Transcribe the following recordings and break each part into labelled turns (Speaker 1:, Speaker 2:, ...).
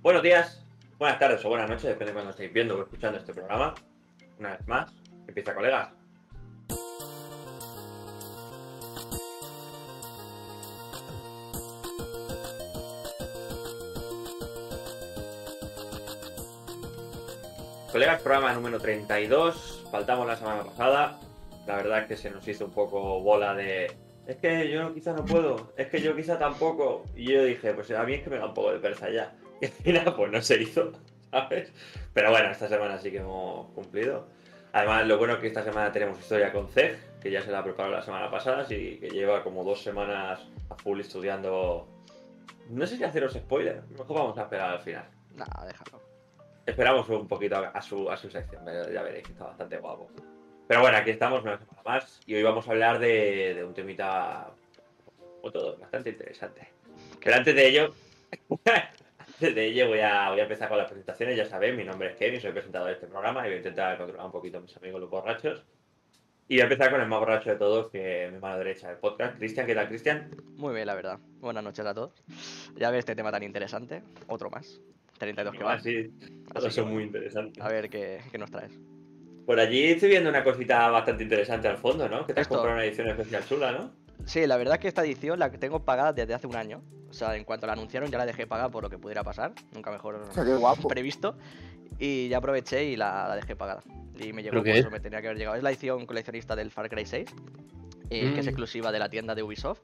Speaker 1: Buenos días, buenas tardes o buenas noches, depende de cuando estéis viendo o escuchando este programa. Una vez más, empieza colegas. Colegas, programa número 32. Faltamos la semana pasada. La verdad es que se nos hizo un poco bola de. Es que yo quizá no puedo, es que yo quizá tampoco. Y yo dije, pues a mí es que me da un poco de pereza ya. Y al final, pues no se hizo, ¿sabes? Pero bueno, esta semana sí que hemos cumplido. Además, lo bueno es que esta semana tenemos historia con CEG, que ya se la preparó la semana pasada, así que lleva como dos semanas a full estudiando. No sé si haceros spoiler, mejor vamos a esperar al final.
Speaker 2: Nada, déjalo.
Speaker 1: Esperamos un poquito a su, a su sección, ya veréis que está bastante guapo. Pero bueno, aquí estamos una semana más y hoy vamos a hablar de, de un temita como todo, bastante interesante. Pero antes de ello, antes de ello voy a, voy a empezar con las presentaciones. Ya sabéis, mi nombre es Kevin, soy presentador de este programa y voy a intentar controlar un poquito a mis amigos los borrachos. Y voy a empezar con el más borracho de todos, que es mi mano derecha del podcast. Cristian, ¿qué tal, Cristian?
Speaker 2: Muy bien, la verdad. Buenas noches a todos. Ya ves este tema tan interesante. Otro más. 32 que
Speaker 1: va. Sí, todos son muy interesantes.
Speaker 2: A ver qué, qué nos traes.
Speaker 1: Por allí estoy viendo una cosita bastante interesante al fondo, ¿no? Que te has comprado una edición especial chula, ¿no?
Speaker 2: Sí, la verdad es que esta edición la tengo pagada desde hace un año. O sea, en cuanto la anunciaron ya la dejé pagada por lo que pudiera pasar. Nunca mejor previsto. Y ya aproveché y la, dejé pagada. Y me llegó eso me tenía que haber llegado. Es la edición coleccionista del Far Cry 6, eh, que es mm. exclusiva de la tienda de Ubisoft.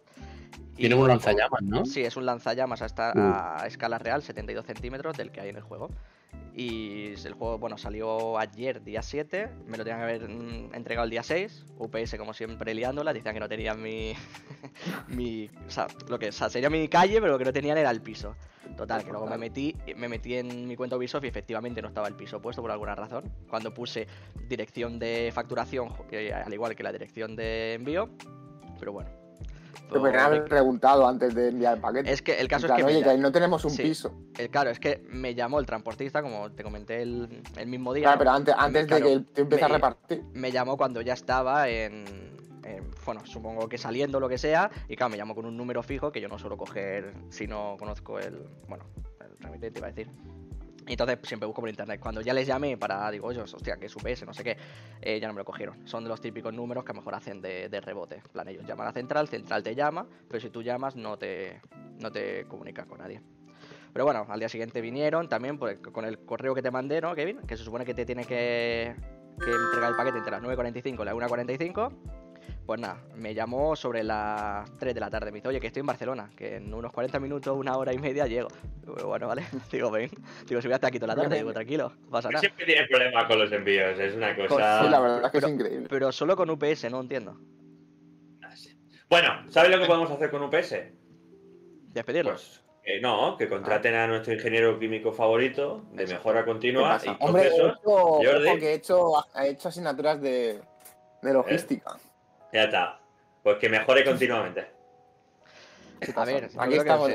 Speaker 3: Tiene un lanzallamas, ¿no?
Speaker 2: Sí, es un lanzallamas hasta uh. a escala real, 72 centímetros, del que hay en el juego. Y el juego, bueno, salió ayer, día 7. Me lo tenían que haber mm, entregado el día 6. UPS, como siempre, liándola. Decían que no tenían mi. mi o sea, lo que o sea, sería mi calle, pero lo que no tenían era el piso. Total, que luego me metí, me metí en mi cuenta Ubisoft y efectivamente no estaba el piso puesto por alguna razón. Cuando puse dirección de facturación, al igual que la dirección de envío. Pero bueno,
Speaker 4: te me haber preguntado antes de enviar el paquete.
Speaker 2: Es que el caso es que.
Speaker 4: Oye, que no tenemos un piso.
Speaker 2: El, claro, es que me llamó el transportista, como te comenté el, mismo día.
Speaker 4: Claro, pero antes, antes de que te empiece a repartir.
Speaker 2: Me llamó cuando ya estaba en, Bueno, supongo que saliendo lo que sea. Y claro, me llamó con un número fijo que yo no suelo coger si no conozco el. Bueno, el remitente, iba a decir. Entonces siempre busco por internet. Cuando ya les llamé para, digo, oye, hostia, que es UPS, no sé qué, eh, ya no me lo cogieron. Son de los típicos números que a lo mejor hacen de, rebote. En plan, ellos llaman a central, central te llama, pero si tú llamas no te, no te comunicas con nadie. Pero bueno, al día siguiente vinieron también pues, con el correo que te mandé, ¿no, Kevin? Que se supone que te tiene que, que entregar el paquete entre las 9.45 y las 1.45 pues nada, me llamó sobre las 3 de la tarde. Me dice, oye, que estoy en Barcelona, que en unos 40 minutos, una hora y media llego. bueno, vale. Digo, ven. Digo, si voy hasta aquí toda la tarde, digo, tranquilo, pasa nada.
Speaker 1: Siempre tienes problemas con los envíos, es una cosa.
Speaker 4: Sí, la verdad es que es increíble.
Speaker 2: Pero solo con UPS, no entiendo.
Speaker 1: Ah, bueno, ¿sabes lo que podemos hacer con UPS?
Speaker 2: Despedirlos.
Speaker 1: Pues, no, que contraten a nuestro ingeniero químico favorito de mejora continua. Y
Speaker 4: Hombre, he hecho, que he hecho, he hecho asignaturas de, de logística.
Speaker 1: Ya está. Pues que mejore continuamente.
Speaker 2: A ver,
Speaker 4: aquí estamos.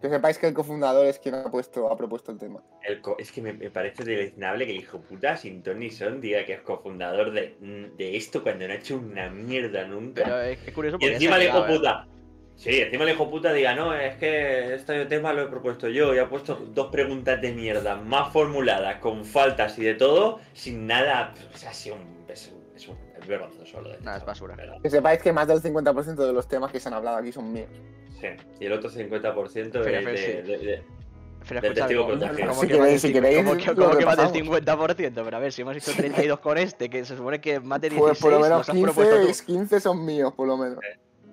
Speaker 4: Que sepáis que el cofundador es quien ha puesto, ha propuesto el tema.
Speaker 1: Es que me, parece deleznable que el hijo puta sin Tony Son diga que es cofundador de, de, esto cuando no ha hecho una mierda nunca.
Speaker 2: Pero es, curioso
Speaker 1: porque. Y encima el hijo puta. Sí, encima el hijo puta diga, no, es que este tema lo he propuesto yo y ha puesto dos preguntas de mierda más formuladas, con faltas y de todo, sin nada. O sea, ha sido un, es, un, vergonzoso lo de
Speaker 2: Nada, es basura.
Speaker 4: Que sepáis que más del 50% de los temas que se han hablado aquí son míos.
Speaker 1: Sí, y el otro 50% es de, de,
Speaker 2: pero del testigo protegido. Como que,
Speaker 4: si queréis,
Speaker 2: como que, como que más del 50%, pero a ver, si hemos hecho 32 con este, que se supone que más de 16
Speaker 4: Pues por lo menos 15, 15 son míos, por lo menos.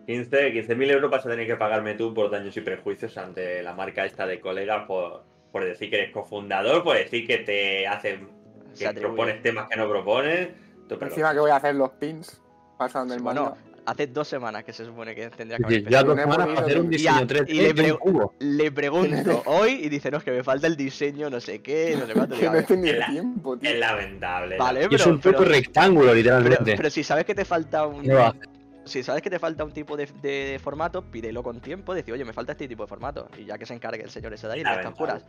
Speaker 1: 15, 15.000 euros vas a tener que pagarme tú por daños y prejuicios ante la marca esta de colegas por, por decir que eres cofundador, por decir que te hacen, que propones temas que no propones
Speaker 4: Encima que voy a hacer los pins pasando el
Speaker 2: mano. hace dos semanas que se supone que tendría que haber
Speaker 3: Ya dos semanas para hacer un diseño 3D
Speaker 2: y le, le, pregunto hoy y dice, no, es que me falta el diseño, no sé qué, no sé cuánto.
Speaker 4: que no tenido tiempo,
Speaker 1: tío. Es lamentable.
Speaker 2: Vale,
Speaker 3: pero, es un poco rectángulo, literalmente.
Speaker 2: Pero, si sabes que te falta un... Si sabes que te falta un tipo de, de, formato, pídelo con tiempo, decir, oye, me falta este tipo de formato. Y ya que se encargue el señor ese de ahí, de puras.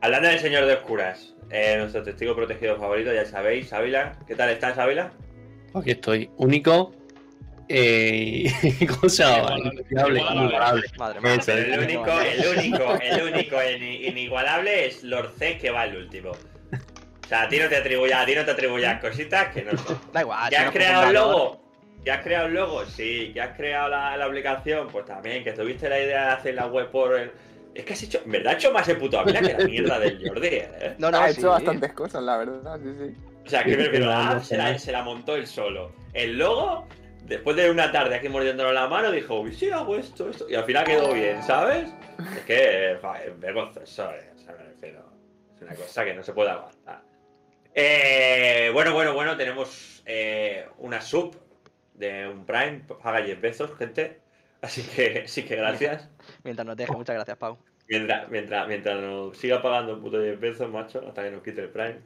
Speaker 1: Hablando del señor de oscuras, eh, nuestro testigo protegido favorito, ya sabéis, Ávila. ¿Qué tal estás, Ávila?
Speaker 3: Aquí estoy, único Eh, ¿Cómo se llama?
Speaker 5: Inigualable.
Speaker 3: Inigualable.
Speaker 2: Madre mía.
Speaker 1: El único, el único, el único in- inigualable es Lord C que va el último. O sea, a ti no te atribuyas, a ti no te atribuyas cositas que no son.
Speaker 2: Da igual.
Speaker 1: ¿Que
Speaker 2: si
Speaker 1: has creado el logo? ¿Que has creado el logo? Sí. ¿Que has creado la, la aplicación? Pues también. ¿Que tuviste la idea de hacer la web por el... Es que has hecho... En verdad ha hecho más el puto Ávila que la mierda del Jordi, ¿eh?
Speaker 2: No, no,
Speaker 4: ha
Speaker 2: sí.
Speaker 4: hecho bastantes cosas, la verdad, sí, sí.
Speaker 1: O sea, que me refiero, la
Speaker 3: No,
Speaker 1: app se la, se la montó él solo. El logo, después de una tarde aquí mordiéndolo la mano, dijo, uy, sí, hago esto, esto. Y al final quedó bien, ¿sabes? Es que es vergonzoso, eh, o sea, me refiero. Es una cosa que no se puede aguantar. Eh, bueno, bueno, bueno, tenemos eh, una sub de un Prime, paga 10 pesos, gente. Así que sí que gracias.
Speaker 2: Mientras nos deje, muchas gracias, Pau.
Speaker 1: Mientras, mientras, mientras nos siga pagando un puto 10 pesos, macho, hasta que nos quite el Prime.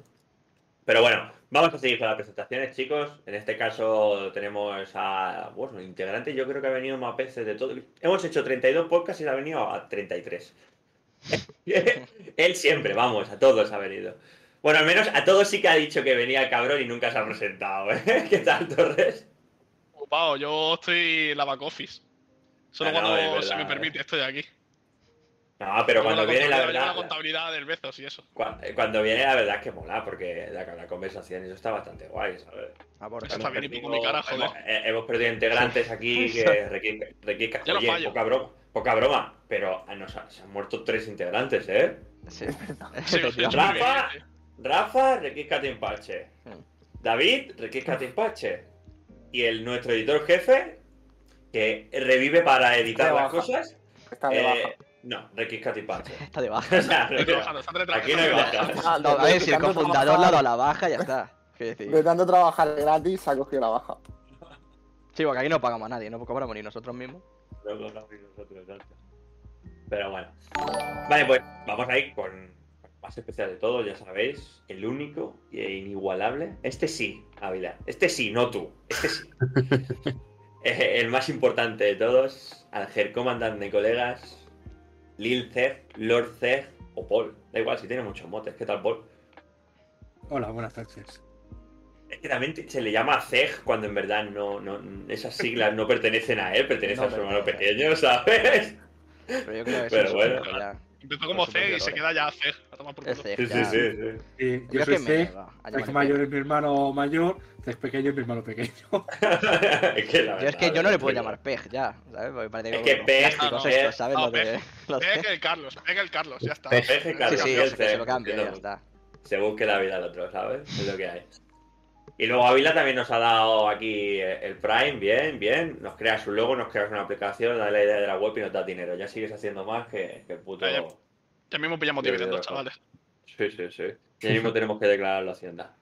Speaker 1: Pero bueno, vamos a seguir con las presentaciones, chicos. En este caso tenemos a, bueno, integrante, yo creo que ha venido más veces de todo. Hemos hecho 32 podcasts y se ha venido a 33. Él siempre, vamos, a todos ha venido. Bueno, al menos a todos sí que ha dicho que venía el cabrón y nunca se ha presentado. ¿eh? ¿Qué tal, Torres?
Speaker 5: Ocupado, yo estoy en la back office. Solo
Speaker 1: Ah, no,
Speaker 5: cuando
Speaker 1: verdad,
Speaker 5: se me
Speaker 1: eh.
Speaker 5: permite estoy aquí.
Speaker 1: No, pero cuando viene la
Speaker 5: contabilidad- llevo
Speaker 1: verdad...
Speaker 5: la contabilidad del Bezos y eso.
Speaker 1: Cuando, cuando viene la verdad es que mola, porque la, la conversación eso está bastante guay, ¿sabes?
Speaker 2: Ah, por
Speaker 5: Eso
Speaker 2: eso.
Speaker 5: está bien y poco mi cara, joder.
Speaker 1: hemos, eh, hemos perdido integrantes aquí que requieren,
Speaker 5: no
Speaker 1: oye, poca broma, poca broma, pero ah, nos ha- se han muerto tres integrantes, ¿eh?
Speaker 2: Sí.
Speaker 5: Sí,
Speaker 1: Rafa, Rafa, requisca Timpache. David, requisca Timpache. Y el nuestro editor jefe, que revive para editar las cosas.
Speaker 4: Está de
Speaker 1: eh,
Speaker 4: baja.
Speaker 1: no, requisca Timpache.
Speaker 2: Está de baja.
Speaker 1: O sea, aquí no hay baja.
Speaker 4: Ah,
Speaker 2: No, si el cofundador le ha
Speaker 4: trabajar-
Speaker 2: dado la baja, ya está.
Speaker 4: De tanto trabajar gratis, se ha cogido la baja.
Speaker 2: Sí, porque aquí no pagamos a nadie, no cobramos ni nosotros mismos.
Speaker 1: No hagamos nosotros, exacto. Pero bueno. Vale, pues vamos a ir con el más especial de todo, ya sabéis. El único e inigualable. Este sí, Ávila. Este sí, no tú. Este sí. Eh, el más importante de todos. Alger Comandante de colegas. Lil Zeg, Lord Zeg o Paul. Da igual si tiene muchos motes. ¿Qué tal, Paul?
Speaker 6: Hola, buenas noches.
Speaker 1: Es que también se le llama Zeg cuando en verdad no, no, esas siglas no pertenecen a él, pertenecen
Speaker 2: No
Speaker 1: a su hermano pequeño, ¿sabes?
Speaker 2: Pero yo creo que
Speaker 1: Pero
Speaker 2: eso
Speaker 1: bueno.
Speaker 2: es ya.
Speaker 5: Empezó como C y se queda ya C. A tomar por
Speaker 2: Es
Speaker 5: culo.
Speaker 2: C,
Speaker 1: Sí, sí, sí, sí.
Speaker 2: Yo
Speaker 6: soy C,
Speaker 2: llamarle
Speaker 6: mayor
Speaker 2: C.
Speaker 6: es mi hermano mayor, Cej pequeño es mi hermano pequeño.
Speaker 1: es que la
Speaker 2: Yo es que yo no le puedo llamar Pej ya, ¿sabes? Porque parece
Speaker 1: Es que
Speaker 2: plásticos
Speaker 5: no,
Speaker 2: estos, ¿sabes?
Speaker 5: no, Pega el Carlos, pega el Carlos, ya está.
Speaker 2: Sí, sí, que
Speaker 1: el
Speaker 2: se
Speaker 1: C,
Speaker 2: lo cambie, ya está.
Speaker 1: Se busque la vida al otro, ¿sabes? Es lo que hay. Y luego Ávila también nos ha dado aquí el Prime, bien, bien. Nos creas un logo, nos creas una aplicación, da la idea de la web y nos da dinero. Ya sigues haciendo más que, que el puto.
Speaker 5: Ya mismo pillamos dividendos, chavales.
Speaker 1: Sí, sí, sí. Ya mismo tenemos que declararlo a Hacienda.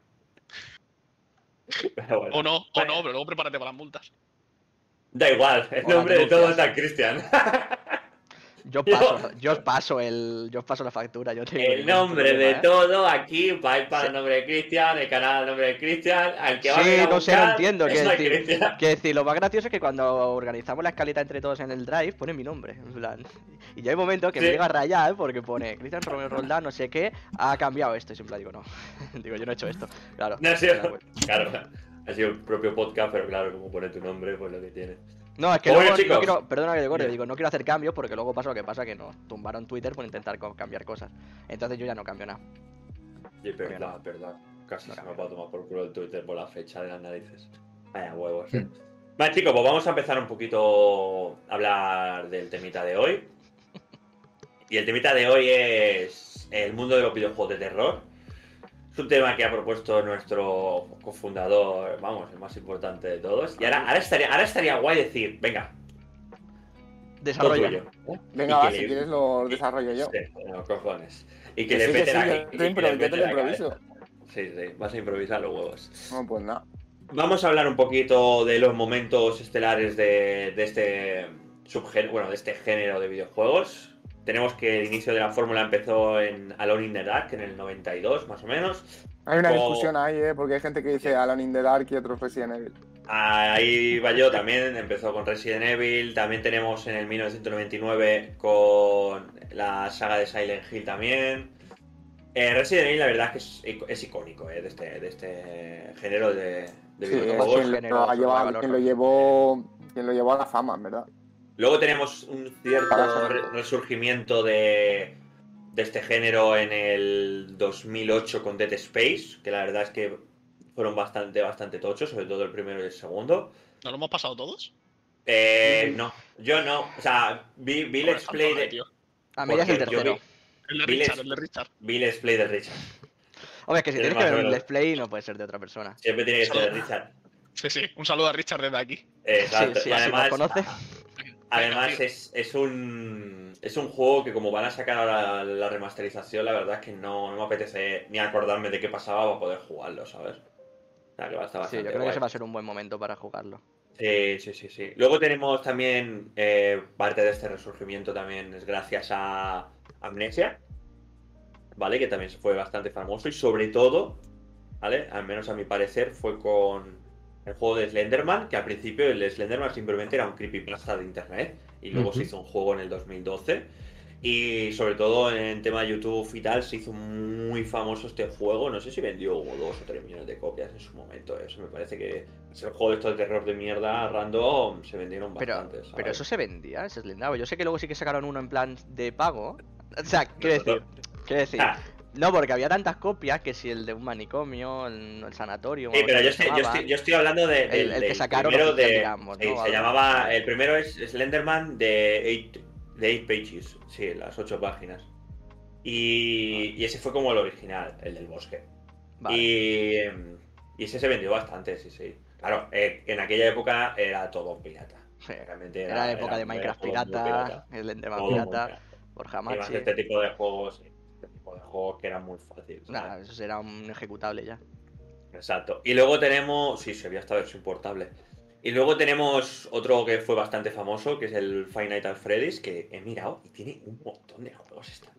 Speaker 1: Bueno.
Speaker 5: O no, o no, pero luego prepárate para las multas.
Speaker 1: Da igual, el
Speaker 2: la
Speaker 1: nombre de todo es
Speaker 2: denuncia.
Speaker 1: San Cristian.
Speaker 2: Yo paso, yo os paso el, yo paso la factura. Yo te
Speaker 1: El nombre de
Speaker 2: ¿eh?
Speaker 1: todo aquí va a ir para
Speaker 2: Sí.
Speaker 1: el nombre de Cristian, el canal al nombre de Cristian, al que va a
Speaker 2: Sí,
Speaker 1: a
Speaker 2: no sé, no
Speaker 1: buscar,
Speaker 2: entiendo decir. Que decir, lo más gracioso es que cuando organizamos la escaleta entre todos en el drive, pone mi nombre. En plan. Y ya hay momentos que
Speaker 1: Sí.
Speaker 2: me llega a rayar porque pone Cristian Romero Roldán, no sé qué, ha cambiado esto. Y siempre digo, no. digo, yo no he hecho esto. Claro.
Speaker 1: No ha sido,
Speaker 2: Claro,
Speaker 1: claro, ha sido el propio podcast, pero claro, como pone tu nombre, pues lo que tiene.
Speaker 2: No, es que
Speaker 1: Bueno,
Speaker 2: luego
Speaker 1: chicos.
Speaker 2: no quiero, perdona que te corte, digo, no quiero hacer cambios porque luego pasa lo que pasa que nos tumbaron Twitter por intentar cambiar cosas. Entonces yo ya no cambio nada.
Speaker 1: Y es verdad, verdad. Casi
Speaker 2: No
Speaker 1: se me va a tomar por culo el Twitter por la fecha de las narices. Vaya huevos, eh. Vale, chicos, pues vamos a empezar un poquito a hablar del temita de hoy. Y el temita de hoy es el mundo de los videojuegos de terror. Es un tema que ha propuesto nuestro cofundador, vamos, el más importante de todos. Y ahora, ahora, estaría, ahora estaría guay decir, venga,
Speaker 2: Desarrollo.
Speaker 4: Venga, va, si
Speaker 1: le-
Speaker 4: quieres lo desarrollo yo.
Speaker 1: Sí, los cojones. Y que,
Speaker 4: Que
Speaker 1: le
Speaker 4: sí, que
Speaker 1: mete
Speaker 4: sí,
Speaker 1: la
Speaker 4: yo
Speaker 1: y
Speaker 4: te improviso,
Speaker 1: cabeza. Sí, sí, vas a improvisar los huevos.
Speaker 4: No, pues nada.
Speaker 1: Vamos a hablar un poquito de los momentos estelares de, de este subgénero, bueno, de este género de videojuegos. Tenemos que el inicio de la fórmula empezó en Alone in the Dark en el 92, más o menos.
Speaker 4: Hay una
Speaker 1: O-
Speaker 4: discusión ahí, ¿eh? Porque hay gente que dice Alan in the Dark y otros Resident Evil.
Speaker 1: Ahí va yo también, empezó con Resident Evil. También tenemos en el 1999 con la saga de Silent Hill también. Eh, Resident Evil, la verdad es que es, es icónico eh, de, este, de este género de, de
Speaker 4: Sí, es
Speaker 1: videojuegos.
Speaker 4: quien lo,
Speaker 2: Género
Speaker 4: ha llevado-
Speaker 2: survival
Speaker 4: quien lo llevó quien lo llevó a la fama, en verdad.
Speaker 1: Luego tenemos un cierto resurgimiento de, de este género en el 2008 con Dead Space, que la verdad es que fueron bastante, bastante tochos, sobre todo el primero y el segundo.
Speaker 5: ¿No lo hemos pasado todos?
Speaker 1: Eh, no, yo no. O sea, vi, vi Let's Play de.
Speaker 2: A es el tercero.
Speaker 1: vi-
Speaker 5: El de Richard, el de Richard.
Speaker 1: vi Let's Play de Richard.
Speaker 2: Hombre, es que si
Speaker 1: Es
Speaker 2: tienes que ver un. Let's Play no puede ser de otra persona.
Speaker 1: Siempre tiene que ser de Richard.
Speaker 5: Sí, sí. Un saludo a Richard desde aquí.
Speaker 1: Exacto.
Speaker 2: sí, sí,
Speaker 1: y además,
Speaker 2: nos conoce.
Speaker 1: Además es, es un es un juego que como van a sacar ahora la remasterización, la verdad es que no, no me apetece ni acordarme de qué pasaba para poder jugarlo, ¿sabes? O sea, que va a estar
Speaker 2: Sí,
Speaker 1: bastante
Speaker 2: yo creo que ese va a ser un buen momento para jugarlo.
Speaker 1: Sí, sí, sí, sí. Luego tenemos también eh, parte de este resurgimiento también es gracias a Amnesia, ¿vale? Que también fue bastante famoso y sobre todo, ¿vale? Al menos a mi parecer fue con el juego de Slenderman, que al principio el Slenderman simplemente era un creepypasta de internet y luego se hizo un juego en el 2012. Y sobre todo en tema de YouTube y tal, se hizo muy famoso este juego. No sé si vendió dos o tres millones de copias en su momento. Eso me parece que es el juego de estos de terror de mierda random. Se vendieron
Speaker 2: Pero,
Speaker 1: bastantes.
Speaker 2: pero eso se vendía, Slendavo. Yo sé que luego sí que sacaron uno en plan de pago. O sea, quiero decir, quiero decir. No, porque había tantas copias que si el de un manicomio, el, el sanatorio.
Speaker 1: sí, pero yo estoy, yo, estoy, yo estoy hablando de,
Speaker 2: El- que sacaron
Speaker 1: primero de.
Speaker 2: digamos,
Speaker 1: sí,
Speaker 2: ¿no?
Speaker 1: se llamaba. El primero es Slenderman de 8 de eight pages. Sí, las 8 páginas. Y, y ese fue como el original, el del bosque.
Speaker 2: Vale.
Speaker 1: Y, y ese se vendió bastante, sí, sí. Claro, eh, en aquella época era todo pirata.
Speaker 2: Sí.
Speaker 1: Realmente
Speaker 2: Era la época
Speaker 1: era-
Speaker 2: de Minecraft
Speaker 1: era muy
Speaker 2: pirata, el Enderman pirata,
Speaker 1: pirata.
Speaker 2: Borja Maxi.
Speaker 1: este tipo de juegos, sí, de juegos que eran muy. ¿sabes?
Speaker 2: Nada, eso será un ejecutable ya.
Speaker 1: Exacto. Y luego tenemos. Sí, se había estado es importable. Y luego tenemos otro que fue bastante famoso, que es el Five Nights at Freddy's, que he mirado y tiene un montón de juegos esta.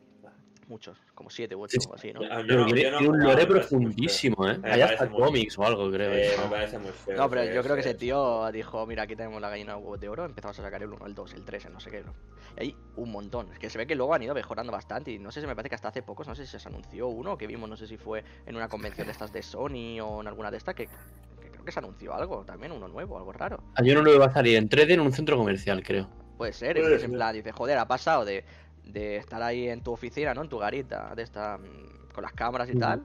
Speaker 2: Muchos, como 7 u
Speaker 3: Sí,
Speaker 2: 8 o así, ¿no?
Speaker 1: Yo- yo no
Speaker 3: un lore profundísimo, ¿eh? Hay hasta cómics o algo, creo.
Speaker 1: Eh, me parece muy feo.
Speaker 2: No, pero yo creo que ese tío dijo, mira, aquí tenemos la gallina de oro, empezamos a sacar el 1, el 2, el 3, el no sé qué. ¿no? Y hay un montón. Es que se ve que luego han ido mejorando bastante y no sé si me parece que hasta hace pocos, no sé si se anunció uno que vimos, no sé si fue en una convención de estas de Sony o en alguna de estas que, que creo que se anunció algo, también uno nuevo, algo raro.
Speaker 3: Hay uno nuevo que va a salir en 3D en un centro comercial, creo.
Speaker 2: Puede ser, es en plan, dice, joder, ha pasado de, de estar ahí en tu oficina, ¿no? En tu garita, de esta, mm, con las cámaras y tal,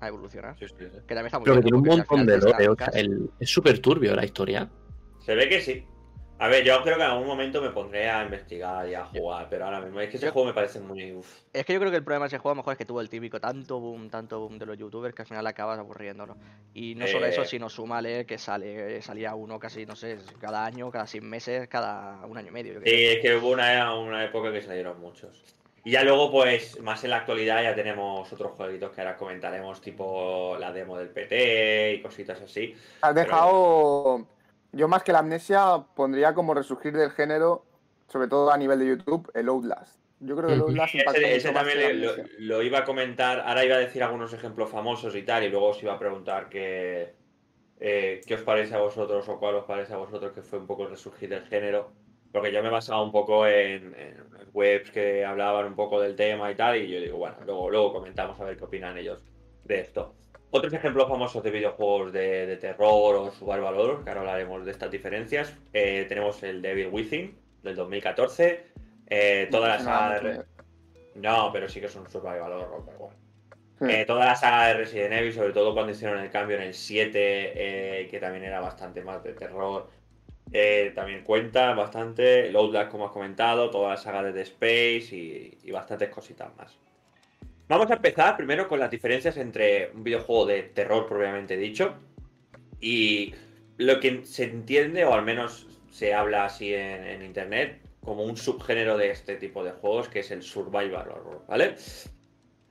Speaker 2: a evolucionar.
Speaker 1: Sí, sí, sí.
Speaker 2: Que también está muy
Speaker 3: Pero que
Speaker 2: bien,
Speaker 3: tiene un montón de lore. o sea,
Speaker 2: estancas-
Speaker 3: el- es súper turbio la historia.
Speaker 1: Se ve que sí. A ver, yo creo que en algún momento me pondré a investigar y a jugar, pero ahora mismo es que ese
Speaker 2: Yo-
Speaker 1: juego me parece muy. uf.
Speaker 2: Es que yo creo que el problema de ese juego a lo mejor es que tuvo el típico tanto boom, tanto boom de los youtubers que al final acabas aburriéndolo. Y no solo
Speaker 1: Eh.
Speaker 2: eso, sino súmale que sale, salía uno casi, no sé, cada año, cada seis meses, cada un año y medio. yo
Speaker 1: Sí, es que hubo una, una época que salieron muchos. Y ya luego, pues, más en la actualidad ya tenemos otros jueguitos que ahora comentaremos, tipo la demo del PT y cositas así.
Speaker 4: Has
Speaker 1: Pero-
Speaker 4: dejado. Yo más que la amnesia pondría como resurgir del género, sobre todo a nivel de YouTube, el Outlast. Yo creo que el. Outlast impactó
Speaker 1: Ese, ese también
Speaker 4: que
Speaker 1: le- lo, lo iba a comentar, ahora iba a decir algunos ejemplos famosos y tal, y luego os iba a preguntar qué, eh, qué os parece a vosotros o cuál os parece a vosotros que fue un poco el resurgir del género. Porque yo me he basado un poco en, en webs que hablaban un poco del tema y tal, y yo digo, bueno, luego, luego comentamos a ver qué opinan ellos de esto. Otros ejemplos famosos de videojuegos de, de terror o survival horror, que ahora hablaremos de estas diferencias. eh, tenemos el Devil Within del 2014, eh, toda la
Speaker 4: No,
Speaker 1: saga
Speaker 4: no,
Speaker 1: pero sí que es un survival horror, pero bueno.
Speaker 4: Sí.
Speaker 1: Eh, toda la saga de Resident Evil, sobre todo cuando hicieron el cambio en el 7, eh, que también era bastante más de terror, también cuenta bastante. El Outlast, como has comentado, toda la saga de The Space y, y bastantes cositas más. Vamos a empezar primero con las diferencias entre un videojuego de terror propiamente dicho y lo que se entiende, o al menos se habla así en, en internet, como un subgénero de este tipo de juegos, que es el survival horror, ¿vale?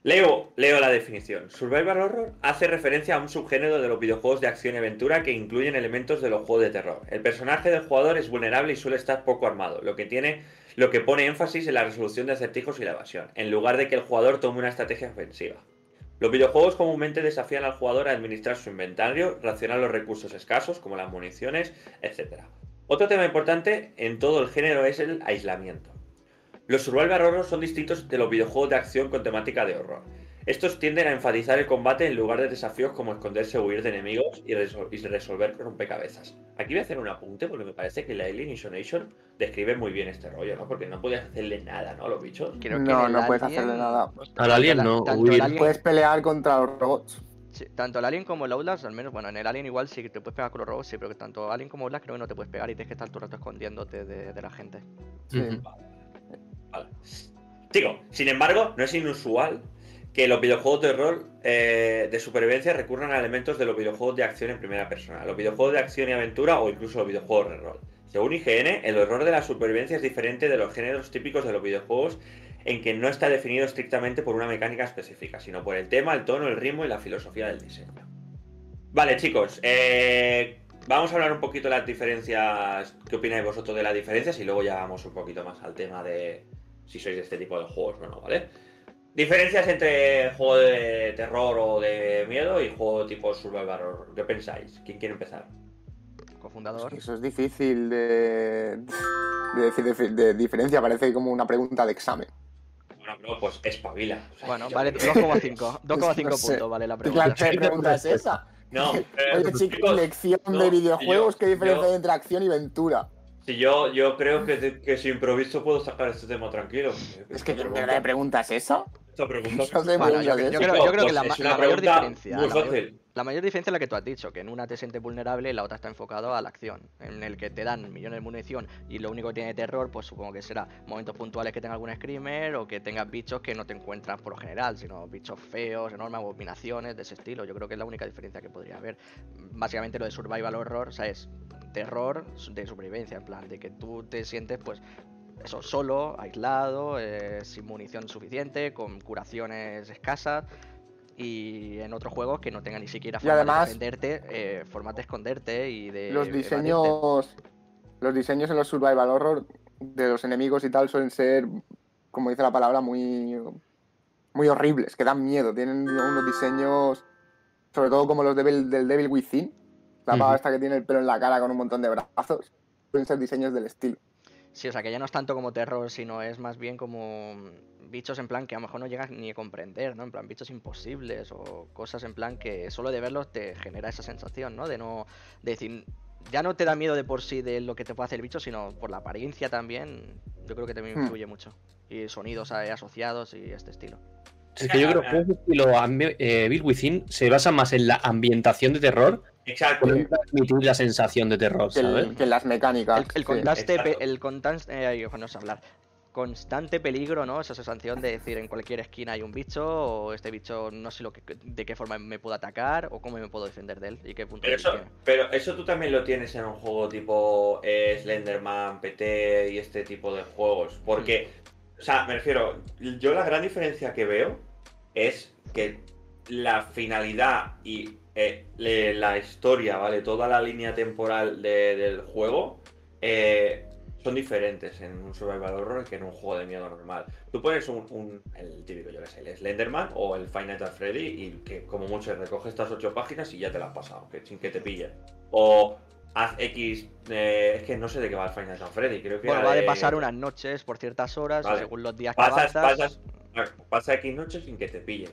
Speaker 1: Leo, leo la definición. Survival Horror hace referencia a un subgénero de los videojuegos de acción y aventura que incluyen elementos de los juegos de terror. El personaje del jugador es vulnerable y suele estar poco armado, lo que tiene lo que pone énfasis en la resolución de acertijos y la evasión, en lugar de que el jugador tome una estrategia ofensiva. Los videojuegos comúnmente desafían al jugador a administrar su inventario, racionar los recursos escasos, como las municiones, etc. Otro tema importante en todo el género es el aislamiento. Los survival horror son distintos de los videojuegos de acción con temática de horror. Estos tienden a enfatizar el combate en lugar de desafíos como esconderse o huir de enemigos y, resol- y resolver rompecabezas. Aquí voy a hacer un apunte porque me parece que la Alien Isolation describe muy bien este rollo, ¿no? Porque no podías hacerle nada, ¿no? A los bichos.
Speaker 2: Creo que
Speaker 4: No, no puedes hacerle nada.
Speaker 3: Al alien no, huir.
Speaker 2: Alien-
Speaker 4: Puedes pelear contra los robots.
Speaker 2: Sí, tanto el Alien como el Outlast, al menos, bueno, en el Alien igual sí que te puedes pegar con los robots, sí, pero que tanto Alien como Outlast creo que no te puedes pegar y tienes que estar todo el rato escondiéndote de, de la gente.
Speaker 4: Sí.
Speaker 1: Vale. Digo, sin embargo, no es inusual que los videojuegos de rol eh, de supervivencia recurran a elementos de los videojuegos de acción en primera persona, los videojuegos de acción y aventura o incluso los videojuegos de rol. Según IGN, el horror de la supervivencia es diferente de los géneros típicos de los videojuegos en que no está definido estrictamente por una mecánica específica, sino por el tema, el tono, el ritmo y la filosofía del diseño. Vale, chicos, eh, vamos a hablar un poquito de las diferencias. ¿Qué opináis vosotros de las diferencias? Y luego ya vamos un poquito más al tema de si sois de este tipo de juegos o no, ¿vale? Diferencias entre juego de terror o de miedo y juego tipo survival horror. ¿Qué pensáis? ¿Quién quiere empezar?
Speaker 2: Cofundador.
Speaker 4: Eso es difícil de, de decir de, de diferencia, parece como una pregunta de examen.
Speaker 1: Bueno, bro, pues espabila. O sea,
Speaker 2: Bueno, vale,
Speaker 1: creo que-
Speaker 2: 2,5. 2,5
Speaker 4: No sé.
Speaker 2: puntos, vale la
Speaker 4: ¿Qué
Speaker 2: pregunta.
Speaker 4: de pregunta es esa?
Speaker 1: No, eh,
Speaker 4: Oye, chicos, lección
Speaker 1: no,
Speaker 4: de videojuegos,
Speaker 1: yo-
Speaker 4: ¿qué diferencia
Speaker 1: yo-
Speaker 4: hay entre acción y aventura?
Speaker 1: Si yo, yo creo que, que si improviso puedo sacar este tema tranquilo.
Speaker 4: Es que
Speaker 1: Esta
Speaker 4: ¿qué mierda de pregunta es esa?
Speaker 1: Esta pregunta
Speaker 2: Bueno, yo,
Speaker 4: preguntas
Speaker 2: yo creo,
Speaker 4: eso.
Speaker 2: yo creo que
Speaker 1: Pues
Speaker 2: la,
Speaker 1: es
Speaker 2: ma-
Speaker 1: una
Speaker 2: la mayor diferencia. La mayor-
Speaker 1: fácil.
Speaker 2: La mayor diferencia es la que tú has dicho, que en una te sientes vulnerable y la otra está enfocado a la acción, en el que te dan millones de munición y lo único que tiene terror, pues supongo que será momentos puntuales que tenga algún screamer o que tengas bichos que no te encuentras por lo general, sino bichos feos, enormes, abominaciones de ese estilo. Yo creo que es la única diferencia que podría haber. Básicamente lo de survival horror, o sea, es terror de supervivencia, en plan, de que tú te sientes pues eso, solo, aislado, eh, sin munición suficiente, con curaciones escasas. Y en otros juegos que no tengan ni siquiera forma
Speaker 4: además-
Speaker 2: de defenderte, eh, formas de esconderte y de.
Speaker 4: Los diseños, los diseños en los survival horror de los enemigos y tal suelen ser, como dice la palabra, muy, muy horribles, que dan miedo. Tienen unos diseños, sobre todo como los del Devil Within, la pava esta que tiene el pelo en la cara con un montón de brazos. Suelen ser diseños del estilo.
Speaker 2: Sí, o sea, que ya no es tanto como terror, sino es más bien como mm, bichos en plan que a lo mejor no llegas ni a comprender, ¿no? En plan, bichos imposibles o cosas en plan que solo de verlos te genera esa sensación, ¿no? De no. De decir. Ya no te da miedo de por sí de lo que te puede hacer el bicho, sino por la apariencia también. Yo creo que también
Speaker 4: Hmm.
Speaker 2: influye mucho. Y sonidos asociados y este estilo.
Speaker 3: Es que yo creo que ambi- eh, Bill Within se basan más en la ambientación de terror
Speaker 1: Exacto.
Speaker 3: transmitir la sensación de terror,
Speaker 4: Que, el-
Speaker 3: ¿sabes?
Speaker 4: que las mecánicas.
Speaker 2: El, el
Speaker 4: sí.
Speaker 2: constante, pe- el constante, eh, no sé hablar. Constante peligro, ¿no? Esa sensación de decir en cualquier esquina hay un bicho o este bicho no sé lo que, de qué forma me puedo atacar o cómo me puedo defender de él y qué punto
Speaker 1: Pero
Speaker 2: de
Speaker 1: eso,
Speaker 2: tiene.
Speaker 1: pero eso tú también lo tienes en un juego tipo eh, Slenderman, PT y este tipo de juegos. Porque, o sea, me refiero, yo la gran diferencia que veo es que la finalidad y eh, la historia, ¿vale? Toda la línea temporal de- del juego eh, son diferentes en un survival horror que en un juego de miedo normal. Tú pones un, el típico, yo que sé, el Slenderman o el Nights at Freddy y que como mucho recoge estas ocho páginas y ya te las has pasado, sin que te pillen. O haz X, eh, es que no sé de qué va el Nights at Freddy, creo que
Speaker 2: Bueno, va de
Speaker 1: de-
Speaker 2: pasar unas noches por ciertas horas
Speaker 1: Vale.
Speaker 2: según los días que
Speaker 1: pasas,
Speaker 2: avanzas.
Speaker 1: pasas, pasa X noches sin que te pillen.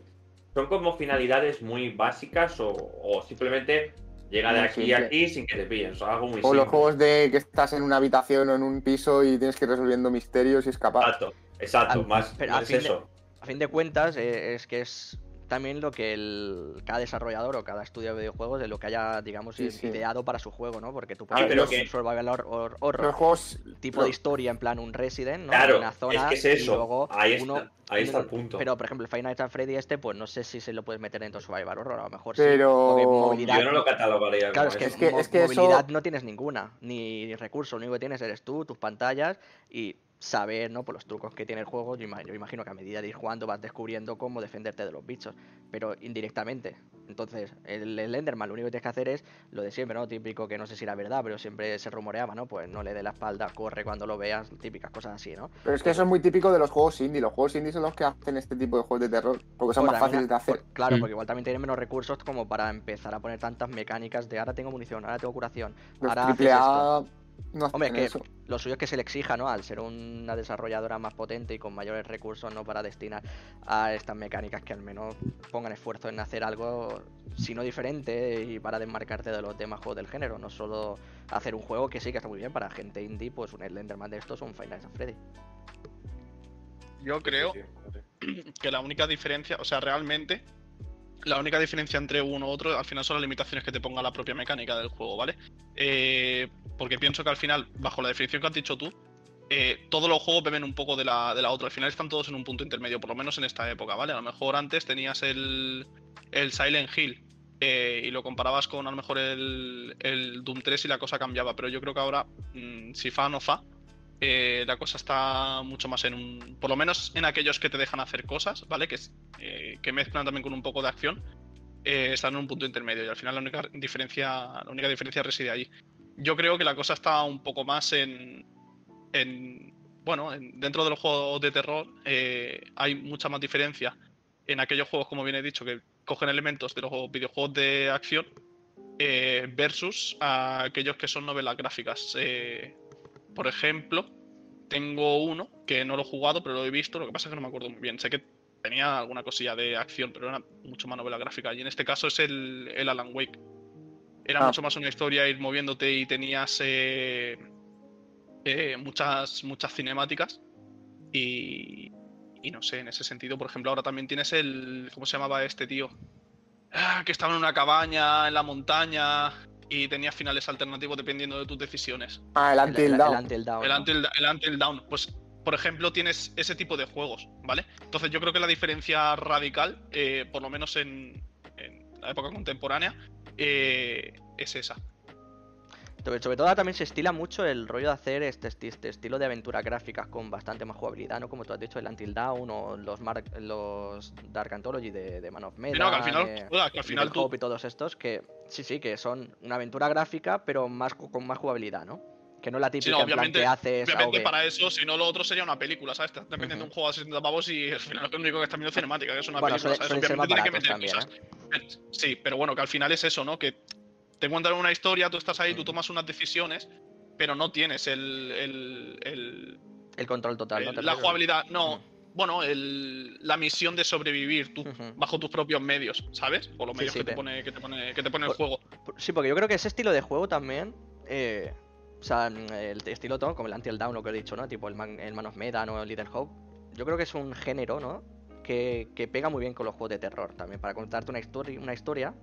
Speaker 1: Son como finalidades muy básicas o, o simplemente llega de
Speaker 4: Muy
Speaker 1: aquí
Speaker 4: simple.
Speaker 1: a aquí sin que te pillen. Son algo muy
Speaker 4: O
Speaker 1: simple.
Speaker 4: los juegos de que estás en una habitación o en un piso y tienes que ir resolviendo misterios y escapar.
Speaker 1: Exacto, exacto,
Speaker 2: Al-
Speaker 1: más,
Speaker 2: pero
Speaker 1: más
Speaker 2: a fin de-
Speaker 1: eso.
Speaker 2: A fin de cuentas, eh, es que es también lo que el, cada desarrollador o cada estudio de videojuegos de lo que haya, digamos,
Speaker 4: Sí, sí.
Speaker 2: ideado para su juego, ¿no? Porque tú
Speaker 4: Ah,
Speaker 2: puedes
Speaker 1: pero
Speaker 2: hacer un
Speaker 1: que-
Speaker 2: survival hor- hor- horror
Speaker 4: Los juegos.
Speaker 2: tipo de historia en plan un Resident, ¿no?
Speaker 1: Claro,
Speaker 2: una zona
Speaker 1: es que es
Speaker 2: y luego
Speaker 1: Ahí
Speaker 2: uno
Speaker 1: está, ahí está el punto.
Speaker 2: Pero por ejemplo, el Nights at Freddy este, pues no sé si se lo puedes meter dentro de Survival Horror, a lo mejor sí.
Speaker 4: Pero-
Speaker 2: porque movilidad,
Speaker 1: Yo no lo catalogaría
Speaker 2: Claro, es que.
Speaker 4: Es que-
Speaker 2: mo-
Speaker 4: es que eso-
Speaker 2: movilidad no tienes ninguna, ni recurso, lo único que tienes eres tú, tus pantallas y saber, ¿no? Por los trucos que tiene el juego, yo ima- yo imagino que a medida de ir jugando vas descubriendo cómo defenderte de los bichos, pero indirectamente. Entonces, el Enderman lo único que tienes que hacer es lo de siempre, ¿no? Típico que no sé si era verdad, pero siempre se rumoreaba, ¿no? Pues no le dé la espalda, corre cuando lo veas, típicas cosas así, ¿no?
Speaker 4: Pero es que eso es muy típico de los juegos indie. Los juegos indie son los que hacen este tipo de juegos de terror. Porque son
Speaker 2: Pues
Speaker 4: más
Speaker 2: también
Speaker 4: fáciles de hacer.
Speaker 2: por- claro,
Speaker 3: Mm.
Speaker 2: porque igual también tienen menos recursos como para empezar a poner tantas mecánicas de ahora tengo munición, ahora tengo curación,
Speaker 4: Los
Speaker 2: ahora haces
Speaker 4: triple
Speaker 2: esto.
Speaker 4: No
Speaker 2: Hombre, es que
Speaker 4: eso.
Speaker 2: lo suyo es que se le exija, ¿no? Al ser una desarrolladora más potente y con mayores recursos, ¿no? Para destinar a estas mecánicas que al menos pongan esfuerzo en hacer algo, si no diferente, y para desmarcarte de los demás juegos del género. No solo hacer un juego que sí que está muy bien para gente indie, pues un Slenderman de estos o un Final Fantasy Freddy.
Speaker 5: Yo creo que la única diferencia, o sea, realmente, la única diferencia entre uno u otro al final son las limitaciones que te ponga la propia mecánica del juego, ¿vale? Eh, porque pienso que al final, bajo la definición que has dicho tú, eh, todos los juegos beben un poco de la, de la otra. Al final están todos en un punto intermedio, por lo menos en esta época, ¿vale? A lo mejor antes tenías el, el Silent Hill eh, y lo comparabas con a lo mejor el, el Doom 3 y la cosa cambiaba, pero yo creo que ahora, mm, si fa no fa, eh, la cosa está mucho más en un. Por lo menos en aquellos que te dejan hacer cosas, ¿vale? Que, eh, que mezclan también con un poco de acción. eh, están en un punto intermedio. Y al final la única diferencia. La única diferencia reside allí. Yo creo que la cosa está un poco más en. en bueno, en- dentro de los juegos de terror hay mucha más diferencia en aquellos juegos, como bien he dicho, que cogen elementos de los videojuegos de acción versus a aquellos que son novelas gráficas. Por ejemplo, tengo uno que no lo he jugado, pero lo he visto. Lo que pasa es que no me acuerdo muy bien. Sé que tenía alguna cosilla de acción, pero era mucho más novela gráfica. Y en este caso es el, el Alan Wake. Era
Speaker 4: Ah.
Speaker 5: mucho más una historia, ir moviéndote y tenías eh, eh, muchas, muchas cinemáticas. Y, y no sé, en ese sentido, por ejemplo, ahora también tienes el. ¿Cómo se llamaba este tío? Ah, que estaba en una cabaña, en la montaña, y tenía finales alternativos dependiendo de tus decisiones.
Speaker 4: Ah, el
Speaker 2: El,
Speaker 4: Until
Speaker 2: el- el. Until Dawn,
Speaker 5: El. Until, el Until Dawn, pues, por ejemplo, tienes ese tipo de juegos, ¿vale? Entonces yo creo que la diferencia radical, eh, por lo menos en, en la época contemporánea, eh, es esa.
Speaker 2: Sobre, todo también se estila mucho el rollo de hacer este, este estilo de aventuras gráficas con bastante más jugabilidad, ¿no? Como tú has dicho, el Until Dawn o los, Mar- los Dark Anthology de, de Man of Medan,
Speaker 5: no, que al final,
Speaker 2: eh,
Speaker 5: joder, que al final tú,
Speaker 2: y todos estos que sí, sí, que son una aventura gráfica, pero más con más jugabilidad, ¿no? Que no la típica
Speaker 5: no,
Speaker 2: en plan
Speaker 5: obviamente-
Speaker 2: que haces
Speaker 5: obviamente
Speaker 2: AOV.
Speaker 5: para eso, si no lo otro sería una película, ¿sabes? Estás
Speaker 2: Ujú.
Speaker 5: un juego a 60 pavos y al final lo único que está viendo es cinemática, que es una
Speaker 2: Bueno,
Speaker 5: película,
Speaker 2: suele-
Speaker 5: ¿sabes?
Speaker 2: más
Speaker 5: Obviamente tiene que meter
Speaker 2: también, ¿eh?
Speaker 5: Sí, pero bueno, que al final es eso, ¿no? Que te cuentan una historia, tú estás ahí, tú tomas unas decisiones, pero no tienes el, el- el-
Speaker 2: El control total,
Speaker 5: la jugabilidad, no,
Speaker 2: Mm.
Speaker 5: bueno, el- la misión de sobrevivir tú, bajo tus propios medios, ¿sabes? O los
Speaker 2: Sí,
Speaker 5: medios
Speaker 2: sí,
Speaker 5: que, te pone, que, te pone, que te pone el
Speaker 2: Por-
Speaker 5: juego.
Speaker 2: Sí, porque yo creo que ese estilo de juego también. eh, o sea, el estilo todo, como el Until Dawn, lo que he dicho, ¿no? Tipo el Man, el Man of Medan o el Little Hope. Yo creo que es un género, ¿no? Que, que pega muy bien con los juegos de terror también. Para contarte una, histori- una historia.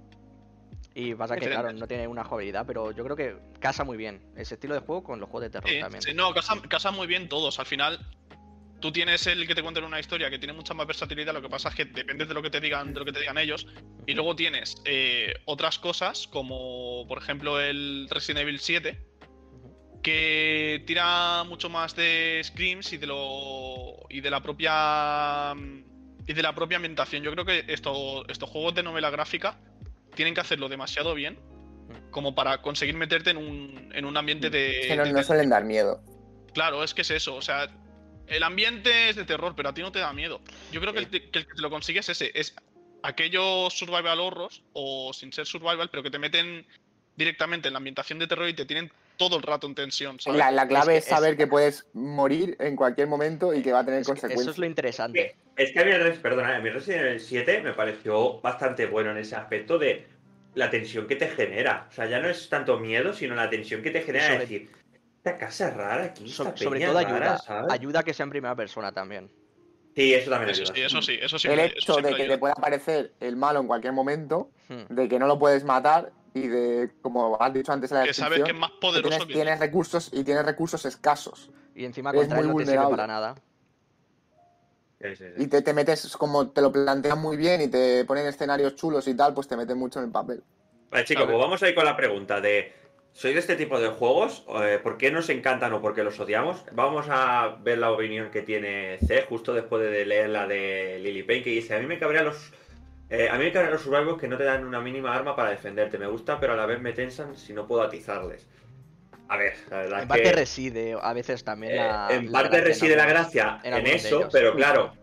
Speaker 2: Y pasa que, claro, no tiene una jugabilidad, pero yo creo que casa muy bien ese estilo de juego con los juegos de terror también.
Speaker 5: sí, no, casan, casan muy bien todos. Al final, tú tienes el que te cuenten una historia que tiene mucha más versatilidad. Lo que pasa es que depende de lo que te digan, de lo que te digan ellos. Y luego tienes eh, otras cosas, como por ejemplo el Resident Evil 7, que tira mucho más de screams y de lo. y de la propia. y de la propia ambientación. Yo creo que esto- estos juegos de novela gráfica tienen que hacerlo demasiado bien como para conseguir meterte en un, en un ambiente de.
Speaker 4: Es que no,
Speaker 5: de
Speaker 4: no suelen dar miedo.
Speaker 5: Claro, es que es eso. O sea, el ambiente es de terror, pero a ti no te da miedo. Yo creo que, el, te- que el que te lo consigues es ese. Es aquellos survival horrors, o sin ser survival, pero que te meten directamente en la ambientación de terror y te tienen todo el rato en tensión. ¿sabes?
Speaker 4: La, la clave
Speaker 2: Es
Speaker 4: es,
Speaker 2: que es-
Speaker 4: saber que puedes morir en cualquier momento y que va a tener
Speaker 2: Es que eso
Speaker 4: consecuencias.
Speaker 2: es lo interesante.
Speaker 1: Es que a mí, el Res- perdona, a mí Resident Evil 7 me pareció bastante bueno en ese aspecto de la tensión que te genera. O sea, ya no es tanto miedo, sino la tensión que te genera
Speaker 2: Sobre-
Speaker 1: decir, esta casa es rara aquí,
Speaker 2: So-
Speaker 1: esta
Speaker 2: sobre todo
Speaker 1: rara,
Speaker 2: ayuda.
Speaker 1: ¿sabes?
Speaker 2: Ayuda a que sea en primera persona también.
Speaker 1: Sí, eso también
Speaker 5: Eso
Speaker 1: ayuda.
Speaker 5: sí, eso sí, eso sí.
Speaker 4: el hecho de que
Speaker 5: ayuda.
Speaker 4: te pueda aparecer el malo en cualquier momento,
Speaker 2: Hmm.
Speaker 4: de que no lo puedes matar y de, como has dicho antes en la
Speaker 5: Que sabes que es
Speaker 4: descripción,
Speaker 5: más poderoso
Speaker 4: tienes,
Speaker 5: que
Speaker 4: tienes recursos y tienes recursos escasos.
Speaker 2: Y encima contra
Speaker 4: muy
Speaker 2: no te sirve
Speaker 4: vulnerable.
Speaker 2: para nada.
Speaker 1: Sí, sí, sí.
Speaker 4: Y te, te metes, como te lo plantean muy bien y te ponen escenarios chulos y tal, pues te meten mucho en el papel.
Speaker 1: Vale, chicos, pues vamos a ir con la pregunta de ¿sois de este tipo de juegos? Eh, ¿Por qué nos encantan o por qué los odiamos? Vamos a ver la opinión que tiene C justo después de leer la de Lily Payne que dice, a mí me cabrían los eh, a mí me cabrían los survivors que no te dan una mínima arma para defenderte. Me gusta, pero a la vez me tensan si no puedo atizarles. A ver, la verdad
Speaker 2: En parte
Speaker 1: que
Speaker 2: reside a veces también
Speaker 1: eh,
Speaker 2: la.
Speaker 1: en
Speaker 2: la
Speaker 1: parte reside la gracia
Speaker 2: en
Speaker 1: en, eso, pero claro,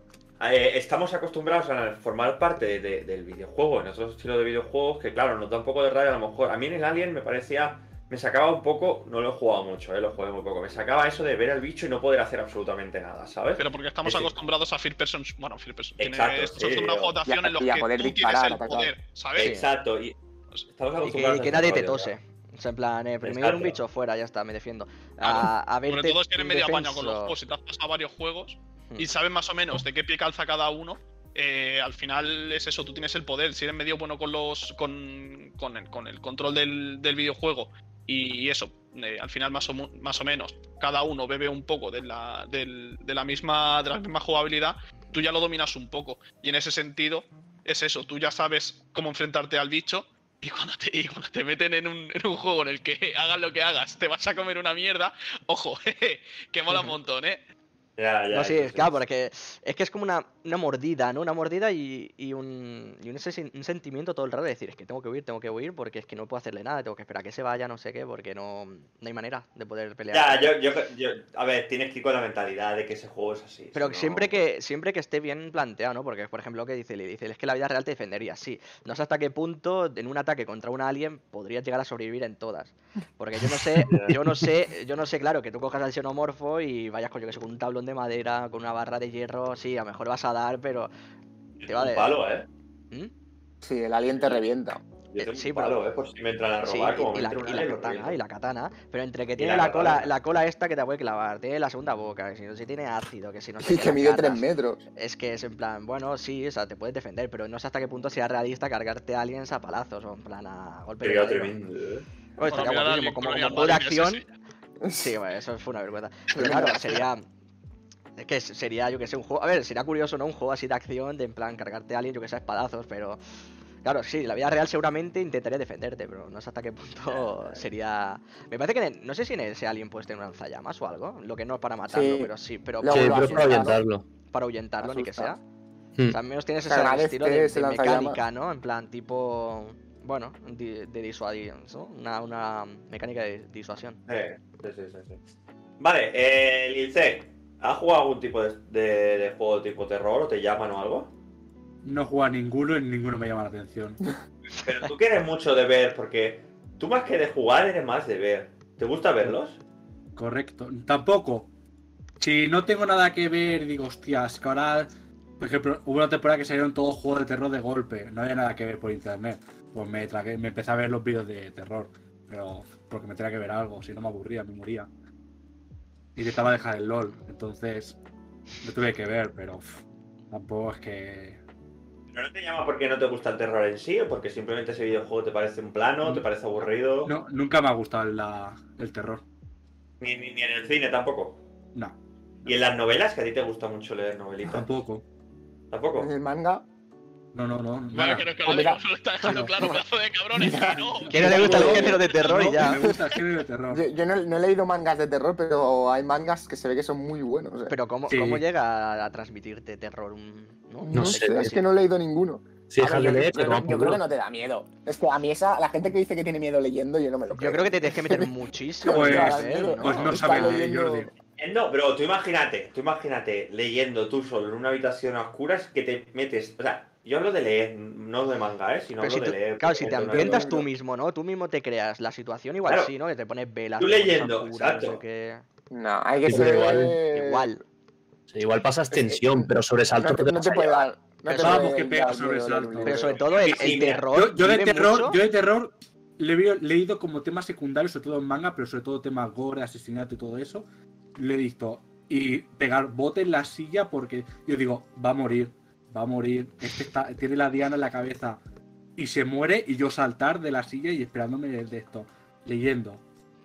Speaker 1: eh, estamos acostumbrados a formar parte de- del videojuego, en otros estilos de videojuegos, que claro, nos da un poco de rabia a lo mejor. A mí en el Alien me parecía me sacaba un poco, no lo he jugado mucho, eh, lo jugué muy poco, me sacaba eso de ver al bicho y no poder hacer absolutamente nada, ¿sabes?
Speaker 5: Pero porque estamos acostumbrados a First Person. Bueno, First Person. tiene-
Speaker 1: Exacto,
Speaker 5: estamos
Speaker 1: sí,
Speaker 5: acostumbrados a juegos de acción
Speaker 4: y a-
Speaker 5: en los
Speaker 4: y a
Speaker 5: que
Speaker 4: poder
Speaker 5: tú
Speaker 4: disparar,
Speaker 5: tienes el
Speaker 4: atacar.
Speaker 5: poder, ¿sabes?
Speaker 1: Exacto, y estamos acostumbrados
Speaker 2: y que
Speaker 1: a
Speaker 2: nadie te tose. O sea, en plan, eh, primero un bicho fuera, ya está, me defiendo. A, a
Speaker 5: Sobre todo si eres medio apañado con los juegos y te has pasado varios juegos
Speaker 2: Hmm.
Speaker 5: y sabes más o menos de qué pie calza cada uno. eh, al final es eso, tú tienes el poder. Si eres medio bueno con los. con, con, el, con el control del, del videojuego y eso, eh, al final más o, más o menos, cada uno bebe un poco de la, de la misma, de la misma jugabilidad, tú ya lo dominas un poco. Y en ese sentido, es eso, tú ya sabes cómo enfrentarte al bicho. Y cuando, te, y cuando te meten en un, en un juego en el que hagas lo que hagas, te vas a comer una mierda, ojo, jeje, que mola un montón, ¿eh?
Speaker 1: Ya, ya,
Speaker 2: No, sí, es
Speaker 1: sí.
Speaker 2: claro, porque es que es como una, una mordida, ¿no? Una mordida y, y un, y un, un sentimiento todo el rato de decir, es que tengo que huir, tengo que huir, porque es que no puedo hacerle nada, tengo que esperar a que se vaya, no sé qué, porque no, no hay manera de poder pelear.
Speaker 1: Ya, yo, yo, yo- a ver, tienes que ir con la mentalidad de que ese juego es así.
Speaker 2: Pero
Speaker 1: si no-
Speaker 2: siempre que siempre que esté bien planteado, ¿no? Porque, por ejemplo, lo que dice Lee, dice, es que la vida real te defendería, sí. No sé hasta qué punto en un ataque contra un alien podrías llegar a sobrevivir en todas. Porque yo no sé, yo no sé, yo no sé, claro, que tú cojas al xenomorfo y vayas con, yo que sé, con un tablón de madera, con una barra de hierro, sí, a lo mejor vas a dar, pero... Te va de-
Speaker 1: un palo, ¿eh?
Speaker 2: ¿Mm?
Speaker 4: Sí, el alien te revienta.
Speaker 1: Yo
Speaker 2: Eh,
Speaker 1: tengo
Speaker 2: sí,
Speaker 1: un
Speaker 2: pero-
Speaker 1: palo, ¿eh? Por si me entran a
Speaker 2: Sí,
Speaker 1: robar, como
Speaker 2: y,
Speaker 1: me
Speaker 2: la, y la katana, y la katana, pero entre que tiene
Speaker 1: la
Speaker 2: la, cola,
Speaker 1: katana.
Speaker 2: la cola esta que te puede clavar, tiene la segunda boca, que si no si tiene ácido, que si no sé
Speaker 4: que mide 3
Speaker 2: cargas.
Speaker 4: metros.
Speaker 2: Es que es en plan, bueno, sí, o sea, te puedes defender, pero no sé hasta qué punto sea realista cargarte a aliens a palazos o en plan a golpe de
Speaker 1: Sería tremendo, ¿eh?
Speaker 2: Bueno, estaría como, como
Speaker 5: Marines
Speaker 2: acción. Sí, bueno, eso fue una vergüenza. Pero claro, sería. Es que sería, yo que sé, un juego. A ver, sería curioso, ¿no? Un juego así de acción, de en plan cargarte a alguien, yo que sé, a espadazos, pero. Claro, sí, en la vida real seguramente intentaría defenderte, pero no sé hasta qué punto sería. Me parece que en el- no sé si en ese alien puedes tener un lanzallamas o algo. Lo que no es para matarlo,
Speaker 4: Sí.
Speaker 2: pero sí, pero
Speaker 3: Sí, pero es para ahuyentarlo.
Speaker 2: para ahuyentarlo, ni que sea.
Speaker 3: Hmm.
Speaker 2: O sea, al menos tienes
Speaker 4: Se
Speaker 2: ese estilo de,
Speaker 4: ese
Speaker 2: de mecánica, ¿no? En plan, tipo. Bueno, di- de, disuadir, ¿no? Una, una mecánica de disuasión.
Speaker 1: Eh, sí, sí, sí, sí. Vale, eh, Lilce, ¿has jugado algún tipo de, de- de juego tipo terror o te llaman o algo?
Speaker 6: No juego a ninguno y ninguno me llama la atención.
Speaker 1: Pero tú quieres mucho de ver, porque tú más que de jugar eres más de ver. ¿Te gusta verlos?
Speaker 6: Correcto. Tampoco. Si no tengo nada que ver, digo, hostias, que ahora, por ejemplo, hubo una temporada que salieron todos juegos de terror de golpe. No había nada que ver por internet. Pues me, tragué- me empecé a ver los vídeos de terror. Pero porque me tenía que ver algo. Si no me aburría, me moría. Y intentaba dejar el LOL. Entonces, lo tuve que ver, pero uf, tampoco es que.
Speaker 1: ¿Pero no te llama porque no te gusta el terror en sí o porque simplemente ese videojuego te parece un plano, te parece aburrido?
Speaker 6: No, nunca me ha gustado la- el terror.
Speaker 1: Ni, ni- ni en el cine tampoco.
Speaker 6: No,
Speaker 1: ¿Y en las novelas? Que a ti te gusta mucho leer novelitas.
Speaker 6: tampoco.
Speaker 1: ¿Tampoco?
Speaker 4: En el manga.
Speaker 6: No, no, no.
Speaker 5: Bueno,
Speaker 6: nada.
Speaker 5: creo que lo,
Speaker 4: mira.
Speaker 5: digo, lo está dejando claro, pedazo de cabrones, que no.
Speaker 2: Que no le gusta el
Speaker 6: No,
Speaker 2: género de terror
Speaker 6: no,
Speaker 2: y ya.
Speaker 6: Me gusta el género de terror.
Speaker 4: Yo, yo no, no he leído mangas de terror, pero hay mangas que se ve que son muy buenos.
Speaker 2: Pero ¿cómo,
Speaker 6: Sí.
Speaker 2: ¿cómo llega a, transmitirte terror? un- ¿no?
Speaker 4: no,
Speaker 3: no
Speaker 4: sé,
Speaker 3: sé.
Speaker 4: es que no he leído ninguno.
Speaker 3: De
Speaker 4: yo-
Speaker 3: leer,
Speaker 4: yo,
Speaker 3: te
Speaker 4: creo-
Speaker 3: va
Speaker 4: yo creo que no te da miedo. Es que a mí esa, la gente que dice que tiene miedo leyendo, yo no me lo creo.
Speaker 2: Yo creo que te tienes que meter muchísimo.
Speaker 6: Pues- pues no
Speaker 4: Está
Speaker 6: sabe leer,
Speaker 4: leyendo-
Speaker 6: Jordi.
Speaker 1: Eh, No, pero tú imagínate, tú imagínate leyendo tú solo en una habitación a oscuras que te metes. O sea, yo hablo de leer, no de manga, ¿eh? Sino
Speaker 2: Pero si
Speaker 1: hablo
Speaker 2: tú-
Speaker 1: de leer.
Speaker 2: claro, si te ambientas tú mismo, ¿no? Tú mismo te creas la situación igual
Speaker 1: Claro.
Speaker 2: sí, ¿no? Que te pones velas.
Speaker 1: Tú
Speaker 2: pones
Speaker 1: leyendo, exacto.
Speaker 2: no sé qué.
Speaker 4: No, hay que
Speaker 3: Sí,
Speaker 4: ser.
Speaker 3: igual-
Speaker 2: Igual.
Speaker 3: Sí, igual pasas tensión, pero sobresalto
Speaker 4: No te,
Speaker 3: te
Speaker 4: no te puede dar. No te
Speaker 6: Vamos,
Speaker 4: puede
Speaker 6: que pega sobresalto.
Speaker 2: Pero sobre todo el, terror.
Speaker 6: Yo, yo de terror,
Speaker 2: mucho-
Speaker 6: yo de terror le he leído como temas secundarios, sobre todo en manga, pero sobre todo temas gore, asesinato y todo eso. Le he visto y pegar bote en la silla porque yo digo, va a morir, va a morir. Este está, tiene la diana en la cabeza y se muere y yo saltar de la silla y esperándome de esto, leyendo.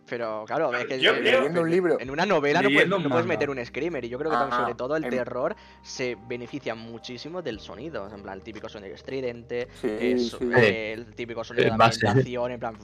Speaker 2: Pero claro, es que
Speaker 1: Yo
Speaker 4: Leyendo un libro.
Speaker 2: en una novela no puedes, no puedes meter un screamer. Y yo creo que también, sobre todo el
Speaker 4: en-
Speaker 2: terror se beneficia muchísimo del sonido. En plan, el típico sonido estridente,
Speaker 4: Sí,
Speaker 2: es-
Speaker 4: sí.
Speaker 2: eh, el típico sonido de
Speaker 3: El base.
Speaker 2: ambientación, en plan.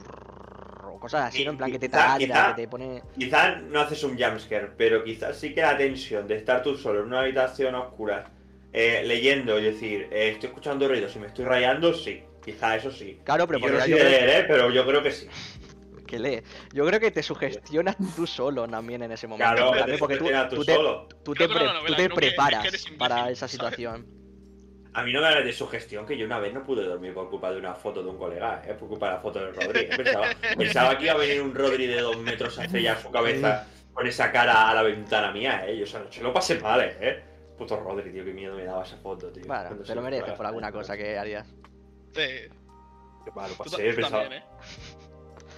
Speaker 2: Cosas así, ¿no? En plan que te
Speaker 1: Quizá-
Speaker 2: que te pone.
Speaker 1: Quizás no haces un jumpscare, pero quizás sí que la tensión de estar tú solo en una habitación a oscuras, eh, leyendo y decir, eh, estoy escuchando ruidos y me estoy rayando, sí. Quizá eso sí.
Speaker 2: Claro, pero
Speaker 1: Y yo no soy
Speaker 2: yo
Speaker 1: de leer, ¿eh? pero yo creo que sí.
Speaker 2: que lee. Yo creo que te sugestionas tú solo también en ese momento.
Speaker 1: Claro,
Speaker 2: también
Speaker 1: te
Speaker 2: porque tú,
Speaker 1: sugestionas tú
Speaker 2: tú te,
Speaker 1: solo.
Speaker 2: tú te, pre-
Speaker 5: novela,
Speaker 2: te
Speaker 5: que-
Speaker 2: preparas
Speaker 5: que
Speaker 2: para esa
Speaker 5: ¿sabes?
Speaker 2: situación.
Speaker 1: A mí no me hables de sugestión, que yo una vez no pude dormir por culpa de una foto de un colega, ¿eh? por culpa de la foto de Rodri. Pensaba, pensaba que iba a venir un Rodri de dos metros a estrellar su cabeza con esa cara a la ventana mía, ¿eh? Yo esa noche lo pasé mal, ¿eh? Puto Rodri, tío, qué miedo me daba esa foto, tío.
Speaker 2: Bueno,
Speaker 1: Cuando
Speaker 2: te
Speaker 1: se
Speaker 2: lo
Speaker 1: me
Speaker 2: mereces por alguna cosa que harías.
Speaker 5: Sí,
Speaker 1: Qué mal lo
Speaker 5: tú,
Speaker 1: pasé,
Speaker 5: tú
Speaker 1: pensaba-
Speaker 5: también, ¿eh?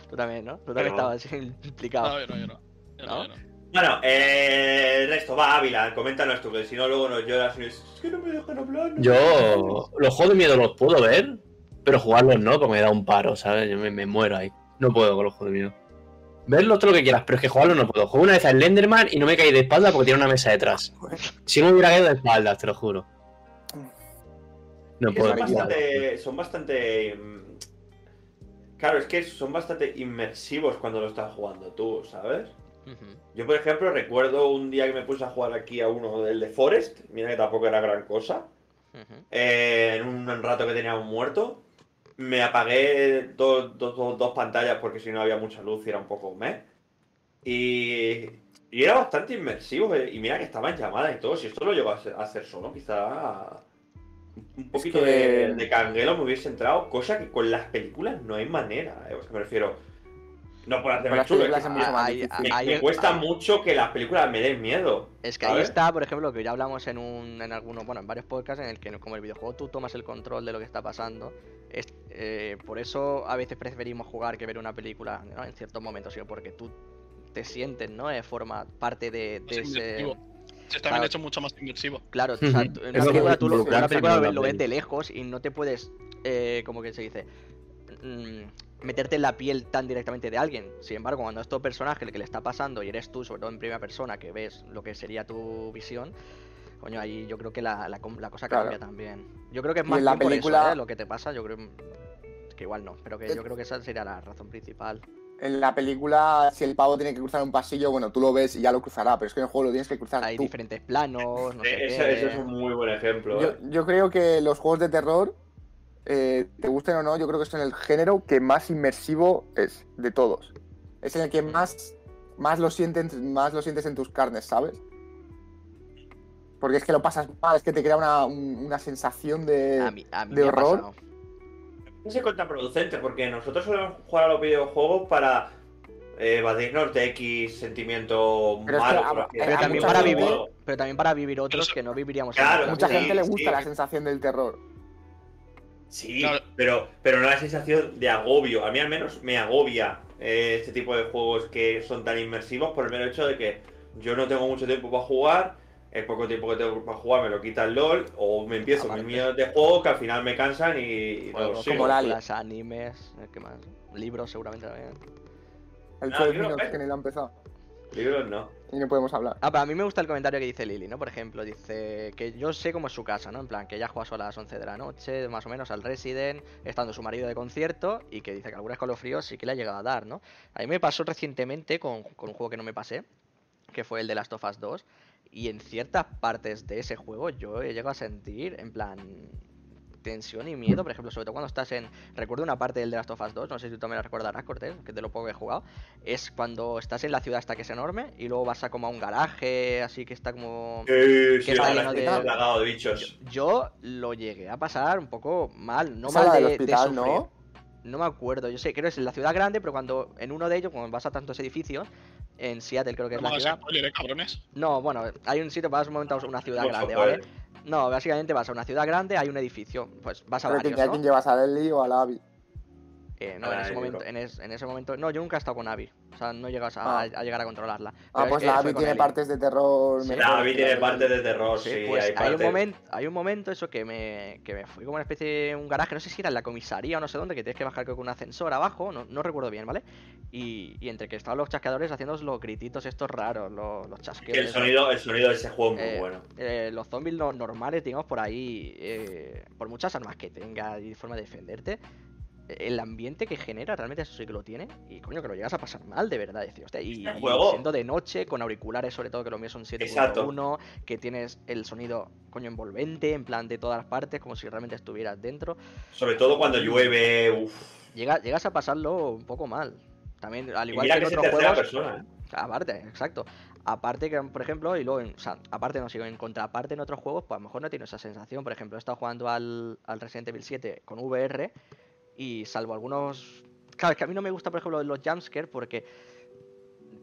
Speaker 2: Tú también, ¿no? Tú también estabas implicado.
Speaker 5: No, yo no, yo no. Yo no,
Speaker 2: ¿No?
Speaker 5: yo no.
Speaker 1: Bueno, eh, el resto, va Ávila, coméntanos tú, que si no luego nos lloras y dices, es que no me dejan hablar. no me dejan
Speaker 3: Yo los juegos de miedo los puedo ver, pero jugarlos no, porque me da un paro, ¿sabes? Yo me, me muero ahí. No puedo con los juegos de miedo. Verlos todo lo que quieras, pero es que jugarlos no puedo. Juego una vez al Slenderman y no me caí de espalda porque tiene una mesa detrás. Si no me hubiera caído de espaldas, te lo juro. No puedo.
Speaker 1: son bastante, son bastante. mm, Claro, es que son bastante inmersivos cuando lo estás jugando tú, ¿sabes? Yo, por ejemplo, recuerdo un día que me puse a jugar aquí a uno del de Forest, mira que tampoco era gran cosa, eh, en un rato que teníamos muerto, me apagué dos, dos- dos- dos pantallas porque si no había mucha luz y era un poco meh, y, y era bastante inmersivo, eh, y mira que estaba en llamada y todo, si esto lo llego a hacer, a hacer solo, quizá un poquito
Speaker 4: que-
Speaker 1: de, de canguelo me hubiese entrado, cosa que con las películas no hay manera, eh, o sea, me refiero, no por hacerme chulo, es
Speaker 2: Ahí-
Speaker 1: me,
Speaker 2: ahí-
Speaker 1: me cuesta
Speaker 2: ahí-
Speaker 1: mucho que las películas me den miedo.
Speaker 2: Es que ahí está, por ejemplo, lo que ya hablamos en un, en algunos, bueno, en varios podcasts en el que como el videojuego tú tomas el control de lo que está pasando. Es, eh, por eso a veces preferimos jugar que ver una película, ¿no? En ciertos momentos, sino porque tú te sientes, ¿no? Eh, forma parte de, de
Speaker 5: Es
Speaker 2: ese.
Speaker 5: inmersivo. Se está
Speaker 2: Claro.
Speaker 5: bien hecho mucho más inmersivo.
Speaker 2: Claro, o sea, tú- una película,
Speaker 3: que
Speaker 2: tú lo, una película lo, ves- lo ves
Speaker 3: peli.
Speaker 2: de lejos y no te puedes, eh, como que se dice, mm, meterte en la piel tan directamente de alguien. Sin embargo, cuando es tu personaje el que le está pasando y eres tú, sobre todo en primera persona, que ves lo que sería tu visión, coño, ahí yo creo que la, la cosa
Speaker 4: Claro.
Speaker 2: cambia también. Yo creo que es más
Speaker 4: en la
Speaker 2: bien por
Speaker 4: película-
Speaker 2: eso, ¿eh? lo que te pasa, yo creo que igual no, pero que yo creo que esa sería la razón principal.
Speaker 4: En la película, si el pavo tiene que cruzar un pasillo, bueno, tú lo ves y ya lo cruzará, pero es que en el juego lo tienes que cruzar
Speaker 2: Hay
Speaker 4: tú.
Speaker 2: diferentes planos, no sé
Speaker 1: Eh, ese es un muy buen ejemplo.
Speaker 4: Yo,
Speaker 1: ¿eh?
Speaker 4: yo creo que los juegos de terror, eh, te gusten o no, yo creo que son el género que más inmersivo es de todos. Es en el que más, más, lo, sienten, más lo sientes en tus carnes, ¿sabes? Porque es que lo pasas mal, es que te crea una, un- una sensación de...
Speaker 2: A mí, a mí
Speaker 4: de horror.
Speaker 1: Es contraproducente porque nosotros solemos jugar a los videojuegos para eh, evadirnos de X sentimiento
Speaker 4: Pero es que
Speaker 1: malo.
Speaker 4: a- pero
Speaker 2: también, para vivir, pero también para vivir otros que no viviríamos en
Speaker 1: Claro,
Speaker 4: Mucha gente le gusta
Speaker 1: sí.
Speaker 4: la sensación del terror.
Speaker 1: Sí, pero, pero no la sensación de agobio. A mí al menos me agobia eh, este tipo de juegos que son tan inmersivos por el mero hecho de que yo no tengo mucho tiempo para jugar, el poco tiempo que tengo para jugar me lo quita el LOL, o me empiezo mil millones de juegos que al final me cansan y, y no
Speaker 4: como la- Lali.
Speaker 2: películas, animes, eh, ¿qué más? Libros seguramente también.
Speaker 4: El
Speaker 1: No,
Speaker 4: 12
Speaker 1: yo no
Speaker 4: Minutes
Speaker 1: sé.
Speaker 4: que ni lo ha empezado.
Speaker 1: Libros no.
Speaker 4: Y no podemos hablar.
Speaker 2: Ah, pero a mí me gusta el comentario que dice Lili, ¿no? Por ejemplo, dice que yo sé cómo es su casa, ¿no? En plan, que ella juega sola a las 11 de la noche, más o menos, al Resident, estando su marido de concierto, y que dice que algunos escalofríos sí que le ha llegado a dar, ¿no? A mí me pasó recientemente con, con un juego que no me pasé, que fue el de Last of Us 2, y en ciertas partes de ese juego yo he llegado a sentir, en plan, tensión y miedo, por ejemplo, sobre todo cuando estás en... Recuerdo una parte del The Last of Us 2, no sé si tú también la recordarás, Cortés, que de lo poco que he jugado, es cuando estás en la ciudad hasta que es enorme y luego vas a como a un garaje, así que está como...
Speaker 1: Sí, sí,
Speaker 2: está lleno de-
Speaker 1: plagado de
Speaker 2: Yo,
Speaker 1: bichos.
Speaker 2: yo lo llegué a pasar un poco mal, no mal de,
Speaker 4: del
Speaker 2: de
Speaker 4: hospital,
Speaker 2: sufrir.
Speaker 4: ¿no?
Speaker 2: No me acuerdo, yo sé, creo que es en la ciudad grande, pero cuando en uno de ellos, cuando vas a tantos edificios, en Seattle creo que es
Speaker 5: No
Speaker 2: la ciudad.
Speaker 5: spoiler, eh, cabrones.
Speaker 2: No, bueno, hay un sitio, vas un momento a una ciudad grande. ¿vale? No, básicamente vas a una ciudad grande, hay un edificio, pues vas a
Speaker 4: Pero que
Speaker 2: varios,
Speaker 4: ¿a
Speaker 2: ¿no?
Speaker 4: quién llevas a Lely o a la Abby?
Speaker 2: Eh, no, en ese, momento, en, es- en ese momento. No, yo nunca he estado con Abby. O sea, no llegas a,
Speaker 4: Ah.
Speaker 2: a llegar a controlarla.
Speaker 4: Ah, pues
Speaker 2: es
Speaker 4: la
Speaker 2: que
Speaker 4: Abby
Speaker 2: con
Speaker 4: tiene partes de terror.
Speaker 2: Sí.
Speaker 1: La Abby
Speaker 4: que
Speaker 1: tiene
Speaker 4: de
Speaker 1: parte
Speaker 4: Ellie.
Speaker 1: de terror,
Speaker 2: Sí,
Speaker 1: sí,
Speaker 2: pues
Speaker 1: hay
Speaker 2: hay, un momento, hay un momento eso que me, que me fui como una especie de un garaje, no sé si era en la comisaría o no sé dónde, que tienes que bajar que un ascensor abajo, no, no recuerdo bien, ¿vale? Y, y entre que estaban los chasqueadores haciendo los grititos estos raros, los, los chasqueos.
Speaker 1: Que el sonido, el sonido de ese juego es muy
Speaker 2: Eh,
Speaker 1: bueno.
Speaker 2: eh, los zombies no- normales, digamos, por ahí, eh, por muchas armas que tenga y forma de defenderte, el ambiente que genera realmente eso sí que lo tiene. Y coño, que lo llegas a pasar mal, de verdad. Decir, hostia, y, siendo de noche, con auriculares, sobre todo que los míos son
Speaker 1: Exacto.
Speaker 2: 7.1, que tienes el sonido, coño, envolvente, en plan de todas las partes, como si realmente estuvieras dentro.
Speaker 1: Sobre todo cuando llueve, uff.
Speaker 2: Llega- llegas a pasarlo un poco mal. También, al
Speaker 1: Y
Speaker 2: igual
Speaker 1: mira
Speaker 2: que
Speaker 1: que
Speaker 2: en otros juegos.
Speaker 1: persona, ¿eh?
Speaker 2: Aparte, exacto. Aparte que, por ejemplo, y luego, en- o sea, aparte no sigo en contraparte en otros juegos, pues a lo mejor no tiene esa sensación. Por ejemplo, he estado jugando al, al Resident Evil 7 con VR y salvo algunos... Claro, es que a mí no me gusta, por ejemplo, los jumpscares porque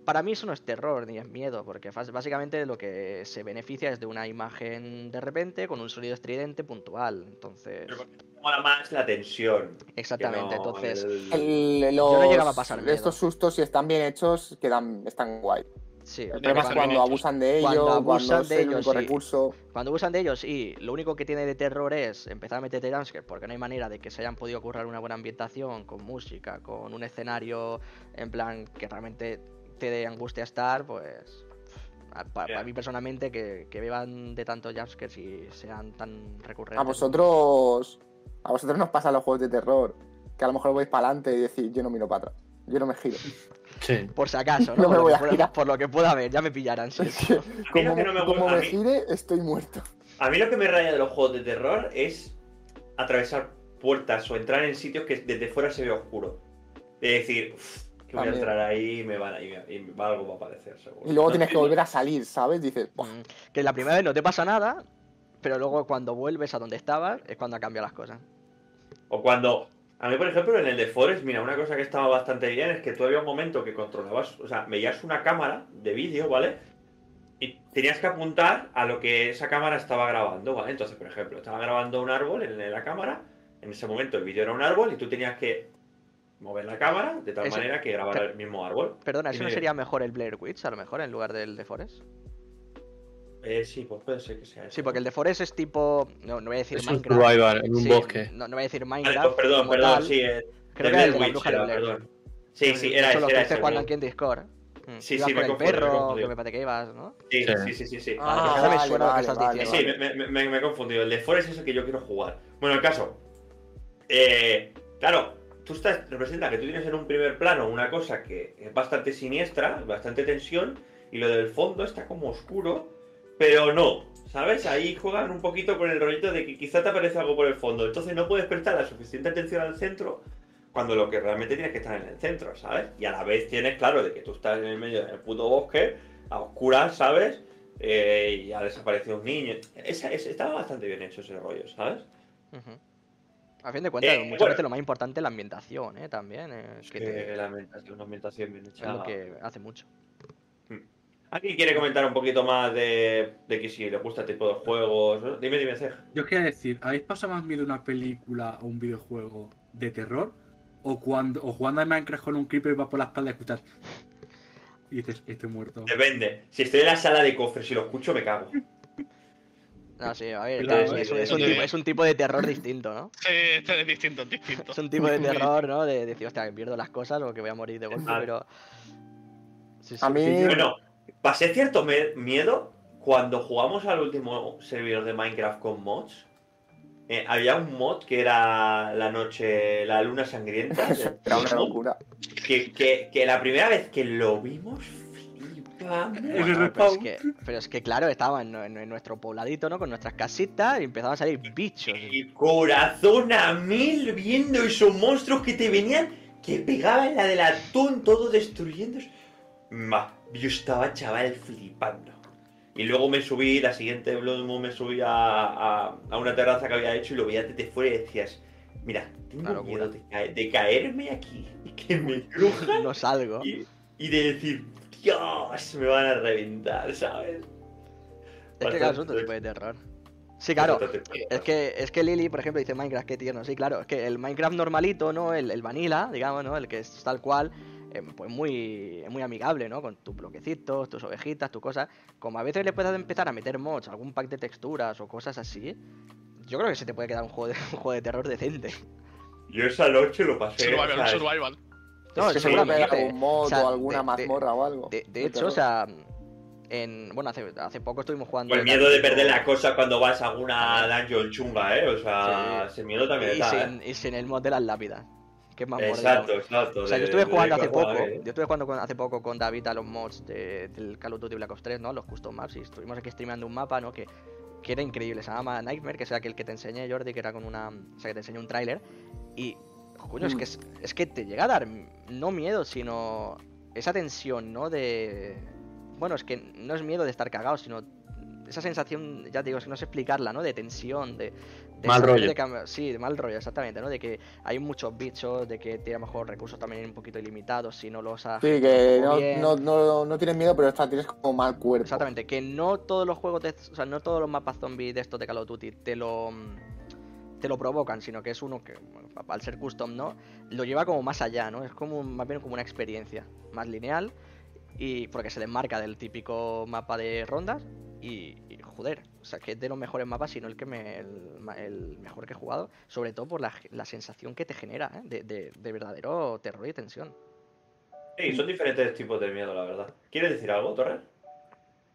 Speaker 2: para mí eso no es terror ni es miedo, porque básicamente lo que se beneficia es de una imagen de repente con un sonido estridente puntual. Entonces,
Speaker 1: Pero porque te mola más la tensión.
Speaker 2: exactamente,
Speaker 1: no
Speaker 2: entonces...
Speaker 1: el-
Speaker 4: El-
Speaker 2: no llegaba a pasar miedo.
Speaker 4: Estos sustos, si están bien hechos, quedan, están guay.
Speaker 2: Sí,
Speaker 4: El problema es cuando abusan de ellos,
Speaker 2: Cuando abusan de
Speaker 4: el
Speaker 2: ellos,
Speaker 4: único
Speaker 2: sí.
Speaker 4: recurso.
Speaker 2: Cuando usan de ellos y lo único que tiene de terror es empezar a meterte jumpscares porque no hay manera de que se hayan podido currar una buena ambientación con música, con un escenario en plan que realmente te dé angustia estar, pues pa- para, mí personalmente que, que beban de tantos jumpscares y sean tan recurrentes.
Speaker 4: A vosotros, a vosotros nos pasa los juegos de terror, que a lo mejor vais para adelante y decís, yo no miro para atrás, yo no me giro.
Speaker 3: Sí.
Speaker 2: Por si acaso, ¿no?
Speaker 4: No me
Speaker 2: por,
Speaker 4: voy
Speaker 2: lo
Speaker 4: a
Speaker 2: que pueda,
Speaker 4: girar.
Speaker 2: por lo que pueda haber, ya me pillarán. sí.
Speaker 4: Es que como,
Speaker 1: que no me
Speaker 4: como me
Speaker 1: mí-
Speaker 4: gire, estoy muerto.
Speaker 1: A mí lo que me raya de los juegos de terror es atravesar puertas o entrar en sitios que desde fuera se ve oscuro. De decir, "Uf, que voy a entrar ahí y me van a, y me- y me- algo va a aparecer seguro.
Speaker 4: Y luego
Speaker 1: No
Speaker 4: tienes que volver a salir, ¿sabes? Dices, "Buah,
Speaker 2: Mm, Que la primera vez no te pasa nada, pero luego cuando vuelves a donde estabas es cuando han cambiado las cosas.
Speaker 1: O cuando. A mí, por ejemplo, en el de Forest, mira, una cosa que estaba bastante bien es que tú había un momento que controlabas, o sea, veías una cámara de vídeo, ¿vale? Y tenías que apuntar a lo que esa cámara estaba grabando, ¿vale? Entonces, por ejemplo, estaba grabando un árbol en la cámara, en ese momento el vídeo era un árbol y tú tenías que mover la cámara de tal
Speaker 2: Eso-
Speaker 1: manera que grabara el mismo árbol.
Speaker 2: Perdona, ¿eso no sería mejor el Blair Witch a lo mejor en lugar del de Forest?
Speaker 1: Eh, sí, pues puede ser que sea eso.
Speaker 2: Sí, porque el de Forest es tipo. No, no voy a decir
Speaker 3: Es un
Speaker 2: Minecraft.
Speaker 3: survival en un
Speaker 2: Sí,
Speaker 3: bosque.
Speaker 2: No, no voy a decir
Speaker 1: Vale,
Speaker 2: Minecraft.
Speaker 1: pues perdón,
Speaker 2: como
Speaker 1: perdón,
Speaker 2: tal.
Speaker 1: sí. eh,
Speaker 2: Creo que era el de la
Speaker 1: Witch
Speaker 2: bruja de
Speaker 1: era,
Speaker 2: Blair.
Speaker 1: perdón. Sí, sí, era
Speaker 2: Eso lo que aquí en Discord. Mm,
Speaker 1: Sí,
Speaker 2: ibas
Speaker 1: sí,
Speaker 2: con
Speaker 1: me
Speaker 2: el
Speaker 1: me
Speaker 2: perro, que me parece que ibas, ¿no?
Speaker 1: Sí,
Speaker 3: Sí.
Speaker 1: sí, sí, sí, sí.
Speaker 4: Ah,
Speaker 2: me
Speaker 4: vale,
Speaker 2: suena lo que estás diciendo.
Speaker 1: Sí, me, me- me- me he confundido. El de Forest es el que yo quiero jugar. Bueno, el caso. Eh, claro, tú estás, representa que tú tienes en un primer plano una cosa que es bastante siniestra, bastante tensión, y lo del fondo está como oscuro, pero no. ¿Sabes? Ahí juegan un poquito con el rollito de que quizá te aparece algo por el fondo. Entonces no puedes prestar la suficiente atención al centro cuando lo que realmente tienes que estar en el centro, ¿sabes? Y a la vez tienes claro de que tú estás en el medio del puto bosque, a oscuras, ¿sabes? Eh, y ha desaparecido un niño. Esa, esa- estaba bastante bien hecho ese rollo, ¿sabes?
Speaker 2: A fin de cuentas,
Speaker 1: Eh,
Speaker 2: muchas
Speaker 1: bueno.
Speaker 2: veces lo más importante es la ambientación, ¿eh? También. eh, que te-
Speaker 1: la ambientación, una ambientación bien
Speaker 2: es
Speaker 1: hecha.
Speaker 2: lo que hace mucho.
Speaker 1: ¿Alguien quiere comentar un poquito más de, de que si le gusta este tipo de juegos? ¿no? Dime, dime, Cej.
Speaker 6: Yo quería decir, ¿habéis pasado más miedo una película o un videojuego de terror? ¿O cuando o jugando a Minecraft con un creeper y va por la espalda y escuchas... Y dices, estoy muerto.
Speaker 1: Depende. Si estoy en la sala de cofres y lo escucho, me cago.
Speaker 2: No, sí, a ver,
Speaker 6: Claro,
Speaker 2: es, es un- es un
Speaker 5: sí.
Speaker 2: tipo, es un tipo de terror distinto, ¿no?
Speaker 5: Sí, este es distinto, es distinto.
Speaker 2: Es un tipo de terror, ¿no? De decir, hostia, que pierdo las cosas o que voy a morir de golpe,
Speaker 1: Vale.
Speaker 2: pero. Sí, sí,
Speaker 4: A mí-
Speaker 2: sí,
Speaker 1: Bueno, pasé cierto miedo cuando jugamos al último servidor de Minecraft con mods. Eh, había un mod que era la noche, la luna sangrienta.
Speaker 4: Era una locura.
Speaker 1: que, que, que la primera vez que lo vimos, flipamos.
Speaker 2: Bueno, pero, es que, pero es que, claro, estaba en, en- en nuestro pobladito, ¿no? Con nuestras casitas y empezaban a salir bichos.
Speaker 1: Y corazón a mil viendo esos monstruos que te venían, que pegaban la del atún, todo destruyendo. Ma, yo estaba chaval flipando. Y luego me subí, la siguiente Blood Moon me subí a, a- a una terraza que había hecho y lo veía desde fuera y decías, mira, tengo miedo de, caer- de caerme aquí y que me crujan
Speaker 2: No salgo.
Speaker 1: y, y de decir, Dios, me van a reventar, ¿sabes?
Speaker 2: Es que claro, es otro tipo de terror. Sí, claro. Es que, es que Lily, por ejemplo, dice Minecraft, qué tierno. Sí, claro, es que el Minecraft normalito, ¿no? El, el vanilla, digamos, ¿no? El que es tal cual, eh, pues muy, es muy amigable, ¿no? Con tus bloquecitos, tus ovejitas, tus cosas. Como a veces le puedes empezar a meter mods, algún pack de texturas o cosas así, yo creo que se te puede quedar un juego de, un juego de terror decente.
Speaker 1: Yo esa noche lo pasé.
Speaker 5: Survival, un survival.
Speaker 2: No,
Speaker 1: Es que
Speaker 2: seguramente.
Speaker 4: algún mod
Speaker 2: O sea,
Speaker 4: o alguna
Speaker 2: de- de-
Speaker 4: mazmorra o algo.
Speaker 2: De, hecho,
Speaker 4: terror.
Speaker 2: o sea, en, bueno, hace, hace poco estuvimos jugando...
Speaker 1: O el
Speaker 2: el
Speaker 1: miedo de perder la cosa cuando vas a alguna dungeon chunga, ¿eh? O sea,
Speaker 2: Sí.
Speaker 1: ese miedo también
Speaker 2: y,
Speaker 1: está,
Speaker 2: sin,
Speaker 1: ¿eh?
Speaker 2: y sin el mod de las lápidas. Que es más mordido.
Speaker 1: Exacto, exacto.
Speaker 2: O sea,
Speaker 1: de-
Speaker 2: yo estuve
Speaker 1: de-
Speaker 2: jugando
Speaker 1: de-
Speaker 2: hace poco,
Speaker 1: de-
Speaker 2: yo estuve jugando con- hace poco con David a los mods de- del Call of Duty Black Ops 3, ¿no? Los custom maps y estuvimos aquí streameando un mapa, ¿no? Que, que era increíble, se llama Nightmare, que es aquel que te enseñé, Jordi, que era con una... O sea, que te enseñé un tráiler y... Coño, es
Speaker 4: Mm.
Speaker 2: que, es, es que te llega a dar no miedo, sino esa tensión, ¿no? De... Bueno, es que no es miedo de estar cagado, sino esa sensación, ya te digo, es que no sé explicarla, ¿no? De tensión, de... de
Speaker 3: Mal rollo.
Speaker 2: de sí, de mal rollo, exactamente, ¿no? De que hay muchos bichos, de que tiene a lo mejor recursos también un poquito ilimitados si no los has...
Speaker 4: Sí, que no, no, no, no tienes miedo, pero esta tienes como mal cuerpo.
Speaker 2: Exactamente, que no todos los juegos, de, o sea, no todos los mapas zombies de estos de Call of Duty te lo te lo provocan, sino que es uno que, bueno, al ser custom, ¿no? Lo lleva como más allá, ¿no? Es como un- más bien como una experiencia más lineal y porque se desmarca del típico mapa de rondas y, y, joder, sea, que es de los mejores mapas, sino el que me, el, mejor que he jugado, sobre todo por la, la sensación que te genera, ¿eh? de, de- de verdadero terror y tensión.
Speaker 1: Sí, son diferentes tipos de miedo, la verdad. ¿Quieres decir algo, Torres?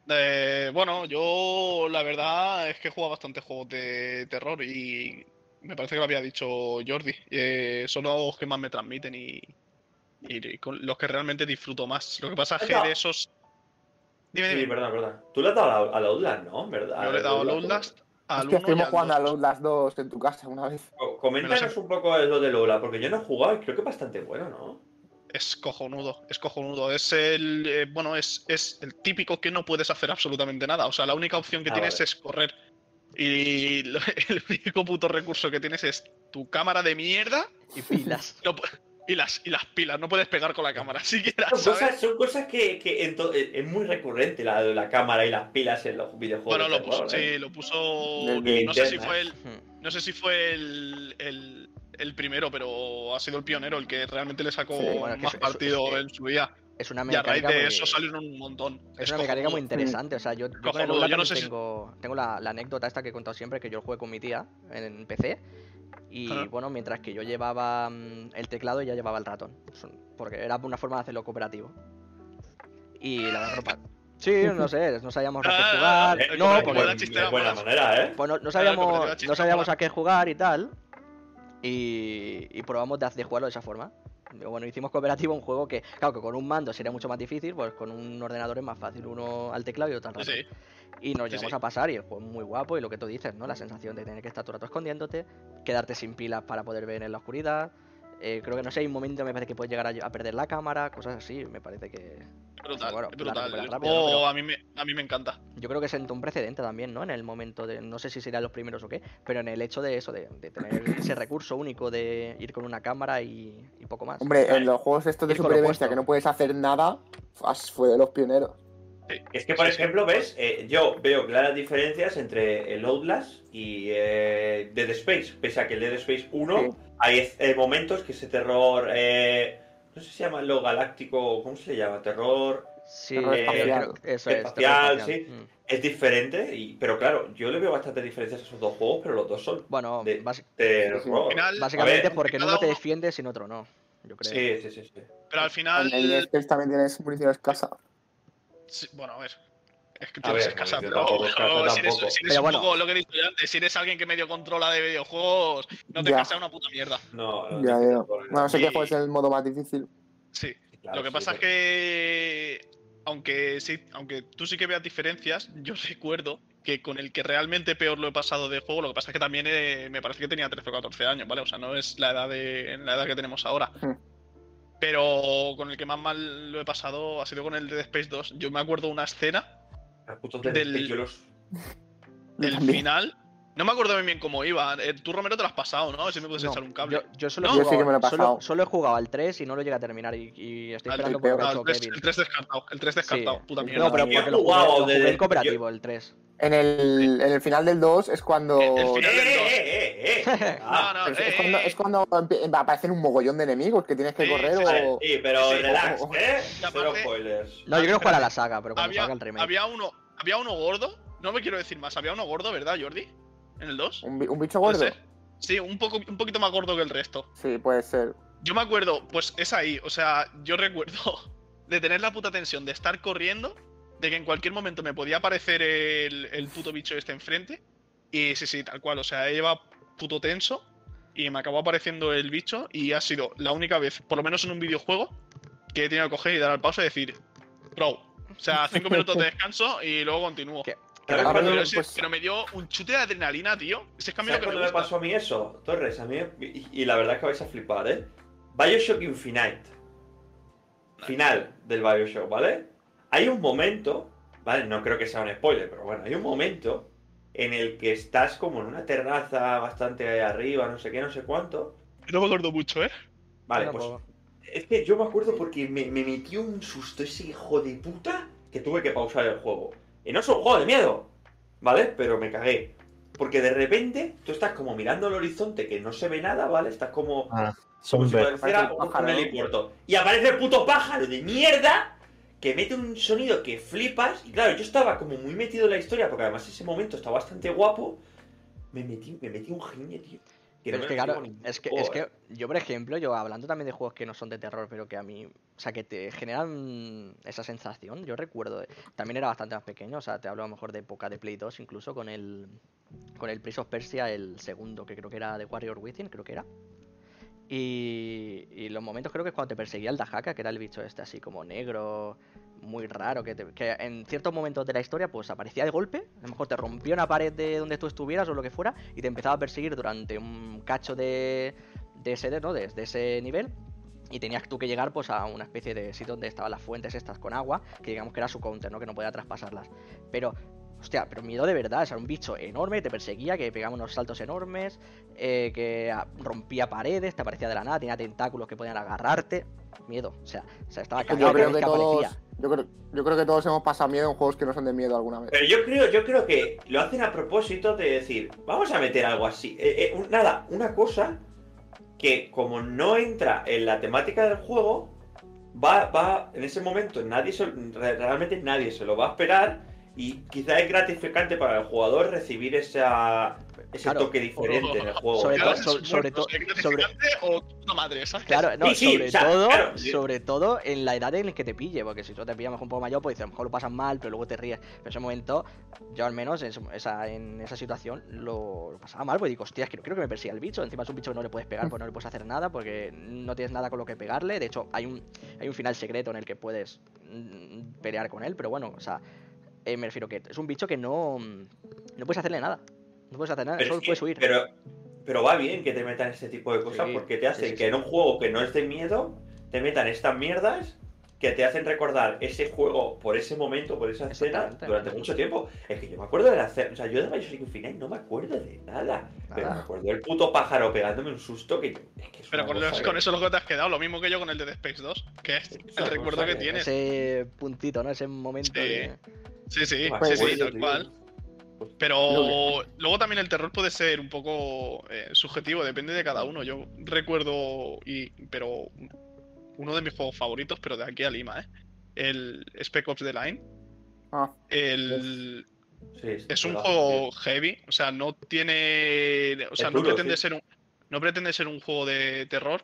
Speaker 5: Eh, bueno, yo la verdad es que he jugado bastantes juegos de terror y me parece que lo había dicho Jordi. eh, son los que más me transmiten y, y con los que realmente disfruto más. Lo que pasa es que de esos. Dime,
Speaker 1: Sí,
Speaker 5: dime.
Speaker 1: perdón, perdón. Tú le has dado a la- al Outlast, ¿no? ¿Verdad?
Speaker 5: Yo le he dado al Outlast, al
Speaker 4: Hostia,
Speaker 5: 1 y
Speaker 4: estuvimos
Speaker 5: al
Speaker 4: jugando a
Speaker 5: 2.
Speaker 4: los, las dos en tu casa una vez.
Speaker 1: Co- Coméntanos un poco de lo del Outlast, porque yo no he jugado y creo que es bastante bueno, ¿no?
Speaker 5: Es cojonudo, es cojonudo. Es el. eh, bueno, es, es el típico que no puedes hacer absolutamente nada. O sea, la única opción que
Speaker 1: Ah,
Speaker 5: tienes
Speaker 1: vale.
Speaker 5: es correr. Y lo- el único puto recurso que tienes es tu cámara de mierda
Speaker 2: Y pilas.
Speaker 5: no y, las, y las pilas. No puedes pegar con la cámara siquiera,
Speaker 1: Son
Speaker 5: ¿sabes?
Speaker 1: cosas, son cosas que, que en to- es muy recurrente la, la cámara y las pilas en los videojuegos.
Speaker 5: Bueno,
Speaker 1: de
Speaker 5: lo puso,
Speaker 1: ¿eh?
Speaker 5: sí, lo puso. No sé si fue el.
Speaker 2: Hmm.
Speaker 5: No sé si fue el, el, el primero, pero ha sido el pionero el que realmente le sacó
Speaker 4: Sí,
Speaker 2: bueno,
Speaker 5: más partido
Speaker 2: es
Speaker 5: en su día.
Speaker 2: Es una
Speaker 5: Y a raíz
Speaker 2: mecánica
Speaker 5: de
Speaker 2: muy-
Speaker 5: eso salieron un montón.
Speaker 2: Es una mecánica muy interesante, o sea, yo, yo el
Speaker 5: no sé si-
Speaker 2: tengo, tengo la, la anécdota esta que he contado siempre, que yo jugué con mi tía en PC, y bueno, mientras que yo llevaba mm, el teclado, ella llevaba el ratón, porque era una forma de hacerlo cooperativo. Y la ropa... Sí, no sé, no sabíamos a qué jugar,
Speaker 5: eh,
Speaker 1: Eh,
Speaker 2: no,
Speaker 5: como
Speaker 2: porque-
Speaker 5: chistera
Speaker 1: buena manera, ¿eh?
Speaker 2: pues no, no
Speaker 5: Claro,
Speaker 2: sabíamos, no sabíamos a qué jugar y tal. Y, y probamos de, de jugarlo de esa forma. Bueno, hicimos cooperativo un juego que, claro, que con un mando sería mucho más difícil, pues con un ordenador es más fácil, uno al teclado y otro al ratón.
Speaker 5: Sí,
Speaker 2: Y nos
Speaker 5: Sí,
Speaker 2: llegamos
Speaker 5: sí.
Speaker 2: a pasar y el juego es muy guapo y lo que tú dices, ¿no? La sensación de tener que estar todo el rato escondiéndote, quedarte sin pilas para poder ver en la oscuridad. Eh, creo que no sé, hay un momento me parece que puedes llegar a, a perder la cámara, cosas así, me parece que...
Speaker 5: brutal,
Speaker 2: Bueno,
Speaker 5: brutal. a, mí me, a mí me encanta.
Speaker 2: Yo creo que sentó un precedente también, ¿no? En el momento de, no sé si serían los primeros o qué, pero en el hecho de eso, de, de tener ese recurso único de ir con una cámara y, y poco más.
Speaker 4: Hombre, en los juegos estos de supervivencia que no puedes hacer nada, fue de los pioneros.
Speaker 1: Es que, por
Speaker 5: Sí, sí.
Speaker 1: ejemplo, ves, Eh, yo veo claras diferencias entre el Outlast y eh, Dead Space. Pese a que el Dead Space 1
Speaker 4: Sí.
Speaker 1: hay eh, momentos que ese terror, eh, no sé si se llama lo galáctico, ¿cómo se le llama? Terror
Speaker 2: Sí,
Speaker 4: Terror
Speaker 2: eh,
Speaker 4: espacial.
Speaker 2: creo- eso es.
Speaker 1: Espacial,
Speaker 2: terror espacial.
Speaker 1: sí.
Speaker 2: Mm.
Speaker 1: es diferente, y, pero claro, yo le veo bastantes diferencias a esos dos juegos, pero los dos son
Speaker 2: Bueno,
Speaker 1: De-
Speaker 2: basi-
Speaker 1: terror.
Speaker 5: Al final,
Speaker 2: básicamente
Speaker 1: a ver,
Speaker 2: es porque en uno te defiendes y en otro no. Yo creo.
Speaker 1: Sí, sí, sí, sí.
Speaker 5: Pero al final.
Speaker 4: En el Space también tienes munición escasa.
Speaker 5: Sí, bueno, a ver. Es que tienes pero,
Speaker 1: tampoco,
Speaker 5: pero si eres,
Speaker 1: tampoco.
Speaker 5: si eres
Speaker 2: Pero
Speaker 5: un
Speaker 2: bueno.
Speaker 5: poco lo que he dicho yo antes, si eres alguien que medio controla de videojuegos, no te
Speaker 4: Ya.
Speaker 5: pasa una puta mierda.
Speaker 1: No, no,
Speaker 4: Ya,
Speaker 1: no,
Speaker 4: ya.
Speaker 1: no,
Speaker 4: Bueno, sé que
Speaker 5: Y-
Speaker 4: juegues el modo más difícil.
Speaker 5: Sí.
Speaker 1: claro,
Speaker 5: lo que
Speaker 1: sí,
Speaker 5: pasa es que. Aunque sí, aunque tú sí que veas diferencias, yo recuerdo que con el que realmente peor lo he pasado de juego, lo que pasa es que también eh, me parece que tenía 13 o 14 años, ¿vale? O sea, no es la edad de la edad que tenemos ahora.
Speaker 4: Hmm.
Speaker 5: Pero con el que más mal lo he pasado ha sido con el de Dead Space 2. Yo me acuerdo una escena del-
Speaker 1: yo
Speaker 5: del final. No me acuerdo muy bien cómo iba. Eh, Tú, Romero, te lo has pasado, ¿no? Si me puedes
Speaker 2: No,
Speaker 5: echar un cable.
Speaker 2: Yo, yo solo,
Speaker 5: No.
Speaker 2: he
Speaker 4: Yo sí que
Speaker 2: jugado,
Speaker 4: me lo he
Speaker 2: solo,
Speaker 4: pasado.
Speaker 2: solo he jugado al 3 y no lo llegué a terminar y, y estoy
Speaker 5: Al
Speaker 2: esperando
Speaker 4: tres,
Speaker 2: por
Speaker 5: Ah,
Speaker 2: hecho
Speaker 5: el 3,
Speaker 2: Kevin.
Speaker 5: el 3 descartado. El 3 descartado.
Speaker 2: Sí.
Speaker 5: Puta
Speaker 4: No,
Speaker 5: mierda.
Speaker 2: No, pero
Speaker 1: Yo
Speaker 2: porque lo jugué, lo jugué
Speaker 1: de-
Speaker 2: en cooperativo, el 3.
Speaker 4: En el, en el final del 2 es cuando. Es, cuando, es cuando empe- aparecen un mogollón de enemigos que tienes que
Speaker 5: Sí,
Speaker 4: correr
Speaker 5: sí,
Speaker 4: o.
Speaker 1: sí, pero
Speaker 5: Sí,
Speaker 1: relax. ¿eh? Cero spoilers.
Speaker 2: No, yo quiero jugar a la saga, pero cuando
Speaker 5: había,
Speaker 2: salga el remake.
Speaker 5: había uno había uno gordo. No me quiero decir más. Había uno gordo, ¿verdad, Jordi? ¿En el 2?
Speaker 4: ¿Un, bi- un bicho
Speaker 5: ¿Puede
Speaker 4: gordo?
Speaker 5: Sí, un, poco, un poquito más gordo que el resto.
Speaker 4: Sí, puede ser.
Speaker 5: Yo me acuerdo, pues es ahí. O sea, yo recuerdo de tener la puta tensión de estar corriendo, de que en cualquier momento me podía aparecer el, el puto bicho este enfrente. Y sí, sí, tal cual. O sea, iba puto tenso y me acabó apareciendo el bicho y ha sido la única vez, por lo menos en un videojuego, que he tenido que coger y dar al pausa y decir, bro. O sea, cinco minutos de descanso y luego continúo.
Speaker 2: ¿Qué?
Speaker 1: ¿Sabes
Speaker 4: Ahora
Speaker 1: cuándo
Speaker 5: Pero,
Speaker 1: me-
Speaker 4: mismo,
Speaker 5: sí,
Speaker 4: pues-
Speaker 5: pero me dio un chute de adrenalina, tío. Ese es cambio
Speaker 1: ¿Sabes
Speaker 5: que me
Speaker 1: me pasó a mí eso? Torres, a mí. Y, y la verdad es que vais a flipar, ¿eh? Bioshock Infinite. Final del Bioshock, ¿vale? Hay un momento, ¿vale? No creo que sea un spoiler, pero bueno, hay un momento en el que estás como en una terraza bastante arriba, no sé qué, no sé cuánto.
Speaker 5: No me acuerdo mucho, ¿eh?
Speaker 1: Vale, pues es que yo me acuerdo porque me, me metió un susto ese hijo de puta que tuve que pausar el juego. Y no es un juego de miedo, ¿vale? Pero me cagué. Porque de repente tú estás como mirando el horizonte que no se ve nada, ¿vale? Estás como,
Speaker 3: Ah,
Speaker 1: como si
Speaker 4: Parece un
Speaker 1: un,
Speaker 4: pájaro.
Speaker 1: un helipuerto. Y aparece el puto pájaro de mierda que mete un sonido que flipas. Y claro, yo estaba como muy metido en la historia porque además ese momento está bastante guapo. Me metí, me metí un genio, tío.
Speaker 2: Pero
Speaker 1: no
Speaker 2: es que claro, es que, es que yo, por ejemplo, yo hablando también de juegos que no son de terror, pero que a mí, o sea, que te generan esa sensación, yo recuerdo, de- también era bastante más pequeño, o sea, te hablo a lo mejor de época de Play 2, incluso con el, con el Prince of Persia, el segundo, que creo que era de Warrior Within, creo que era. Y, y los momentos creo que es cuando te perseguía el Dajaka, que era el bicho este así como negro, muy raro, que, en ciertos momentos de la historia pues aparecía de golpe, a lo mejor te rompía una pared de donde tú estuvieras o lo que fuera, y te empezaba a perseguir durante un cacho de, de ese, ¿no? de, de ese nivel. Y tenías tú que llegar pues a una especie de sitio donde estaban las fuentes estas con agua, que digamos que era su counter, ¿no? Que no podía traspasarlas. Pero, hostia, pero miedo de verdad, o sea, era un bicho enorme que te perseguía, que pegaba unos saltos enormes, eh, que rompía paredes, te aparecía de la nada, tenía tentáculos que podían agarrarte. Miedo, o sea, o sea estaba
Speaker 4: Yo
Speaker 2: cagado cada
Speaker 4: creo que
Speaker 2: que
Speaker 4: todos. Yo creo, yo creo que todos hemos pasado miedo en juegos que no son de miedo alguna vez.
Speaker 1: Pero yo creo, yo creo que lo hacen a propósito de decir, vamos a meter algo así. Eh, eh, un- nada, una cosa que como no entra en la temática del juego, va, va, en ese momento nadie se- re- realmente nadie se lo va a esperar y quizá es gratificante para el jugador recibir esa, ese
Speaker 2: Claro.
Speaker 1: toque diferente en el juego.
Speaker 2: Sobre
Speaker 5: Claro,
Speaker 2: todo- sobre- sobre todo-
Speaker 5: ¿es gratificante o madre, ¿sabes?
Speaker 2: Claro, no,
Speaker 1: Sí, sí,
Speaker 2: sobre
Speaker 1: o sea,
Speaker 2: todo,
Speaker 1: claro,
Speaker 2: sobre todo en la edad en la que te pille, porque si tú te pillas un poco mayor, pues a lo mejor lo pasas mal, pero luego te ríes. Pero en ese momento, yo al menos en esa, en esa situación lo, lo pasaba mal, porque digo, hostias, creo, creo que me persigue el bicho. Encima es un bicho que no le puedes pegar, pues no le puedes hacer nada, porque no tienes nada con lo que pegarle. De hecho, hay un, hay un final secreto en el que puedes mm, pelear con él, pero bueno, o sea, eh, me refiero que es un bicho que no, no puedes hacerle nada. No puedes hacer nada,
Speaker 1: Pero,
Speaker 2: solo
Speaker 1: es que-
Speaker 2: puedes huir.
Speaker 1: pero, pero va bien que te metan este tipo de cosas
Speaker 2: Sí,
Speaker 1: porque te hacen
Speaker 2: sí, sí,
Speaker 1: que en un juego que no es de miedo, te metan estas mierdas que te hacen recordar ese juego por ese momento, por esa escena, durante mucho tiempo. Es que yo me acuerdo de la escena, o sea, yo de Bioshock Infinite no me acuerdo de nada, pero
Speaker 2: Nada.
Speaker 1: me acuerdo del puto pájaro pegándome un susto que, es que es
Speaker 5: Pero con, los-
Speaker 1: que-
Speaker 5: con eso es lo que te has quedado, lo mismo que yo con el de Dead Space 2, que es el recuerdo que
Speaker 1: que-
Speaker 5: tienes.
Speaker 2: Ese puntito, ¿no? Ese momento
Speaker 5: Sí. Sí, sí,
Speaker 1: Pues,
Speaker 5: sí, sí,
Speaker 1: tío.
Speaker 5: tal cual. Pero luego también el terror puede ser un poco eh, subjetivo, depende de cada uno. Yo recuerdo, y pero uno de mis juegos favoritos, pero de aquí a Lima, ¿eh? El Spec Ops The Line.
Speaker 4: Ah.
Speaker 5: El,
Speaker 1: sí, sí,
Speaker 5: es un
Speaker 1: verdad,
Speaker 5: juego heavy, o sea, no tiene. O sea, no pretende
Speaker 1: sí.
Speaker 5: ser un. No pretende ser un juego de terror,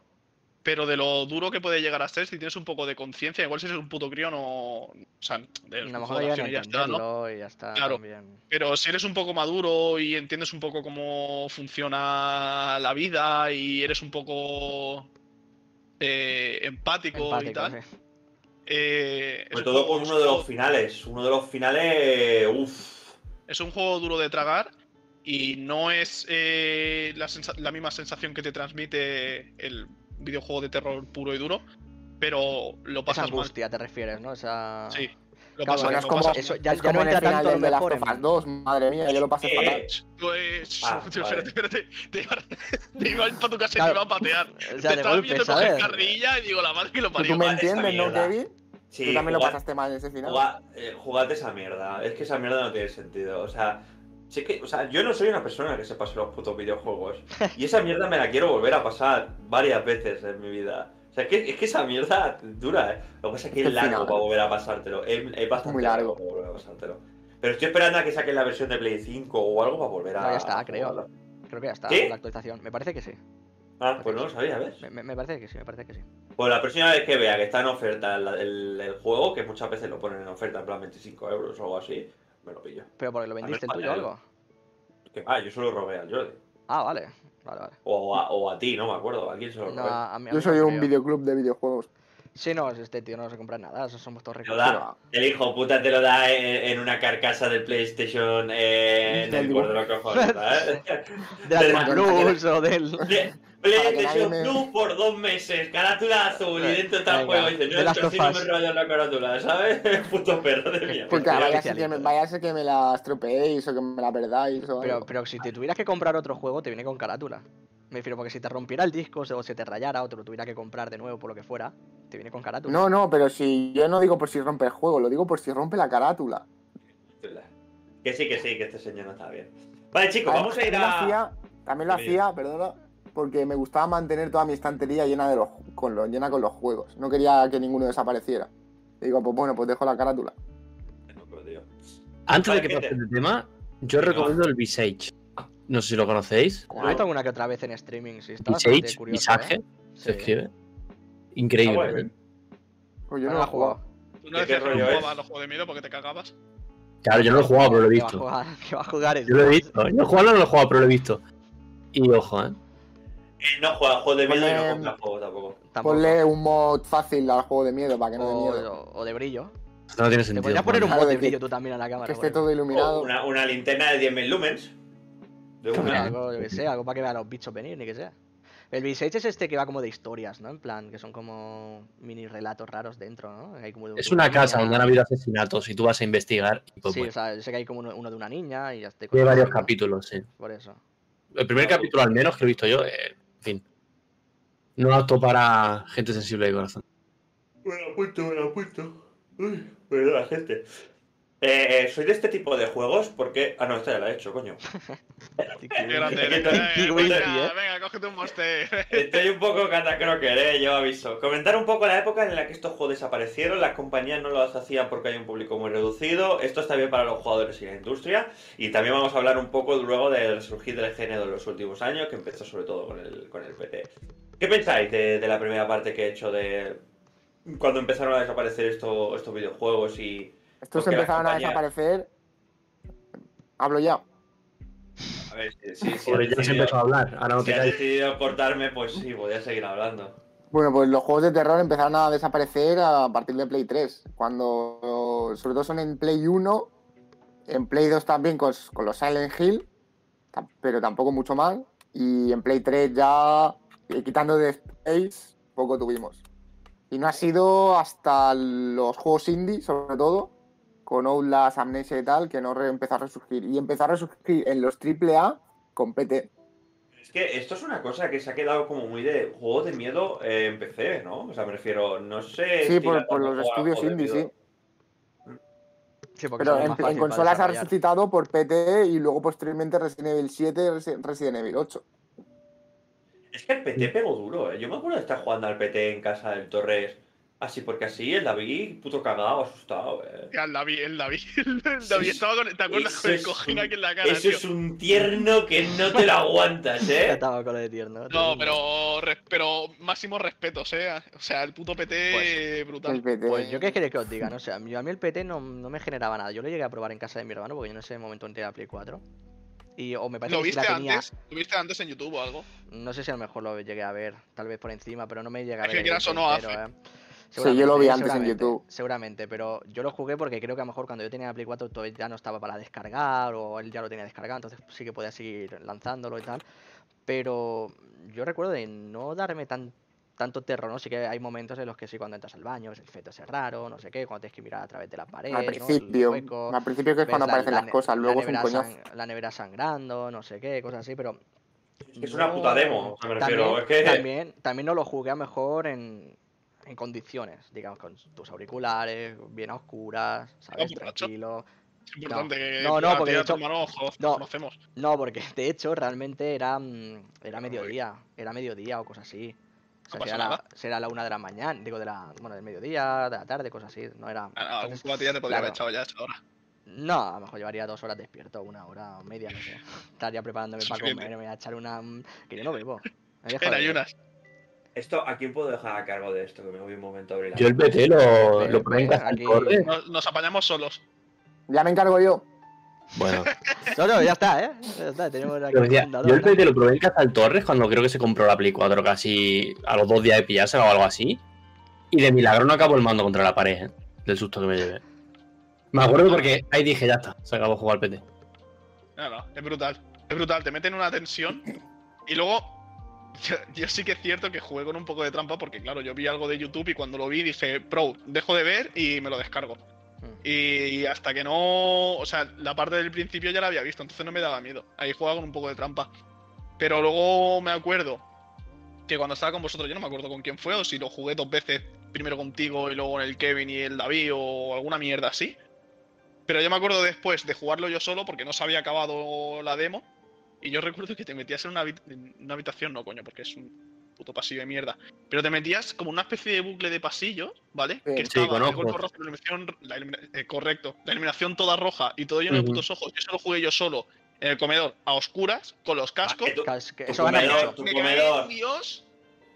Speaker 5: pero de lo duro que puede llegar a ser, si tienes un poco de conciencia, igual si eres un puto crío, no. O sea, de
Speaker 2: A lo mejor
Speaker 5: de
Speaker 2: llegan a
Speaker 5: acción y ya está, ¿no?
Speaker 2: y ya está
Speaker 5: Claro.
Speaker 2: también.
Speaker 5: Pero si eres un poco maduro y entiendes un poco cómo funciona la vida y eres un poco eh, empático, y tal,
Speaker 2: sí.
Speaker 5: eh, es
Speaker 1: Sobre
Speaker 5: un
Speaker 1: todo
Speaker 5: juego-
Speaker 1: con uno
Speaker 5: un
Speaker 1: de los finales, uno de los finales, uff.
Speaker 5: Es un juego duro de tragar y no es eh, la, misma sensación que te transmite el videojuego de terror puro y duro, pero lo
Speaker 2: Esa
Speaker 5: pasas mal.
Speaker 2: angustia te refieres, ¿no? Esa...
Speaker 5: Sí, lo
Speaker 2: Claro,
Speaker 4: Bueno,
Speaker 5: lo
Speaker 4: es como,
Speaker 5: pasas
Speaker 2: eso ya-
Speaker 4: es
Speaker 2: ya
Speaker 4: como
Speaker 2: no
Speaker 4: en el
Speaker 2: tanto lo
Speaker 4: de Last
Speaker 2: mejor
Speaker 4: of
Speaker 2: en-
Speaker 4: Us 2, madre mía, yo lo pasé
Speaker 1: Eh,
Speaker 4: fatal.
Speaker 5: Pues,
Speaker 1: Ah,
Speaker 5: espérate,
Speaker 1: vale.
Speaker 5: espérate, te iba, te iba a ir para tu casa y
Speaker 2: Claro.
Speaker 5: te iba a patear.
Speaker 2: O
Speaker 5: te
Speaker 2: sea, de
Speaker 5: estaba
Speaker 2: golpe,
Speaker 5: viendo coger carrilla y digo, la madre que lo
Speaker 4: Tú
Speaker 5: parió.
Speaker 4: me
Speaker 1: vale, esa
Speaker 4: entiendes, ¿no. Kevin?
Speaker 1: Sí,
Speaker 4: Tú también lo
Speaker 1: jugad-
Speaker 4: pasaste mal en ese final.
Speaker 1: Jugad, eh, jugad esa mierda. Es que esa mierda no tiene sentido. O sea, sí que, o sea, yo no soy una persona que se pase los putos videojuegos. Y esa mierda me la quiero volver a pasar varias veces en mi vida. O sea, es que, es que esa mierda dura, ¿eh? Lo que pasa es que
Speaker 4: Es
Speaker 1: largo
Speaker 4: final.
Speaker 1: para volver a pasártelo. Es, es bastante
Speaker 4: Muy largo.
Speaker 1: para volver a pasártelo. Pero estoy esperando a que saquen la versión de Play 5 o algo para volver a.
Speaker 2: No, ya está, creo.
Speaker 1: jugarla.
Speaker 2: Creo que ya está,
Speaker 1: ¿Sí?
Speaker 2: la actualización. Me parece que sí.
Speaker 1: Ah, pues no lo sabía, ¿ves?
Speaker 2: Me, me- parece que sí, me parece que sí.
Speaker 1: Pues la próxima vez que vea que está en oferta el, el- el juego, que muchas veces lo ponen en oferta en plan 25 euros o algo así, me lo pillo.
Speaker 2: Pero porque lo vendiste tuyo o algo.
Speaker 1: Que, ah, yo solo robé al Jordi.
Speaker 2: Ah, vale. Vale, vale.
Speaker 1: O a, o a ti, no me acuerdo. ¿A quién se lo
Speaker 2: No, a mí- a
Speaker 4: Yo soy un videoclub de videojuegos.
Speaker 2: Sí, no, este tío no se compra nada, esos somos todos ricos.
Speaker 1: da, el hijo puta te lo da en, en una carcasa del PlayStation eh, en el borde de los cojones, ¿sabes?
Speaker 2: De la
Speaker 1: de-
Speaker 2: Plus o del.
Speaker 1: PlayStation
Speaker 4: me-
Speaker 1: Plus por dos meses, carátula azul y dentro está el juego. Y dice, no, no me rayan la carátula, ¿sabes? Puto perro de mierda.
Speaker 4: Porque
Speaker 2: Estoy
Speaker 4: vaya a ser que, me,
Speaker 2: oficialito.
Speaker 4: vaya a ser que me la estropeéis o que me la perdáis o
Speaker 2: Pero,
Speaker 4: algo.
Speaker 2: pero si te tuvieras que comprar otro juego, te viene con carátula. Me refiero, porque si te rompiera el disco o se te rayara o te lo tuviera que comprar de nuevo por lo que fuera, te viene con carátula.
Speaker 4: No, no, pero si yo no digo por si rompe el juego, lo digo por si rompe la carátula.
Speaker 1: Que sí, que sí, que este señor no está bien. Vale, chicos, vamos a ir
Speaker 4: también lo
Speaker 1: a.
Speaker 4: hacía, también lo hacía, perdona, porque me gustaba mantener toda mi estantería llena de los con los llena con los juegos. No quería que ninguno desapareciera. Digo, pues bueno, pues dejo la carátula.
Speaker 1: Tío.
Speaker 3: Antes de que pase el tema, yo recomiendo el Visage. No sé si lo conocéis.
Speaker 2: Lo he visto alguna que otra vez en streaming, sí. Está
Speaker 3: Visage,
Speaker 2: curioso,
Speaker 3: Visage,
Speaker 2: ¿eh?
Speaker 3: se
Speaker 2: Sí.
Speaker 3: escribe. Increíble.
Speaker 1: Ah, bueno.
Speaker 3: ¿eh?
Speaker 4: Pues yo
Speaker 2: No
Speaker 4: no
Speaker 2: lo he
Speaker 4: jugado.
Speaker 5: Tú no
Speaker 1: ¿De qué
Speaker 5: decías que no jugabas los juegos de miedo porque te cagabas.
Speaker 3: Claro, yo no lo he jugado, pero lo he
Speaker 2: Que va a
Speaker 3: visto.
Speaker 2: jugar- Que va a jugar el
Speaker 3: Yo lo he visto. Yo jugarlo no lo he jugado, pero lo he visto. Y ojo, ¿eh?
Speaker 1: No juega juegos de miedo y no compra juegos tampoco.
Speaker 2: Tampoco.
Speaker 4: Ponle un mod fácil al juego de miedo para que no dé
Speaker 2: o,
Speaker 4: miedo.
Speaker 2: o- o de brillo.
Speaker 3: Esto no tiene
Speaker 2: Te
Speaker 3: sentido.
Speaker 2: podrías poner un mod de brillo tú también a la cámara.
Speaker 4: Que esté todo
Speaker 1: O
Speaker 4: iluminado.
Speaker 1: una, una linterna de 10.000 lumens. De una.
Speaker 2: Algo, yo que sé, algo para que vean los bichos venir, ni que sea. El Visage es este que va como de historias, ¿no? En plan, que son como mini relatos raros dentro, ¿no? Hay como de
Speaker 3: Es una casa
Speaker 2: niña-
Speaker 3: donde han habido asesinatos y tú vas a investigar. Y pues,
Speaker 2: Sí,
Speaker 3: bueno,
Speaker 2: o sea, sé que hay como uno, uno de una niña y ya está.
Speaker 3: tiene varios capítulos, sí.
Speaker 2: Por eso.
Speaker 3: El primer
Speaker 1: Claro.
Speaker 3: capítulo, al menos, que he visto yo, eh, en fin. No apto para gente sensible de corazón.
Speaker 1: Bueno, apunto, bueno, apunto. Uy, perdón, gente. Eh, eh, soy de este tipo de juegos porque. Ah, no, esta ya la he hecho, coño.
Speaker 5: Qué grande eres.
Speaker 1: tonto.
Speaker 5: Venga, venga,
Speaker 2: ¿eh?
Speaker 5: cógete un monster.
Speaker 1: Estoy un poco catacroker, eh, yo aviso. Comentar un poco la época en la que estos juegos desaparecieron, las compañías no los hacían porque hay un público muy reducido, esto está bien para los jugadores y la industria, y también vamos a hablar un poco luego del surgir del género en los últimos años, que empezó sobre todo con el, con el PT. ¿Qué pensáis de, de la primera parte que he hecho de cuando empezaron a desaparecer esto- estos videojuegos y...
Speaker 4: Estos
Speaker 1: porque
Speaker 4: empezaron a desaparecer. Hablo ya.
Speaker 1: A ver,
Speaker 3: Porque
Speaker 1: has
Speaker 3: ya se empezó a hablar. Ahora no
Speaker 1: si has decidido cortarme, pues sí, podría seguir hablando.
Speaker 4: Bueno, pues los juegos de terror empezaron a desaparecer a partir de Play 3. Cuando, sobre todo son en Play 1, en Play 2 también con, con los Silent Hill, pero tampoco mucho más. Y en Play 3 ya, eh, quitando de Space, poco tuvimos. Y no ha sido hasta los juegos indie, sobre todo, con Outlast, Amnesia y tal, que no re- empezó a resurgir. Y empezó a resurgir en los AAA con PT.
Speaker 1: Es que esto es una cosa que se ha quedado como muy de juego de miedo eh, en PC, ¿no? O sea, me refiero, no sé.
Speaker 4: Sí, por, los estudios indie,
Speaker 1: miedo.
Speaker 4: sí.
Speaker 2: Sí, porque
Speaker 4: Pero en, en consolas ha resucitado por PT y luego posteriormente Resident Evil 7 y Resi- Resident Evil 8.
Speaker 1: Es que el PT pegó duro, ¿eh? Yo me acuerdo de estar jugando al PT en casa del Torres. Así, porque así el David, puto cagado, asustado, ¿eh?
Speaker 5: El David, el David, el David estaba con, ¿te acuerdas
Speaker 1: Eso
Speaker 5: con el
Speaker 1: es
Speaker 5: cojín
Speaker 1: un-
Speaker 5: aquí en la cara,
Speaker 1: Eso
Speaker 5: tío?
Speaker 1: es un tierno que no te lo aguantas,
Speaker 2: Ya
Speaker 1: ¿eh?
Speaker 2: estaba con lo de tierno.
Speaker 5: No, pero, pero máximos respetos, eh. O sea, el puto PT
Speaker 2: Pues-
Speaker 5: brutal.
Speaker 4: El PT.
Speaker 2: Pues yo qué queréis que os diga, no sé, a mí, a mí el PT no, no me generaba nada. Yo lo llegué a probar en casa de mi hermano porque yo en ese momento entré a Play 4. Y o me parece
Speaker 5: ¿Lo
Speaker 2: que si
Speaker 5: viste
Speaker 2: la tenía,
Speaker 5: antes? ¿Lo viste antes en YouTube o algo?
Speaker 2: no sé si a lo mejor lo llegué a ver, tal vez por encima, pero no me llegué a
Speaker 5: Es que quieras o no, hace.
Speaker 2: ¿eh?
Speaker 4: Sí, yo lo vi
Speaker 2: Seguramente,
Speaker 4: antes en
Speaker 2: seguramente,
Speaker 4: YouTube.
Speaker 2: Seguramente, pero yo lo jugué porque creo que a lo mejor cuando yo tenía la Play 4 todavía ya no estaba para descargar o él ya lo tenía descargado, entonces sí que podía seguir lanzándolo y tal. Pero yo recuerdo de no darme tan tanto terror, ¿no? Sí que hay momentos en los que sí, cuando entras al baño, el feto ese raro, no sé qué, cuando tienes que mirar a través de las paredes,
Speaker 4: Al
Speaker 2: ¿no? El
Speaker 4: principio,
Speaker 2: hueco,
Speaker 4: al principio que es cuando
Speaker 2: la-
Speaker 4: aparecen
Speaker 2: la
Speaker 4: las cosas,
Speaker 2: la
Speaker 4: luego es un
Speaker 2: sang- la nevera sangrando, no sé qué, cosas así, pero
Speaker 1: Es es una puta demo, me refiero,
Speaker 2: también,
Speaker 1: es que-
Speaker 2: también, también no lo jugué a lo mejor en, en condiciones, digamos, con tus auriculares, bien a oscuras, ¿sabes? Tranquilo.
Speaker 5: Es importante que
Speaker 2: No, no,
Speaker 5: la
Speaker 2: porque de hecho-
Speaker 5: hermano, ojo,
Speaker 2: no.
Speaker 5: conocemos.
Speaker 2: No, porque de hecho realmente era, mm, era mediodía, era mediodía o cosas así. O sea,
Speaker 5: No
Speaker 2: era, la, una de la mañana, digo, de la, bueno, del mediodía, de la tarde, cosas así, no era...
Speaker 5: Ah, no,
Speaker 2: entonces,
Speaker 5: cubatilla te podría haber echado ya a esa hora.
Speaker 2: No, a lo mejor llevaría dos horas despierto, una hora o media, no sé. Estaría preparándome para comer, me voy a echar una... mm, que yo no bebo. Me
Speaker 5: En ayunas.
Speaker 1: Esto, ¿a quién puedo dejar a cargo de esto? Que me voy un momento a abrir la
Speaker 3: Yo el PT lo, lo del
Speaker 2: aquí-
Speaker 3: Torres.
Speaker 5: Nos, nos apañamos solos.
Speaker 4: Ya me encargo yo.
Speaker 3: Bueno,
Speaker 2: No, no, ya está, ¿eh? Ya está, tenemos aquí fundador,
Speaker 3: yo el
Speaker 2: ¿no?
Speaker 3: PT lo probé en casa del Torres cuando creo que se compró la Play 4 casi a los dos días de pillársela o algo así. Y de milagro no acabó el mando contra la pared, ¿eh? Del susto que me llevé. Me acuerdo porque ahí dije, ya está, se acabó jugar al PT.
Speaker 5: No, no, es brutal. Es brutal, te meten una tensión y luego yo, yo sí que es cierto que jugué con un poco de trampa porque, claro, yo vi algo de YouTube y cuando lo vi dije, pro, dejo de ver y me lo descargo.
Speaker 2: Mm.
Speaker 5: Y hasta que no. O sea, la parte del principio ya la había visto, entonces no me daba miedo. Ahí jugaba con un poco de trampa. Pero luego me acuerdo que cuando estaba con vosotros, yo no me acuerdo con quién fue, o si lo jugué dos veces, primero contigo y luego con el Kevin y el David, o alguna mierda así. Pero yo me acuerdo después de jugarlo yo solo porque no se había acabado la demo. Y yo recuerdo que te metías en una, en una habitación, no coño, porque es un puto pasillo de mierda. Pero te metías como una especie de bucle de pasillo, ¿vale?
Speaker 4: Sí.
Speaker 5: que
Speaker 4: Sí,
Speaker 5: estaba
Speaker 3: con
Speaker 5: el rojo, la iluminación, la ilumina- eh, correcto, la iluminación toda roja y todo lleno de putos ojos. Yo solo jugué yo solo en el comedor a oscuras, con los cascos.
Speaker 1: Ah, que
Speaker 2: que
Speaker 1: Tu
Speaker 2: eso
Speaker 1: comedor, tu comedor.
Speaker 5: en Dios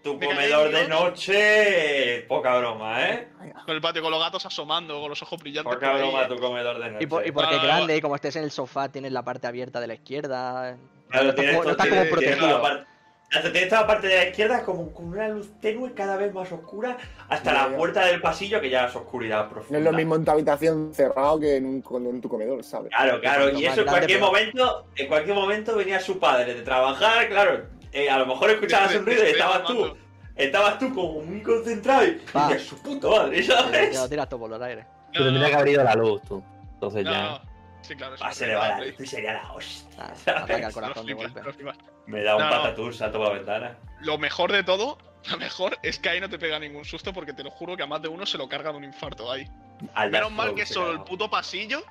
Speaker 1: Tu
Speaker 5: Me
Speaker 1: comedor de noche, poca broma, ¿eh?
Speaker 5: con el patio con los gatos asomando, con los ojos brillantes.
Speaker 1: Poca broma tu comedor de noche.
Speaker 2: Y, por- y porque
Speaker 5: Ah,
Speaker 2: es grande, y como estés en el sofá, tienes la parte abierta de la izquierda.
Speaker 1: Claro,
Speaker 2: no estás
Speaker 1: tienes
Speaker 2: como, no
Speaker 1: todo-
Speaker 2: estás
Speaker 1: tienes-
Speaker 2: como
Speaker 1: tienes toda la
Speaker 2: protegido.
Speaker 1: parte- hasta tienes toda la parte de la izquierda como con una luz tenue cada vez más oscura hasta la
Speaker 4: ya.
Speaker 1: puerta del pasillo que ya es oscuridad
Speaker 4: No
Speaker 1: profunda.
Speaker 4: es lo mismo en tu habitación cerrado que en, un, en tu comedor, ¿sabes?
Speaker 1: Claro, claro, y eso en cualquier momento, en cualquier momento venía su padre de trabajar, claro, eh, a lo mejor escuchabas un ruido y estabas tú, estabas tú como muy concentrado y decías su puta madre, ¿sabes?
Speaker 2: te lo tiras todo por los aires.
Speaker 3: Tú tendrías que haber ido a la luz, tú. Entonces
Speaker 5: No,
Speaker 3: ya.
Speaker 5: no. Sí, claro.
Speaker 1: Va, se le va la luz y sería la hostia.
Speaker 2: Ah, al corazón de
Speaker 5: no
Speaker 2: golpe.
Speaker 5: no.
Speaker 1: Me da un
Speaker 5: No, no.
Speaker 1: patatús, salto por la ventana.
Speaker 5: Lo mejor de todo, lo mejor es que ahí no te pega ningún susto porque te lo juro que a más de uno se lo carga de un infarto ahí.
Speaker 1: Al
Speaker 5: Menos
Speaker 1: Dark
Speaker 5: mal
Speaker 1: Souls
Speaker 5: que solo el puto pasillo.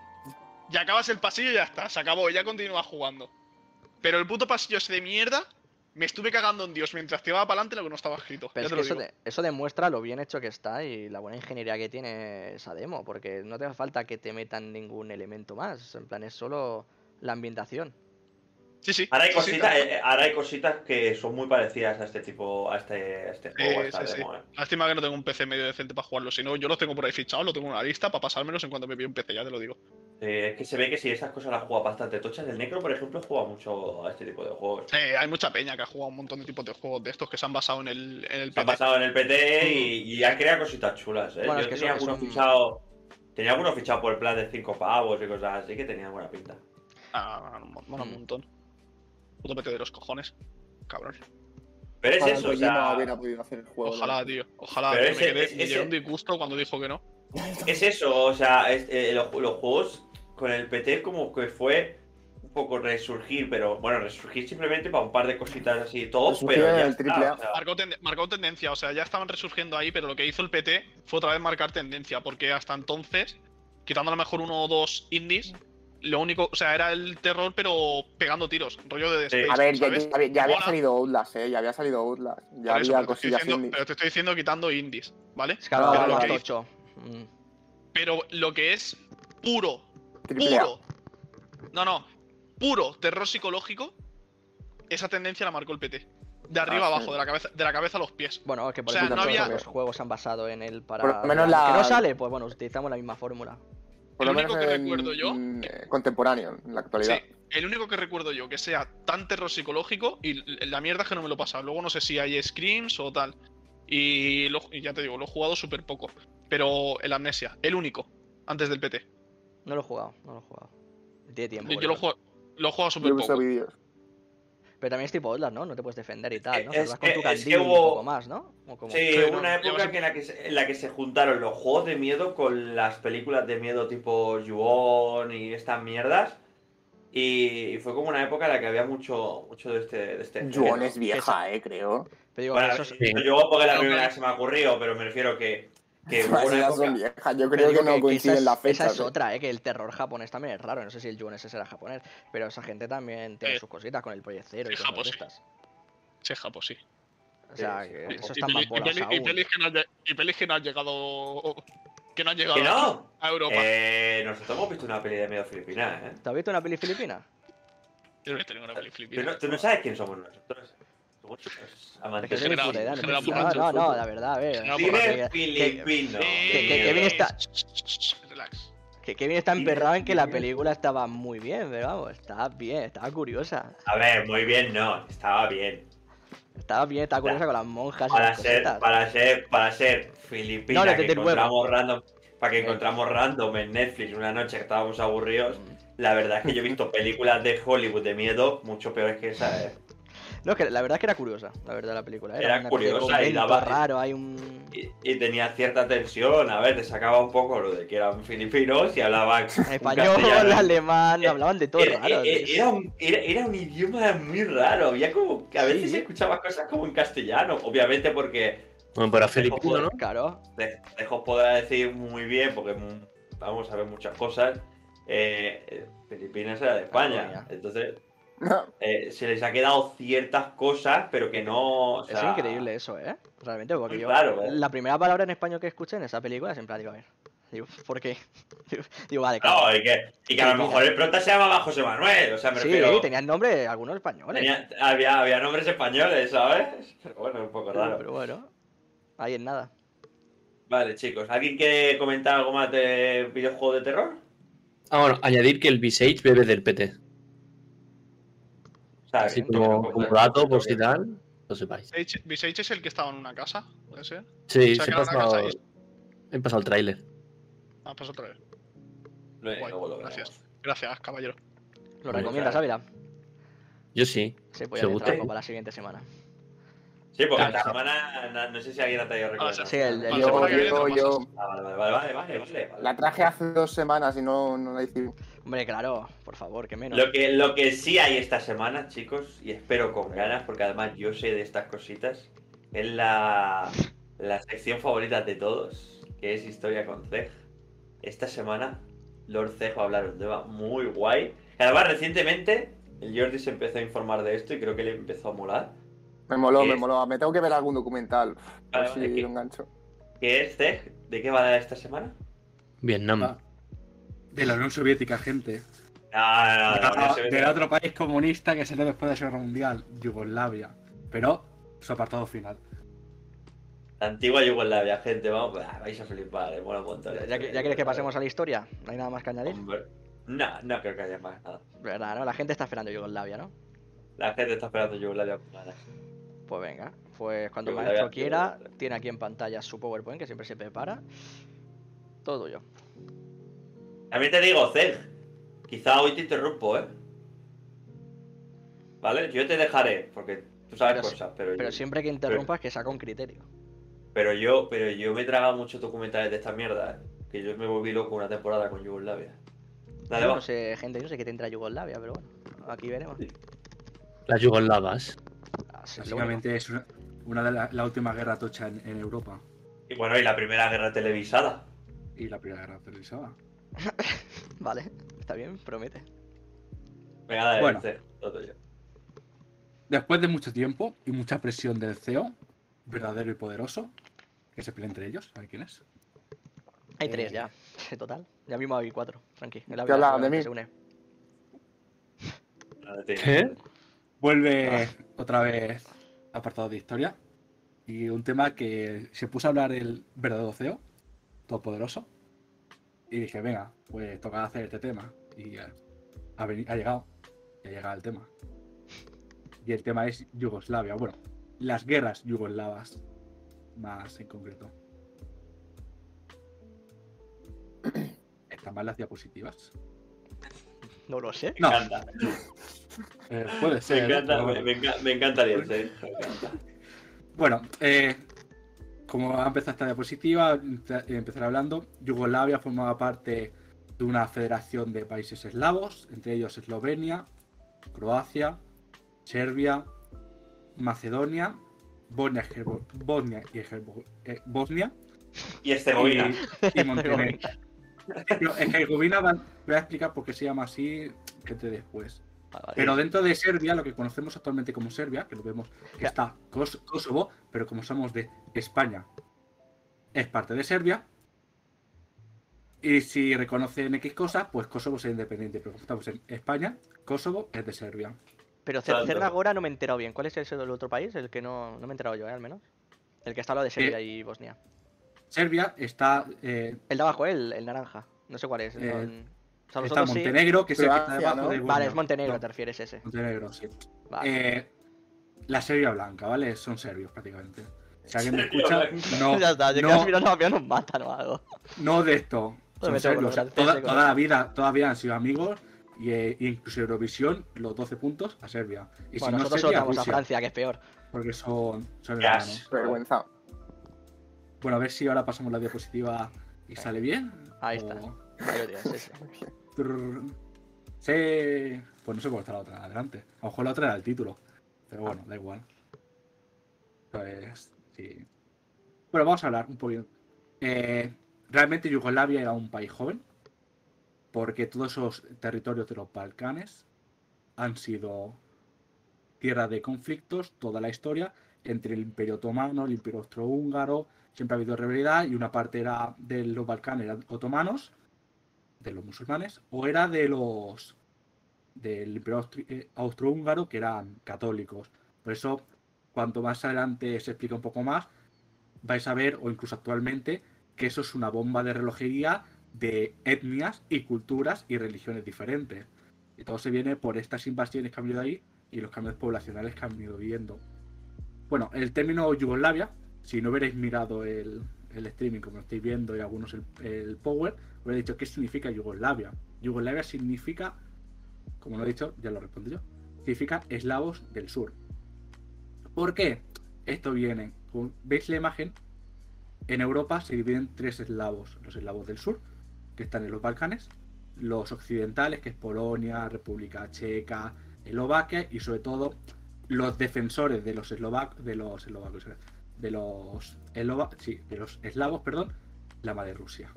Speaker 5: Ya acabas el pasillo y ya está, se acabó, y ya continúas jugando. Pero el puto pasillo ese de mierda, me estuve cagando en Dios mientras te iba para adelante lo que no estaba escrito.
Speaker 2: Pero es que eso, de- eso demuestra lo bien hecho que está y la buena ingeniería que tiene esa demo, porque no te hace falta que te metan ningún elemento más. En plan, es solo la ambientación.
Speaker 5: Sí, sí.
Speaker 1: Ahora hay
Speaker 5: sí, sí,
Speaker 1: cositas,
Speaker 5: tal
Speaker 1: eh, eh, ahora hay cositas que son muy parecidas a este tipo, a este, a este juego, a
Speaker 5: Eh,
Speaker 1: esta
Speaker 5: sí, sí.
Speaker 1: demo, eh.
Speaker 5: Lástima que no tengo un PC medio decente para jugarlo. Si no, yo los tengo por ahí fichados, lo tengo en una lista para pasármelos en cuanto me pille un PC, ya te lo digo.
Speaker 1: Eh, es que se ve que si esas cosas las juega bastante tochas. El Necro, por ejemplo, juega mucho a este tipo de juegos.
Speaker 5: Eh, hay mucha peña que ha jugado un montón de tipos de juegos de estos que se han basado en el, en el
Speaker 1: Se han
Speaker 5: PC.
Speaker 1: pasado en el PT y, y han creado cositas chulas. ¿eh?
Speaker 2: Bueno,
Speaker 1: Yo
Speaker 2: es que
Speaker 1: tenía algunos
Speaker 2: son-
Speaker 1: fichados. Tenía algunos fichados por el plan de 5 pavos y cosas así que tenían buena pinta.
Speaker 5: Ah, bueno, un
Speaker 2: Mm.
Speaker 5: montón. Puto PC de los cojones. Cabrón.
Speaker 1: Pero es
Speaker 4: Ojalá
Speaker 1: eso, o sea,
Speaker 4: hubiera podido hacer el juego.
Speaker 5: Ojalá, tío. Ojalá.
Speaker 1: Pero
Speaker 5: tío,
Speaker 1: ese-
Speaker 5: me quedé,
Speaker 1: ese-
Speaker 5: me llevé un disgusto cuando dijo que no.
Speaker 1: es eso, o sea, es- eh, los, los juegos con el PT como que fue un poco resurgir, pero bueno, resurgir simplemente para un par de cositas así, todo,
Speaker 4: Resurgir
Speaker 1: pero
Speaker 4: en
Speaker 1: ya
Speaker 4: el
Speaker 1: está,
Speaker 4: triple
Speaker 1: o sea,
Speaker 5: Marcó, tende- marcó tendencia, o sea, ya estaban resurgiendo ahí, pero lo que hizo el PT fue otra vez marcar tendencia, porque hasta entonces, quitando a lo mejor uno o dos indies, lo único, o sea, era el terror, pero pegando tiros, rollo de. Space,
Speaker 4: A ver, ya,
Speaker 5: ¿sabes?
Speaker 4: ya había- ya había
Speaker 5: Mola.
Speaker 4: salido Outlast, eh. Ya había salido Outlast. Ya
Speaker 5: eso,
Speaker 4: había
Speaker 5: pero, te estoy
Speaker 4: cosillas
Speaker 5: diciendo,
Speaker 4: indie.
Speaker 5: pero te estoy diciendo quitando indies, ¿vale?
Speaker 2: Es que
Speaker 4: vale,
Speaker 2: más
Speaker 4: vale.
Speaker 2: tocho. Mm.
Speaker 5: Pero lo que es puro,
Speaker 4: Triple A.
Speaker 5: puro, no, no, puro terror psicológico, esa tendencia la marcó el PT. De arriba
Speaker 4: Ah,
Speaker 5: abajo,
Speaker 4: sí.
Speaker 5: de la cabeza, de la cabeza a los pies.
Speaker 2: Bueno, es que por
Speaker 5: O sea,
Speaker 2: eso
Speaker 5: no
Speaker 2: todos
Speaker 5: había-
Speaker 2: los juegos se han basado en él para.
Speaker 4: Por lo menos
Speaker 2: que no sale, pues bueno, utilizamos la misma fórmula.
Speaker 4: Por
Speaker 5: El
Speaker 4: lo
Speaker 5: único
Speaker 4: menos
Speaker 5: que
Speaker 4: en-
Speaker 5: recuerdo yo-
Speaker 4: eh, contemporáneo, en la actualidad.
Speaker 5: Sí, el único que recuerdo yo que sea tan terror psicológico y la mierda es que no me lo pasa. Luego no sé si hay screams o tal. Y, lo- y ya te digo, lo he jugado súper poco. Pero el Amnesia, el único, antes del PT.
Speaker 2: No lo he jugado, no lo he jugado. Tiene tiempo.
Speaker 5: Yo, lo, jugado, lo he jugado súper poco.
Speaker 2: Pero también es tipo Outlast, ¿no? No te puedes defender y tal, ¿no?
Speaker 1: Es
Speaker 2: vas con
Speaker 1: que-
Speaker 2: tu
Speaker 1: es que hubo-
Speaker 2: poco más, ¿no? Como-
Speaker 1: Sí,
Speaker 5: Sí,
Speaker 1: hubo una época que en, la que se, en la que se juntaron los juegos de miedo con las películas de miedo tipo Ju-On y estas mierdas. Y fue como una época en la que había mucho, mucho de este. De este género.
Speaker 4: es vieja, eh, creo.
Speaker 2: Pero digo,
Speaker 1: Bueno,
Speaker 2: eso es-
Speaker 1: yo porque es la primera que se me ha ocurrido, pero me refiero que. Que
Speaker 4: Esas
Speaker 1: una época-
Speaker 4: son viejas. Yo
Speaker 2: pero
Speaker 4: creo que no
Speaker 2: esa
Speaker 4: coinciden
Speaker 2: es-
Speaker 4: las fechas.
Speaker 2: Esa es
Speaker 4: eh.
Speaker 2: otra, ¿eh? Que el terror japonés también es raro. No sé si el Juon ese será japonés. Pero esa gente también tiene
Speaker 5: Eh,
Speaker 2: sus cositas con el Project Zero y
Speaker 5: sí,
Speaker 2: cosas
Speaker 5: Japón,
Speaker 2: de
Speaker 5: sí.
Speaker 2: estas.
Speaker 5: Sí, Japo, sí.
Speaker 2: O sea,
Speaker 1: Sí, sí,
Speaker 2: que
Speaker 1: sí.
Speaker 2: eso
Speaker 5: Y
Speaker 2: está más
Speaker 5: y
Speaker 2: bolas
Speaker 5: peli- y pelis que no que no han llegado. Que no han llegado
Speaker 1: ¿Que no?
Speaker 5: a Europa.
Speaker 1: Eh, nosotros hemos visto una peli de miedo filipina, ¿eh?
Speaker 2: ¿Te has visto una peli filipina?
Speaker 5: Yo no he tenido una peli
Speaker 1: ¿Tú
Speaker 5: filipina.
Speaker 1: no, tú no sabes quién somos nosotros.
Speaker 2: Es que no no. No, no, la verdad, a ver. Que- que-
Speaker 1: filipino.
Speaker 2: que- que- que bien está-
Speaker 5: Relax.
Speaker 2: Que Kevin está emperrado en que la película estaba muy bien, pero vamos, estaba bien, estaba curiosa.
Speaker 1: A ver, muy bien, no. Estaba bien.
Speaker 2: Estaba bien, estaba curiosa con las monjas y
Speaker 1: Para
Speaker 2: las
Speaker 1: ser,
Speaker 2: cositas.
Speaker 1: para ser, para ser filipina,
Speaker 2: No, le
Speaker 1: que
Speaker 2: tendré huevo.
Speaker 1: encontramos random, para que
Speaker 2: Eh.
Speaker 1: encontramos random en Netflix una noche que estábamos aburridos.
Speaker 2: Mm.
Speaker 1: La verdad es que yo he visto películas de Hollywood de miedo mucho peores que esa. ¿eh?
Speaker 2: No, es que la verdad es que era curiosa, la verdad, la película. Era,
Speaker 1: Era
Speaker 2: una
Speaker 1: curiosa y daba-
Speaker 2: raro, hay un...
Speaker 1: Y, y tenía cierta tensión, a ver, te sacaba un poco lo de que eran filipinos y hablaban
Speaker 2: Español, alemán,
Speaker 1: Eh,
Speaker 2: hablaban de todo
Speaker 1: Era,
Speaker 2: raro.
Speaker 1: era- un, era, era un idioma muy raro, había como que a
Speaker 2: Sí.
Speaker 1: veces escuchaba cosas como en castellano, obviamente porque
Speaker 3: Bueno, pero filipino, ¿no?
Speaker 2: Claro.
Speaker 1: de- Dejo podrá decir muy bien, porque vamos a ver muchas cosas. eh, eh, Filipinas era de España, entonces eh, se les ha quedado ciertas cosas, pero que no. o
Speaker 2: Es increíble eso, ¿eh? Realmente, porque yo...
Speaker 1: raro, ¿eh?
Speaker 2: La primera palabra en español que escuché en esa película siempre digo, a ver... Digo, ¿por qué? Digo, vale, claro.
Speaker 1: No, y que, y que a lo mejor el prota se llamaba José Manuel, o sea, me
Speaker 2: Sí,
Speaker 1: refiero.
Speaker 2: tenían nombre algunos españoles.
Speaker 1: tenía- había, había nombres españoles, ¿sabes? Pero bueno, un poco raro.
Speaker 2: Pero bueno, ahí en nada.
Speaker 1: Vale, chicos, ¿alguien quiere comentar algo más de videojuego de terror?
Speaker 3: Ah, bueno, añadir que el Visage bebe del PT.
Speaker 1: ¿Sabes?
Speaker 3: Así como, como dato, por si tal, lo sepáis.
Speaker 5: Visage es el que estaba en una casa, ¿puede ser?
Speaker 3: Sí, se
Speaker 5: casa
Speaker 3: pasado,
Speaker 5: y-
Speaker 3: he pasado el tráiler.
Speaker 5: Ah, pues otra vez.
Speaker 1: Luego-
Speaker 5: Guay,
Speaker 1: luego lo veremos.
Speaker 5: gracias. Gracias, caballero.
Speaker 2: ¿Lo recomiendas. Ávila?
Speaker 3: Yo sí.
Speaker 2: Sí, pues
Speaker 3: ¿Se
Speaker 2: te
Speaker 3: gusta?
Speaker 2: trabajo para la siguiente semana.
Speaker 1: Sí, porque esta semana no, no sé si alguien ha traído recomendaciones.
Speaker 2: Sí, el, el-
Speaker 5: Vale,
Speaker 4: Yo, yo, yo
Speaker 1: Ah, vale, vale, vale, vale, vale, vale, vale.
Speaker 4: la traje hace dos semanas y no, no la hice.
Speaker 2: Hombre, claro, por favor, que menos.
Speaker 1: Lo que, lo que sí hay esta semana, chicos, y espero con ganas, porque además yo sé de estas cositas, es la, la sección favorita de todos, que es Historia con Zeg. Esta semana, Lord Zeg va a hablar un tema muy guay. Además, recientemente, el Jordi se empezó a informar de esto y creo que le empezó a molar.
Speaker 4: Me moló,
Speaker 1: ¿Qué
Speaker 4: me
Speaker 1: es?
Speaker 4: moló. Me tengo que ver algún documental. A ver
Speaker 1: Vale,
Speaker 4: si
Speaker 1: vale, ¿qué?
Speaker 4: lo engancho.
Speaker 1: ¿Qué es Zeg? ¿De qué va a dar esta semana?
Speaker 3: Vietnam.
Speaker 6: Ah, De la Unión Soviética, gente.
Speaker 1: No, no, no, no, no
Speaker 6: Del otro país comunista que se dio después de la Guerra Mundial, Yugoslavia. Pero su apartado final.
Speaker 1: La antigua Yugoslavia, gente, vamos, vais a flipar, eh, un montón.
Speaker 2: ¿Ya, quieres que pasemos a la historia? ¿No hay nada más que añadir?
Speaker 1: Hombre, No, no creo que haya más nada.
Speaker 2: ¿Verdad, no? La gente está esperando Yugoslavia, ¿no?
Speaker 1: La gente está esperando Yugoslavia ganas.
Speaker 2: Pues venga, pues cuando el maestro quiera, tiene aquí en pantalla su PowerPoint, que siempre se prepara. Todo yo.
Speaker 1: También te digo, Zeg, quizá hoy te interrumpo, ¿eh? ¿Vale? Yo te dejaré, porque tú sabes
Speaker 2: Pero
Speaker 1: cosas, pero,
Speaker 2: Pero
Speaker 1: yo,
Speaker 2: siempre que interrumpas, que saca un criterio.
Speaker 1: pero yo, pero yo me he tragado muchos documentales de esta mierda, ¿eh? Que yo me volví loco una temporada con Yugoslavia. Dale,
Speaker 2: Yo
Speaker 1: va.
Speaker 2: no sé, gente, yo no sé qué tendrá Yugoslavia, pero bueno, aquí veremos.
Speaker 3: Las yugoslavas.
Speaker 2: Único.
Speaker 6: Básicamente es una, una de las la última guerra tocha en, en Europa.
Speaker 1: Y bueno, y la primera guerra televisada.
Speaker 6: Y la primera guerra televisada.
Speaker 2: Vale, está bien, promete.
Speaker 1: Venga, dale,
Speaker 6: Bueno.
Speaker 1: Todo yo.
Speaker 6: Después de mucho tiempo y mucha presión del CEO, verdadero y poderoso, que se pelea entre ellos, ¿sabes quién es?
Speaker 2: Hay
Speaker 6: Eh,
Speaker 2: tres ya, en total. Ya mismo hay cuatro, tranqui. El
Speaker 4: ¿Qué
Speaker 2: Ávila
Speaker 4: hablaban de mí?
Speaker 2: se une.
Speaker 3: ¿Qué?
Speaker 6: Vuelve otra vez apartado de historia. Y un tema que se puso a hablar el verdadero CEO, todopoderoso. Y dije, venga, pues toca hacer este tema. Y ha, ha llegado. Ha llegado el tema. Y el tema es Yugoslavia. Bueno, las guerras yugoslavas. Más en concreto. ¿Están mal las diapositivas?
Speaker 2: No lo sé.
Speaker 1: Me
Speaker 6: No.
Speaker 1: encanta,
Speaker 6: Eh, puede
Speaker 1: me
Speaker 6: ser. ¿eh?
Speaker 1: encanta, me,
Speaker 6: bueno.
Speaker 1: me enca- me encantaría el Zeg, me encanta.
Speaker 6: Bueno, eh, como ha empezado esta diapositiva, empe- empezar hablando, Yugoslavia formaba parte de una federación de países eslavos, entre ellos Eslovenia, Croacia, Serbia, Macedonia, Bosnia, Herbo- Bosnia y Herbo- eh, Bosnia
Speaker 1: Y Herzegovina.
Speaker 6: y, y Montenegro. Pero en Herzegovina voy a explicar por qué se llama así gente después.
Speaker 2: Vale.
Speaker 6: Pero dentro de Serbia, lo que conocemos actualmente como Serbia, que lo vemos que
Speaker 2: Ya.
Speaker 6: está Kos- Kosovo, pero como somos de España, es parte de Serbia. Y si reconocen X cosas, pues Kosovo es independiente. Pero como estamos en España, Kosovo es de Serbia.
Speaker 2: Pero
Speaker 1: Exacto.
Speaker 2: Cer- Cerragora no me he enterado bien. ¿Cuál es ese del otro país? El que no, no me he enterado yo, ¿eh? al menos. El que está hablando de Serbia y Bosnia.
Speaker 6: Serbia está, eh,
Speaker 2: El de abajo, ¿eh? el, el naranja. No sé cuál es.
Speaker 6: Eh,
Speaker 2: no- o sea,
Speaker 6: está
Speaker 2: sí.
Speaker 6: Montenegro, que es el que está debajo
Speaker 4: ¿no?
Speaker 6: de
Speaker 2: Vale, es Montenegro,
Speaker 6: No,
Speaker 2: te refieres ese.
Speaker 6: Montenegro, sí.
Speaker 2: Vale.
Speaker 6: Eh, la Serbia blanca, ¿vale? Son serbios prácticamente. Si alguien me escucha, no,
Speaker 2: ya está, yo
Speaker 6: no,
Speaker 2: quedo mirando a mí nos matan o algo.
Speaker 6: no de esto. Son
Speaker 2: colocar
Speaker 6: Toda,
Speaker 2: ese,
Speaker 6: toda la vida, todavía han sido amigos, Y eh, incluso Eurovisión, los 12 puntos a Serbia. Y
Speaker 2: Bueno,
Speaker 6: si no
Speaker 2: nosotros
Speaker 6: Serbia,
Speaker 2: solo vamos a Francia, que es peor.
Speaker 6: Porque son, son
Speaker 1: Yes.
Speaker 6: hermanos.
Speaker 4: Vergüenza.
Speaker 6: Bueno, a ver si ahora pasamos la diapositiva y sale bien.
Speaker 2: Ahí
Speaker 6: o-
Speaker 2: está. Ahí lo tienes, sí, sí.
Speaker 6: Pues no sé cómo está la otra adelante. A lo mejor la otra era el título. Pero bueno, da igual. Pues sí. Bueno, vamos a hablar un poquito. Eh, realmente Yugoslavia era un país joven. Porque todos esos territorios de los Balcanes han sido tierra de conflictos toda la historia entre el Imperio Otomano, el Imperio Austrohúngaro. Siempre ha habido rivalidad y una parte era de los Balcanes eran otomanos de los musulmanes o era de los del imperio eh, austrohúngaro que eran católicos. Por eso, cuanto más adelante se explica un poco más, vais a ver, o incluso actualmente, que eso es una bomba de relojería de etnias y culturas y religiones diferentes. Y todo se viene por estas invasiones que han habido ahí y los cambios poblacionales que han ido viendo. Bueno, el término Yugoslavia, si no hubierais mirado el, el streaming como estáis viendo y algunos el, el Power, hubiera dicho qué significa Yugoslavia. Yugoslavia significa, como lo he dicho, ya lo respondí yo, significa eslavos del sur. ¿Por qué? Esto viene, veis la imagen, en Europa se dividen en tres eslavos, los eslavos del sur, que están en los Balcanes, los occidentales, que es Polonia, República Checa, Eslovaquia, y sobre todo los defensores de los eslovacos, de los eslovacos, de los eslova- sí, de los eslavos, perdón, la madre Rusia.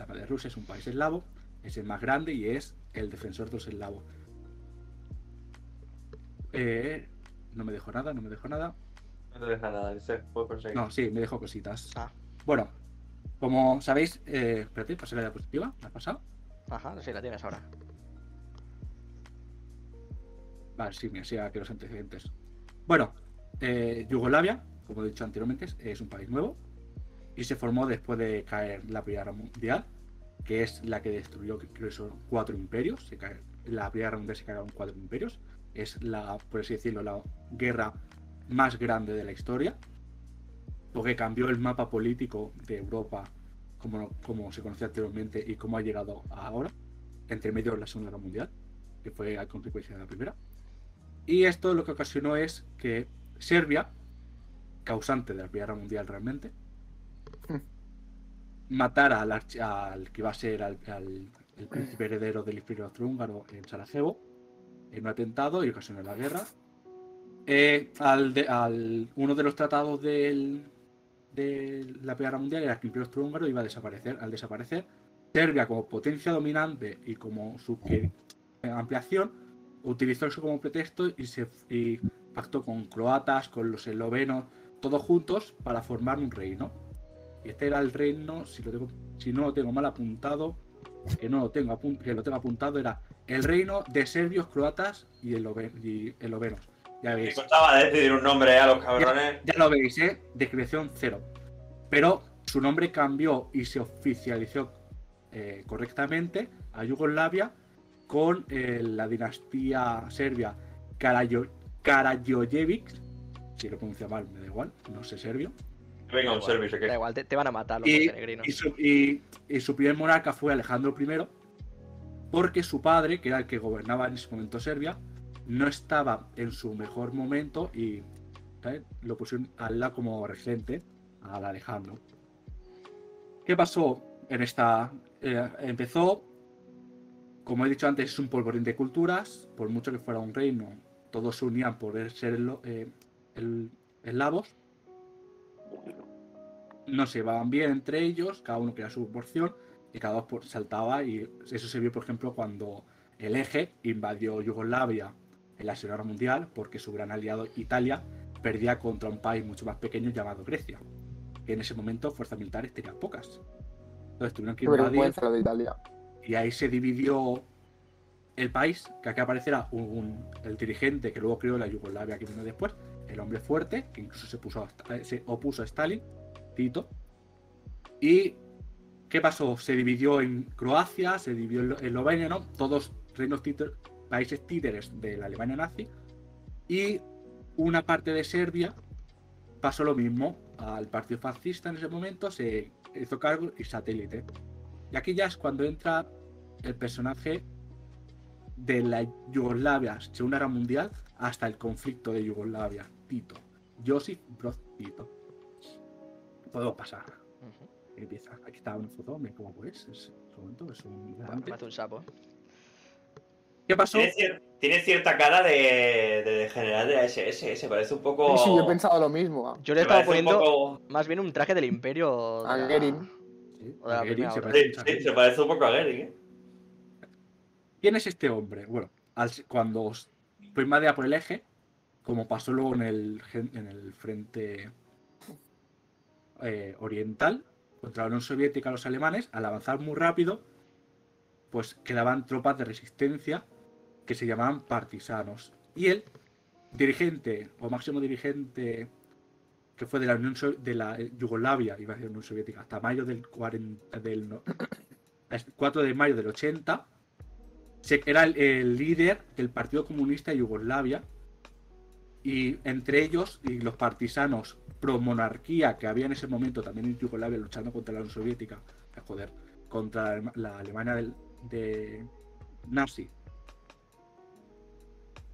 Speaker 6: La madre Rusia es un país eslavo, es el más grande y es el defensor de los eslavos. Eh, no me dejo nada, no me dejo nada.
Speaker 1: No te deja nada, ese puedo conseguir.
Speaker 6: No, sí, me dejo cositas.
Speaker 2: Ah.
Speaker 6: Bueno, como sabéis, eh, espérate, pasé la diapositiva, ¿me ha pasado?
Speaker 2: Ajá, sí, la tienes ahora.
Speaker 6: Vale, sí, me hacía que los antecedentes. Bueno, eh, Yugoslavia, como he dicho anteriormente, es un país nuevo y se formó después de caer la Primera Guerra Mundial, que es la que destruyó, creo que son cuatro imperios. Se cae- la Primera Guerra Mundial se cagaron cuatro imperios. Es la, por así decirlo, la guerra más grande de la historia, porque cambió el mapa político de Europa como, como se conocía anteriormente y cómo ha llegado ahora, entre medio de la Segunda Guerra Mundial, que fue a consecuencia de la Primera. Y esto lo que ocasionó es que Serbia, causante de la Primera Guerra Mundial realmente, matara al, al que iba a ser al, el príncipe heredero del Imperio Austrohúngaro en Sarajevo, en un atentado y ocasionó la guerra. Eh, al, de- al- uno de los tratados del- de la Primera Guerra Mundial era que el Imperio Austrohúngaro iba a desaparecer. Al desaparecer, Serbia como potencia dominante y como su ampliación utilizó eso como pretexto y se y pactó con croatas, con los eslovenos, todos juntos para formar un reino. Y este era el reino, si, lo tengo, si no lo tengo mal apuntado, que no lo tengo, que lo tengo apuntado, era el reino de serbios, croatas y, eslove- y eslovenos. Ya
Speaker 1: Me
Speaker 6: veis,
Speaker 1: costaba decidir un nombre a los cabrones.
Speaker 6: ya lo veis, ¿eh? Descripción cero. Pero su nombre cambió y se oficializó eh, correctamente a Yugoslavia con eh, la dinastía serbia Karajo- Karađorđević. Si lo pronuncia mal, me da igual, no sé serbio.
Speaker 1: Venga, un servicio
Speaker 2: Da
Speaker 1: que.
Speaker 2: igual, te, te van a matar los
Speaker 6: Y,
Speaker 2: montenegrinos.
Speaker 6: y su, y- y su primer monarca fue Alejandro I, porque su padre, que era el que gobernaba en ese momento Serbia, no estaba en su mejor momento y ¿sabes? lo pusieron al lado como regente al Alejandro. ¿Qué pasó en esta? eh, empezó, como he dicho antes, es un polvorín de culturas, por mucho que fuera un reino, todos se unían por ser el, eh, el- eslavos, no se llevaban bien entre ellos, cada uno quería su porción y cada uno por- saltaba y eso se vio por ejemplo cuando el eje invadió Yugoslavia en la Segunda Guerra Mundial porque su gran aliado Italia perdía contra un país mucho más pequeño llamado Grecia, que en ese momento fuerzas militares tenían pocas. Entonces tuvieron que invadir
Speaker 4: de Italia.
Speaker 6: y ahí se dividió el país, que aquí aparecerá un, un- el dirigente que luego creó la Yugoslavia que vino después, el hombre fuerte, que incluso se, puso a Sta- eh, se opuso a Stalin, Tito. ¿Y qué pasó? Se dividió en Croacia, se dividió en Lo- Eslovenia, ¿no? Todos reinos títer- países títeres de la Alemania nazi. Y una parte de Serbia pasó lo mismo al partido fascista en ese momento, se hizo cargo y satélite. Y aquí ya es cuando entra el personaje de la Yugoslavia, Segunda Guerra Mundial, hasta el conflicto de Yugoslavia. Tito. Josip Broz Tito. Puedo pasar. Empieza. Aquí está una foto, mira cómo pues. Es, momento, es un
Speaker 2: hace un sapo.
Speaker 6: ¿Qué pasó?
Speaker 1: Tiene, cier- tiene cierta cara de, de general de la SS, se parece un poco.
Speaker 4: Sí, yo he pensado lo mismo.
Speaker 2: Yo le estaba
Speaker 1: un
Speaker 2: poniendo
Speaker 1: poco-
Speaker 2: más bien un traje del imperio. de
Speaker 4: A
Speaker 2: la-
Speaker 4: Gerin.
Speaker 6: Sí,
Speaker 2: o de
Speaker 6: se parece
Speaker 1: Sí, sí, se un poco a Gehring, ¿eh?
Speaker 6: ¿Quién es este hombre? Bueno, al- cuando os- fue invadida por el eje, como pasó luego en el, gen- en el frente eh, oriental contra la Unión Soviética, los alemanes, al avanzar muy rápido, pues quedaban tropas de resistencia que se llamaban partisanos. Y el dirigente o máximo dirigente que fue de la Unión So- de la Yugoslavia, iba a decir Unión Soviética, hasta mayo del 40 del no- 4 de mayo del 80, se- era el, el líder del Partido Comunista de Yugoslavia y entre ellos y los partisanos pro monarquía que había en ese momento también en Yugoslavia luchando contra la Unión Soviética, eh, joder, contra la, Alema- la Alemania del- de nazi.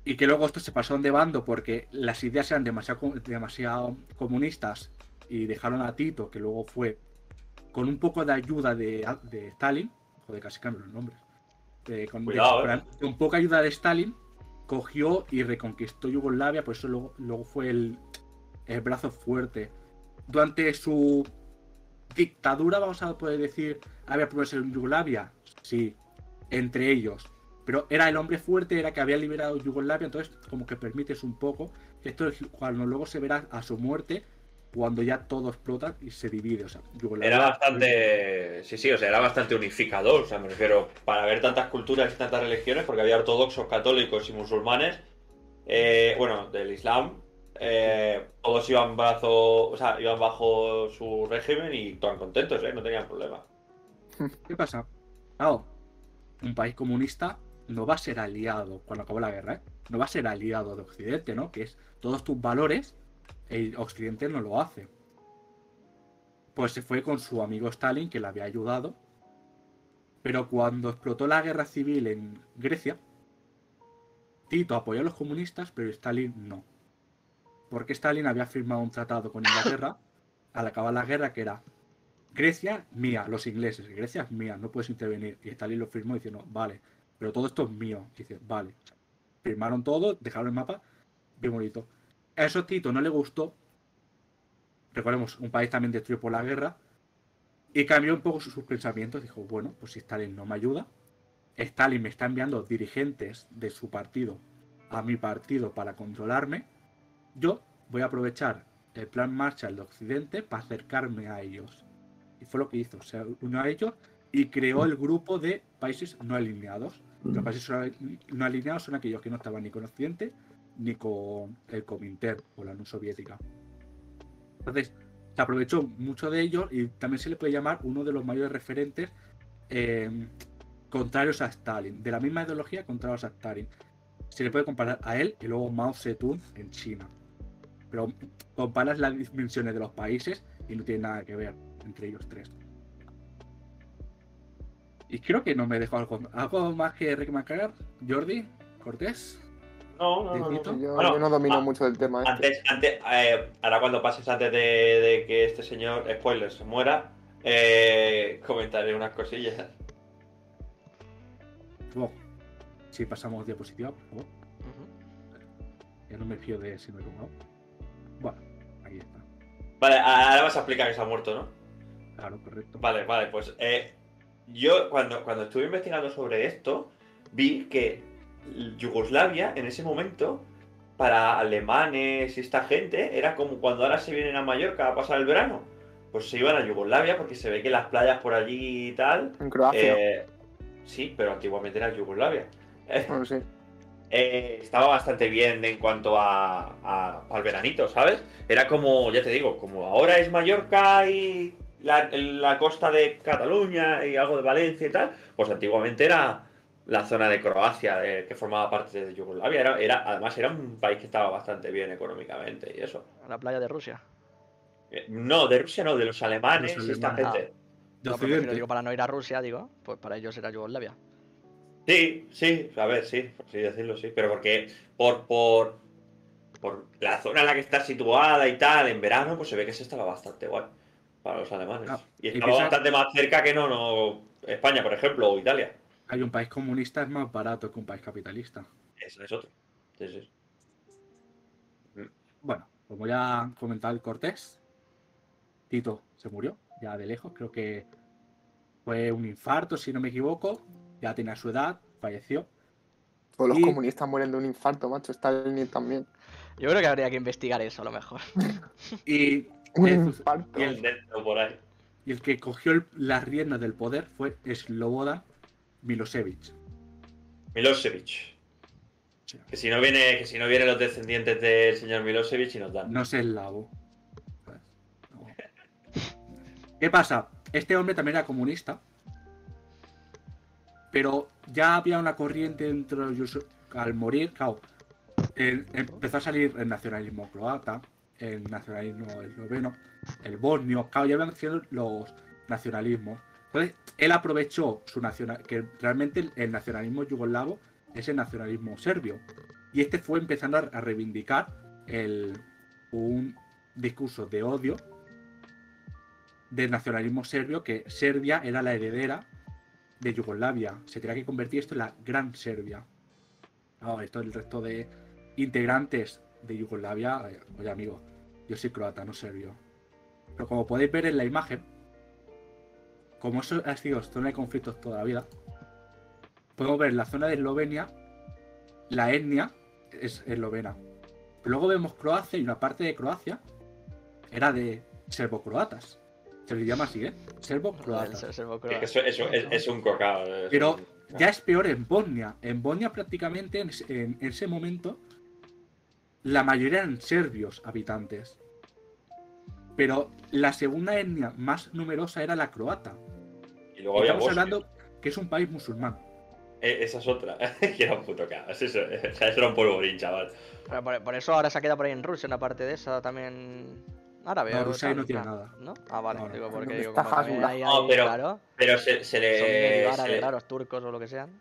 Speaker 6: Y que luego estos se pasaron de bando porque las ideas eran demasiado, demasiado comunistas y dejaron a Tito, que luego fue con un poco de ayuda de, de Stalin, joder, casi cambio los nombres, eh, con, de-
Speaker 1: Cuidado, eh.
Speaker 6: con poca ayuda de Stalin, cogió y reconquistó Yugoslavia, por eso luego, luego fue el, el brazo fuerte. Durante su dictadura, vamos a poder decir, había problemas en Yugoslavia, sí, entre ellos. Pero era el hombre fuerte, era que había liberado Yugoslavia, entonces como que permites un poco. Esto es cuando luego se verá a su muerte, cuando ya todo explota y se divide. O sea, Yugoslavia-
Speaker 1: Era bastante. Sí, sí, o sea, era bastante unificador. O sea, me refiero, para ver tantas culturas y tantas religiones, porque había ortodoxos, católicos y musulmanes, eh, bueno, del Islam, eh, todos iban brazo, o sea, iban bajo su régimen y estaban contentos, ¿eh? No tenían problema.
Speaker 6: ¿Qué pasa? Claro, un país comunista no va a ser aliado cuando acabó la guerra, ¿eh? No va a ser aliado de Occidente, ¿no? Que es todos tus valores, el Occidente no lo hace. Pues se fue con su amigo Stalin, que le había ayudado. Pero cuando explotó la guerra civil en Grecia, Tito apoyó a los comunistas, pero Stalin no. Porque Stalin había firmado un tratado con Inglaterra al acabar la guerra que era Grecia, mía, los ingleses, Grecia es mía, no puedes intervenir. Y Stalin lo firmó diciendo, vale, pero todo esto es mío. Dice, vale. Firmaron todo, dejaron el mapa, bien bonito. A eso Tito no le gustó. Recordemos, un país también destruido por la guerra. Y cambió un poco sus, sus pensamientos. Dijo, bueno, pues si Stalin no me ayuda, Stalin me está enviando dirigentes de su partido a mi partido para controlarme. Yo voy a aprovechar el plan Marshall de Occidente para acercarme a ellos. Y fue lo que hizo. Se unió a ellos y creó el grupo de países no alineados. Los países no alineados son aquellos que no estaban ni con Occidente ni con el Comintern o la Unión Soviética. Entonces, se aprovechó mucho de ellos y también se le puede llamar uno de los mayores referentes eh, contrarios a Stalin, de la misma ideología contrarios a Stalin. Se le puede comparar a él y luego Mao Zedong en China. Pero comparas las dimensiones de los países y no tiene nada que ver entre ellos tres. Y creo que no me dejo algo, algo más que recmarcar, Jordi, Cortés.
Speaker 1: No, no, no. no, no.
Speaker 4: Yo,
Speaker 1: Bueno,
Speaker 4: yo no domino
Speaker 1: ah,
Speaker 4: mucho del tema este.
Speaker 1: Antes, antes eh, ahora cuando pases antes de, de que este señor, spoiler, se muera, eh, comentaré unas cosillas.
Speaker 6: Luego, si pasamos diapositiva, por favor.
Speaker 2: Ujú.
Speaker 6: Ya no me fío de si me he equivocado. Bueno, ahí está.
Speaker 1: Vale, ahora vas a explicar que se ha muerto, ¿no?
Speaker 6: Claro, correcto.
Speaker 1: Vale, vale, pues eh, yo cuando, cuando estuve investigando sobre esto, vi que Yugoslavia en ese momento, para alemanes y esta gente, era como cuando ahora se vienen a Mallorca a pasar el verano. Pues se iban a Yugoslavia porque se ve que las playas por allí y tal.
Speaker 4: En Croacia.
Speaker 1: eh, sí, pero antiguamente era Yugoslavia. Eh, eh, estaba bastante bien en cuanto a, a- al veranito, ¿sabes? Era como, ya te digo, como ahora es Mallorca y la, la costa de Cataluña y algo de Valencia y tal, pues antiguamente era la zona de Croacia eh, que formaba parte de Yugoslavia. Era, era, además era un país que estaba bastante bien económicamente y eso.
Speaker 2: A la playa de Rusia.
Speaker 1: Eh, No, de Rusia no, de los alemanes
Speaker 6: Los
Speaker 1: y esta
Speaker 6: alemanes.
Speaker 1: gente.
Speaker 6: De
Speaker 2: No, pero digo, para no ir a Rusia, digo, pues para ellos era Yugoslavia.
Speaker 1: Sí, sí, a ver, sí, por así decirlo, sí. Pero porque por, por, por la zona en la que está situada y tal, en verano, pues se ve que se estaba bastante guay para los alemanes.
Speaker 6: Ah,
Speaker 1: y
Speaker 6: y
Speaker 1: estaba
Speaker 6: piensa-
Speaker 1: bastante más cerca que no, no España, por ejemplo, o Italia.
Speaker 6: Hay un país comunista es más barato que un país capitalista.
Speaker 1: Ese es otro. Sí, sí.
Speaker 6: Bueno, como ya comentaba el Cortés, Tito se murió, ya de lejos, creo que fue un infarto, si no me equivoco, ya tenía su edad, falleció.
Speaker 4: Todos los
Speaker 6: Y-
Speaker 4: comunistas mueren de un infarto, macho. Stalin también.
Speaker 2: Yo creo que habría que investigar eso a lo mejor.
Speaker 6: Y,
Speaker 4: Un
Speaker 6: eh,
Speaker 4: infarto.
Speaker 6: y el,
Speaker 1: Dentro por ahí.
Speaker 6: y el que cogió el- las riendas del poder fue Slobodan Milosevic.
Speaker 1: Milosevic.
Speaker 6: Sí.
Speaker 1: Que si no viene, que si no vienen los descendientes del señor Milosevic y nos dan.
Speaker 6: No sé el lavo. ¿sabes? No. ¿Qué pasa? Este hombre también era comunista. Pero ya había una corriente dentro de ellos al morir, claro, el- empezó a salir el nacionalismo croata, el nacionalismo esloveno, el bosnio, claro, ya iban siendo los nacionalismos. Entonces, él aprovechó su nacional, que realmente el, nacionalismo yugoslavo es el nacionalismo serbio. Y este fue empezando a, reivindicar el, un discurso de odio del nacionalismo serbio, que Serbia era la heredera de Yugoslavia. Se tenía que convertir esto en la Gran Serbia. No, esto el resto de integrantes de Yugoslavia, eh, oye amigo, yo soy croata, no serbio. Pero como podéis ver en la imagen, como eso ha sido zona de conflictos toda la vida, podemos ver la zona de Eslovenia, la etnia es eslovena. Pero luego vemos Croacia y una parte de Croacia era de serbo-croatas. Se les llama así, ¿eh? Serbo-croatas.
Speaker 1: Eso, eso es, es un cocao. es
Speaker 6: Pero
Speaker 1: un-
Speaker 6: ya es peor en Bosnia. En Bosnia prácticamente en ese momento la mayoría eran serbios habitantes. Pero la segunda etnia más numerosa era la croata.
Speaker 1: Y luego había
Speaker 6: Estamos hablando que es un país musulmán.
Speaker 1: Eh, Esa es otra. que era un puto caos. Eso, o sea, eso era un polvorín, chaval.
Speaker 2: Pero por, por eso ahora se ha quedado por ahí en Rusia una parte de esa también árabe.
Speaker 6: No,
Speaker 2: o
Speaker 6: Rusia no tiene nada.
Speaker 2: ¿No? Ah, vale,
Speaker 6: No, no.
Speaker 2: digo, porque
Speaker 4: ¿Dónde
Speaker 2: digo,
Speaker 4: está
Speaker 2: como
Speaker 1: No,
Speaker 2: ahí,
Speaker 1: pero-
Speaker 2: claro,
Speaker 1: Pero se, se
Speaker 2: son
Speaker 1: le.
Speaker 2: medio
Speaker 1: se
Speaker 2: árabes
Speaker 1: le-
Speaker 2: raros, turcos o lo que sean.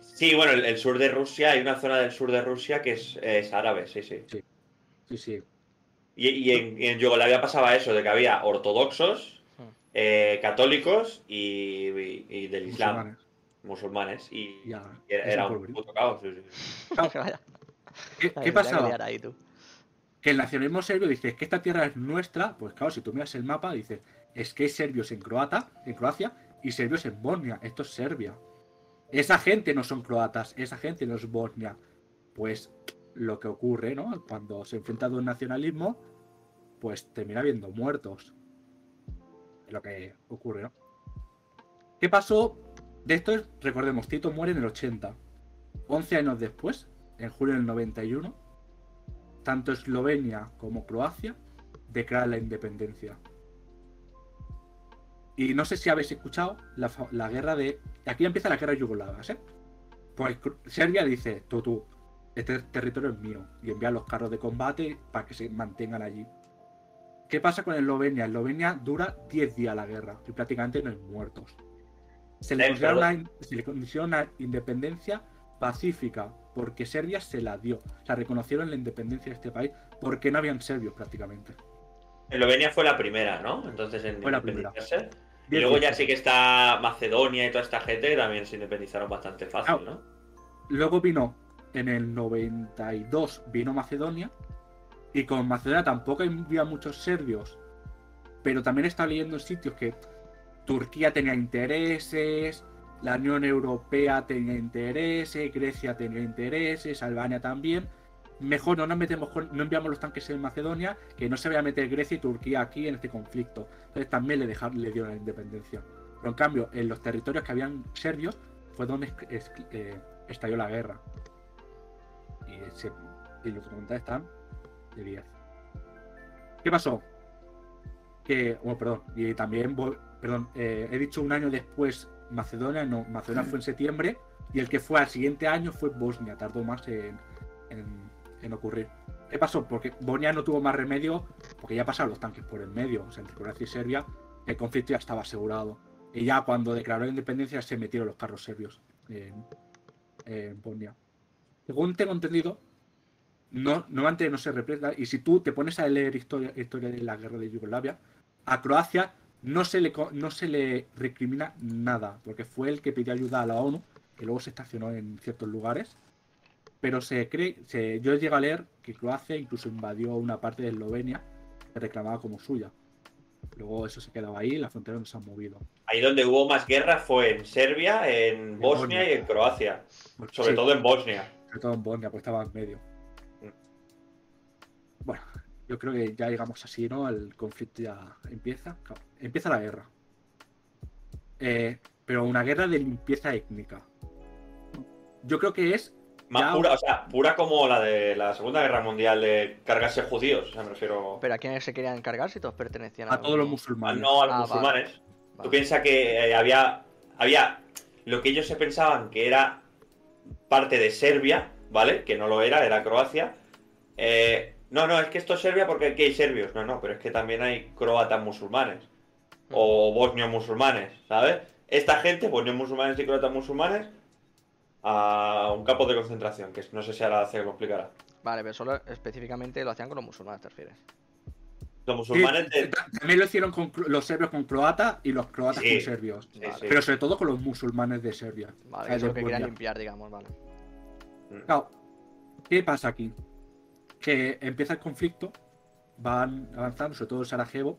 Speaker 1: Sí, bueno, el, el sur de Rusia, hay una zona del sur de Rusia que es, es árabe, sí, sí.
Speaker 6: Sí, sí.
Speaker 1: Y, y en, y en Yugoslavia pasaba eso, de que había ortodoxos. Eh, católicos y, y- y del Islam,
Speaker 6: Musulmanes.
Speaker 1: musulmanes. Y,
Speaker 6: Ya,
Speaker 1: y era,
Speaker 6: un
Speaker 1: un puto caos. sí, sí.
Speaker 2: Vaya,
Speaker 6: ¿Qué, qué
Speaker 2: que
Speaker 6: pasaba?
Speaker 2: liar ahí, tú.
Speaker 6: que el nacionalismo serbio dice que esta tierra es nuestra, pues claro, si tú miras el mapa, dices, es que hay serbios en Croata, en Croacia, y serbios en Bosnia, esto es Serbia. Esa gente no son croatas, esa gente no es Bosnia. Pues lo que ocurre, ¿no? Cuando se enfrenta dos nacionalismos, pues termina habiendo muertos. Lo que ocurre, ¿no? ¿Qué pasó? De esto, es- recordemos, Tito muere en el 80. 11 años después, en julio del 91, tanto Eslovenia como Croacia declaran la independencia. Y no sé si habéis escuchado la, guerra de. Aquí empieza la guerra yugoslava, ¿eh? Pues Serbia dice: tú, tú, este territorio es mío. Y envía los carros de combate para que se mantengan allí. ¿Qué pasa con Eslovenia? Eslovenia dura 10 días la guerra y prácticamente no hay muertos. Se le,
Speaker 1: Eh,
Speaker 6: considera una, se le considera una independencia pacífica porque Serbia se la dio. O sea, reconocieron la independencia de este país porque no habían serbios prácticamente.
Speaker 1: Eslovenia fue la primera, ¿no? Entonces en
Speaker 6: Fue la primera.
Speaker 1: Y luego ya sí que está Macedonia y toda esta gente que también se independizaron bastante fácil,
Speaker 6: Ah.
Speaker 1: ¿no?
Speaker 6: Luego vino, en el 92, vino Macedonia. Y con Macedonia tampoco había muchos serbios. Pero también estaba leyendo en sitios que Turquía tenía intereses, la Unión Europea tenía intereses, Grecia tenía intereses, Albania también. Mejor no nos metemos con, no enviamos los tanques en Macedonia, que no se vaya a meter Grecia y Turquía aquí en este conflicto. Entonces también le dejaron, le dieron la independencia. Pero en cambio, en los territorios que habían serbios, fue donde eh, estalló la guerra. Y, se- y los documentales están de 10. ¿Qué pasó? Que, bueno, perdón, y también, perdón, eh, he dicho un año después Macedonia, no, Macedonia fue en septiembre, y el que fue al siguiente año fue Bosnia, tardó más en, en- ocurrir. ¿Qué pasó? Porque Bosnia no tuvo más remedio, porque ya pasaron los tanques por el medio, o sea, entre Croacia y Serbia, el conflicto ya estaba asegurado. Y ya cuando declaró la independencia se metieron los carros serbios. en Bosnia. Según tengo entendido, no, normalmente no se representa. Y si tú te pones a leer historia, historia de la guerra de Yugoslavia, a Croacia no se, le, no se le recrimina nada, porque fue el que pidió ayuda a la ONU, que luego se estacionó en ciertos lugares. Pero se cree, se, yo llego a leer que Croacia incluso invadió una parte de Eslovenia que reclamaba como suya. Luego eso se quedaba ahí, las fronteras no se han movido.
Speaker 1: Ahí donde hubo más guerra fue en Serbia, en Bosnia
Speaker 6: Bosnia.
Speaker 1: y en Croacia.
Speaker 6: Pues
Speaker 1: Sobre
Speaker 6: sí,
Speaker 1: todo en Bosnia.
Speaker 6: sobre todo en Bosnia, pues estaba en medio. Yo creo que ya llegamos así, ¿no? El conflicto ya empieza. Claro, Empieza la guerra. Eh, pero una guerra de limpieza étnica. Yo creo que es.
Speaker 1: Más
Speaker 6: Ya-
Speaker 1: pura, o sea, pura como la de la Segunda Guerra Mundial de cargarse judíos. O sea, me refiero
Speaker 2: Pero a quiénes se querían encargar si todos pertenecían a,
Speaker 6: a todos los musulmanes.
Speaker 1: no a los
Speaker 2: Ah,
Speaker 1: musulmanes.
Speaker 2: vale.
Speaker 1: Tú piensas que eh, había, había lo que ellos se pensaban que era parte de Serbia, ¿vale? Que no lo era, era Croacia. Eh, no, no, es que esto es Serbia porque aquí hay serbios. No, no, pero es que también hay croatas musulmanes. O bosnios musulmanes, ¿sabes? Esta gente, bosnios musulmanes y croatas musulmanes, a un campo de concentración, que no sé si ahora se lo explicará.
Speaker 2: Vale, pero solo específicamente lo hacían con los musulmanes, te refieres.
Speaker 1: Los
Speaker 6: Sí,
Speaker 1: musulmanes de...
Speaker 6: ta- también lo hicieron con los serbios con croata y los croatas
Speaker 1: Sí.
Speaker 6: con serbios.
Speaker 1: Sí,
Speaker 2: Vale.
Speaker 1: sí.
Speaker 6: Pero sobre todo con los musulmanes de Serbia.
Speaker 2: Vale, es lo que querían limpiar, digamos, vale.
Speaker 6: Claro, ¿qué pasa aquí? Que empieza el conflicto, van avanzando, sobre todo Sarajevo.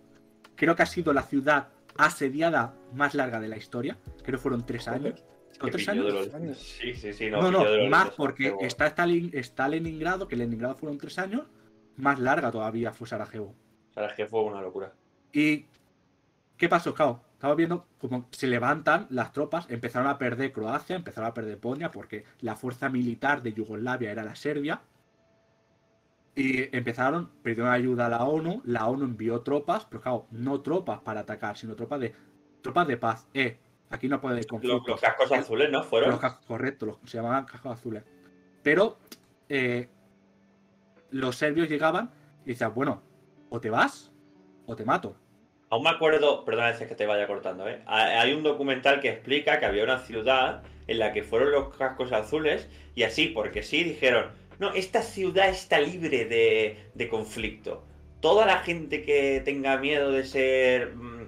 Speaker 6: Creo que ha sido la ciudad asediada más larga de la historia. Creo que fueron tres años. ¿O
Speaker 1: Que
Speaker 6: tres años?
Speaker 1: Sí, sí, sí. No,
Speaker 6: No,
Speaker 1: los-
Speaker 6: más porque está, Stalin, está Leningrado, que Leningrado fueron tres años, más larga todavía fue Sarajevo.
Speaker 1: Que fue una locura.
Speaker 6: ¿Y qué pasó, Cao? Estaba viendo cómo se levantan las tropas, empezaron a perder Croacia, empezaron a perder Bosnia, porque la fuerza militar de Yugoslavia era la Serbia. Y empezaron, pidieron ayuda a la ONU, la ONU envió tropas, pero claro, no tropas para atacar, sino tropas de tropas de paz. Eh, aquí no puede haber
Speaker 1: Los,
Speaker 6: conflicto.
Speaker 1: los cascos azules, ¿no? Fueron.
Speaker 6: Los cascos, correcto, los, se llamaban cascos azules. Pero eh, los serbios llegaban y decían, bueno, o te vas o te mato.
Speaker 1: Aún me acuerdo, perdona es que te vaya cortando, ¿eh? Ha- Hay un documental que explica que había una ciudad en la que fueron los cascos azules y así, porque sí, dijeron, no, esta ciudad está libre de, de conflicto. Toda la gente que tenga miedo de ser, mm,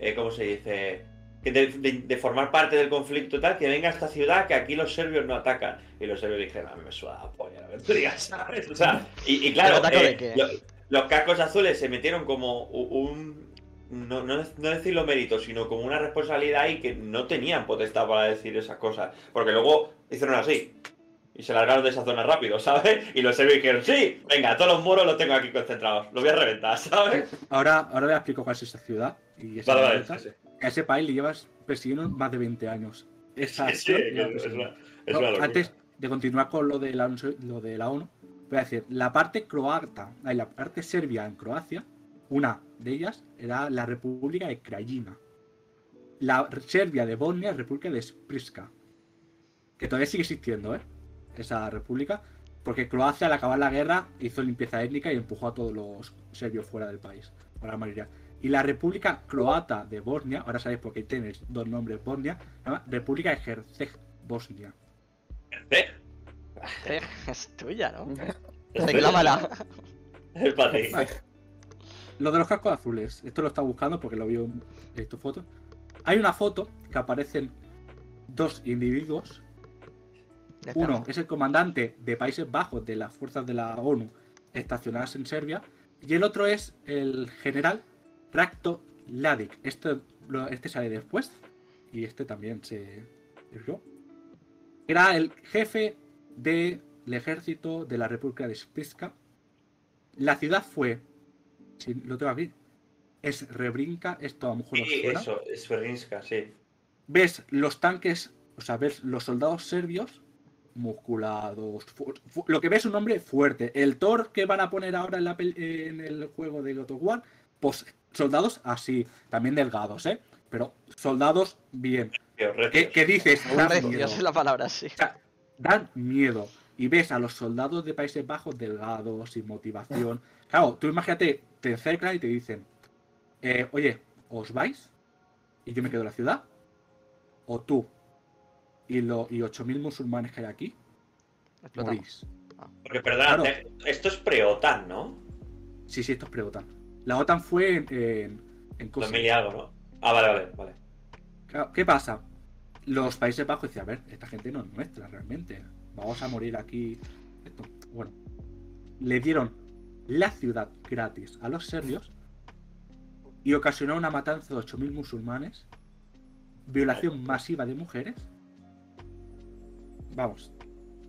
Speaker 1: eh, ¿cómo se dice? De, de- de formar parte del conflicto tal, que venga a esta ciudad que aquí los serbios no atacan. Y los serbios dijeron, a mí me suda la polla la ¿sabes? O sea, y, y claro,
Speaker 2: ¿Pero ataco
Speaker 1: eh, lo- los cascos azules se metieron como un. No, no, no decirlo mérito, sino como una responsabilidad y que no tenían potestad para decir esas cosas. Porque luego hicieron así. Y se largaron de esa zona rápido, ¿sabes? Y los serbios dijeron, sí, venga, todos los muros los tengo aquí concentrados. Los voy a reventar, ¿sabes?
Speaker 6: Ahora, ahora les explico cuál es esa ciudad. Y esa
Speaker 1: Vale, vale.
Speaker 6: ruta.
Speaker 1: sí, sí.
Speaker 6: A ese país le llevas persiguiendo más de 20 años. Esa
Speaker 1: Sí, es una- es una
Speaker 6: antes de continuar con lo de la, ONU- lo de la ONU, voy a decir, la parte croata, la parte serbia en Croacia, una de ellas era la República de Krajina. La Serbia de Bosnia es República de Spriska. Que todavía sigue existiendo, ¿eh? Esa república. Porque Croacia al acabar la guerra hizo limpieza étnica y empujó a todos los serbios fuera del país. Por la mayoría. Y la República Croata de Bosnia, ahora sabéis por qué tiene dos nombres Bosnia, se llama República de Herceg Bosnia.
Speaker 1: Eh,
Speaker 2: es tuya, ¿no? Reclámala.
Speaker 1: Es para ti.
Speaker 6: Vale. Lo de los cascos azules, esto lo está buscando porque lo vio en tu foto. Hay una foto que aparecen dos individuos. Uno es el comandante de Países Bajos de las fuerzas de la ONU estacionadas en Serbia. Y el otro es el general Rakto Ladik. Este, este sale después. Y este también se. Era el jefe del ejército de la República de Spiska. La ciudad fue. Si lo tengo aquí. Es Rebrinka. Esto a lo mejor
Speaker 1: Sí, eso, es Ferrinska, sí.
Speaker 6: ves los tanques, o sea, ves los soldados serbios musculados. lo que ves es un hombre fuerte. El Thor que van a poner ahora en, la pel- en el juego de God of War, pues soldados así, también delgados, ¿eh? Pero soldados bien. ¿Qué, dices? Dan miedo.
Speaker 2: es la palabra, sí.
Speaker 6: O sea, dan miedo. Y ves a los soldados de Países Bajos delgados, sin motivación. Claro, tú imagínate, te acercan y te dicen, eh, oye, ¿os vais? Y yo me quedo en la ciudad. O tú. Y, lo, y 8.000 musulmanes que hay aquí,
Speaker 2: Explotamos.
Speaker 6: morís.
Speaker 1: Porque, perdona,
Speaker 6: Claro.
Speaker 1: eh, esto es pre-OTAN, ¿no?
Speaker 6: Sí, sí, esto es pre-OTAN. La OTAN fue en, en, en cosas.
Speaker 1: 2000 y algo, ¿no? Ah, vale, vale, vale.
Speaker 6: Claro, ¿Qué pasa? Los Países Bajos decían, a ver, esta gente no es nuestra realmente. Vamos a morir aquí. Esto. Bueno, le dieron la ciudad gratis a los serbios y ocasionó una matanza de 8.000 musulmanes, violación masiva de mujeres. Vamos,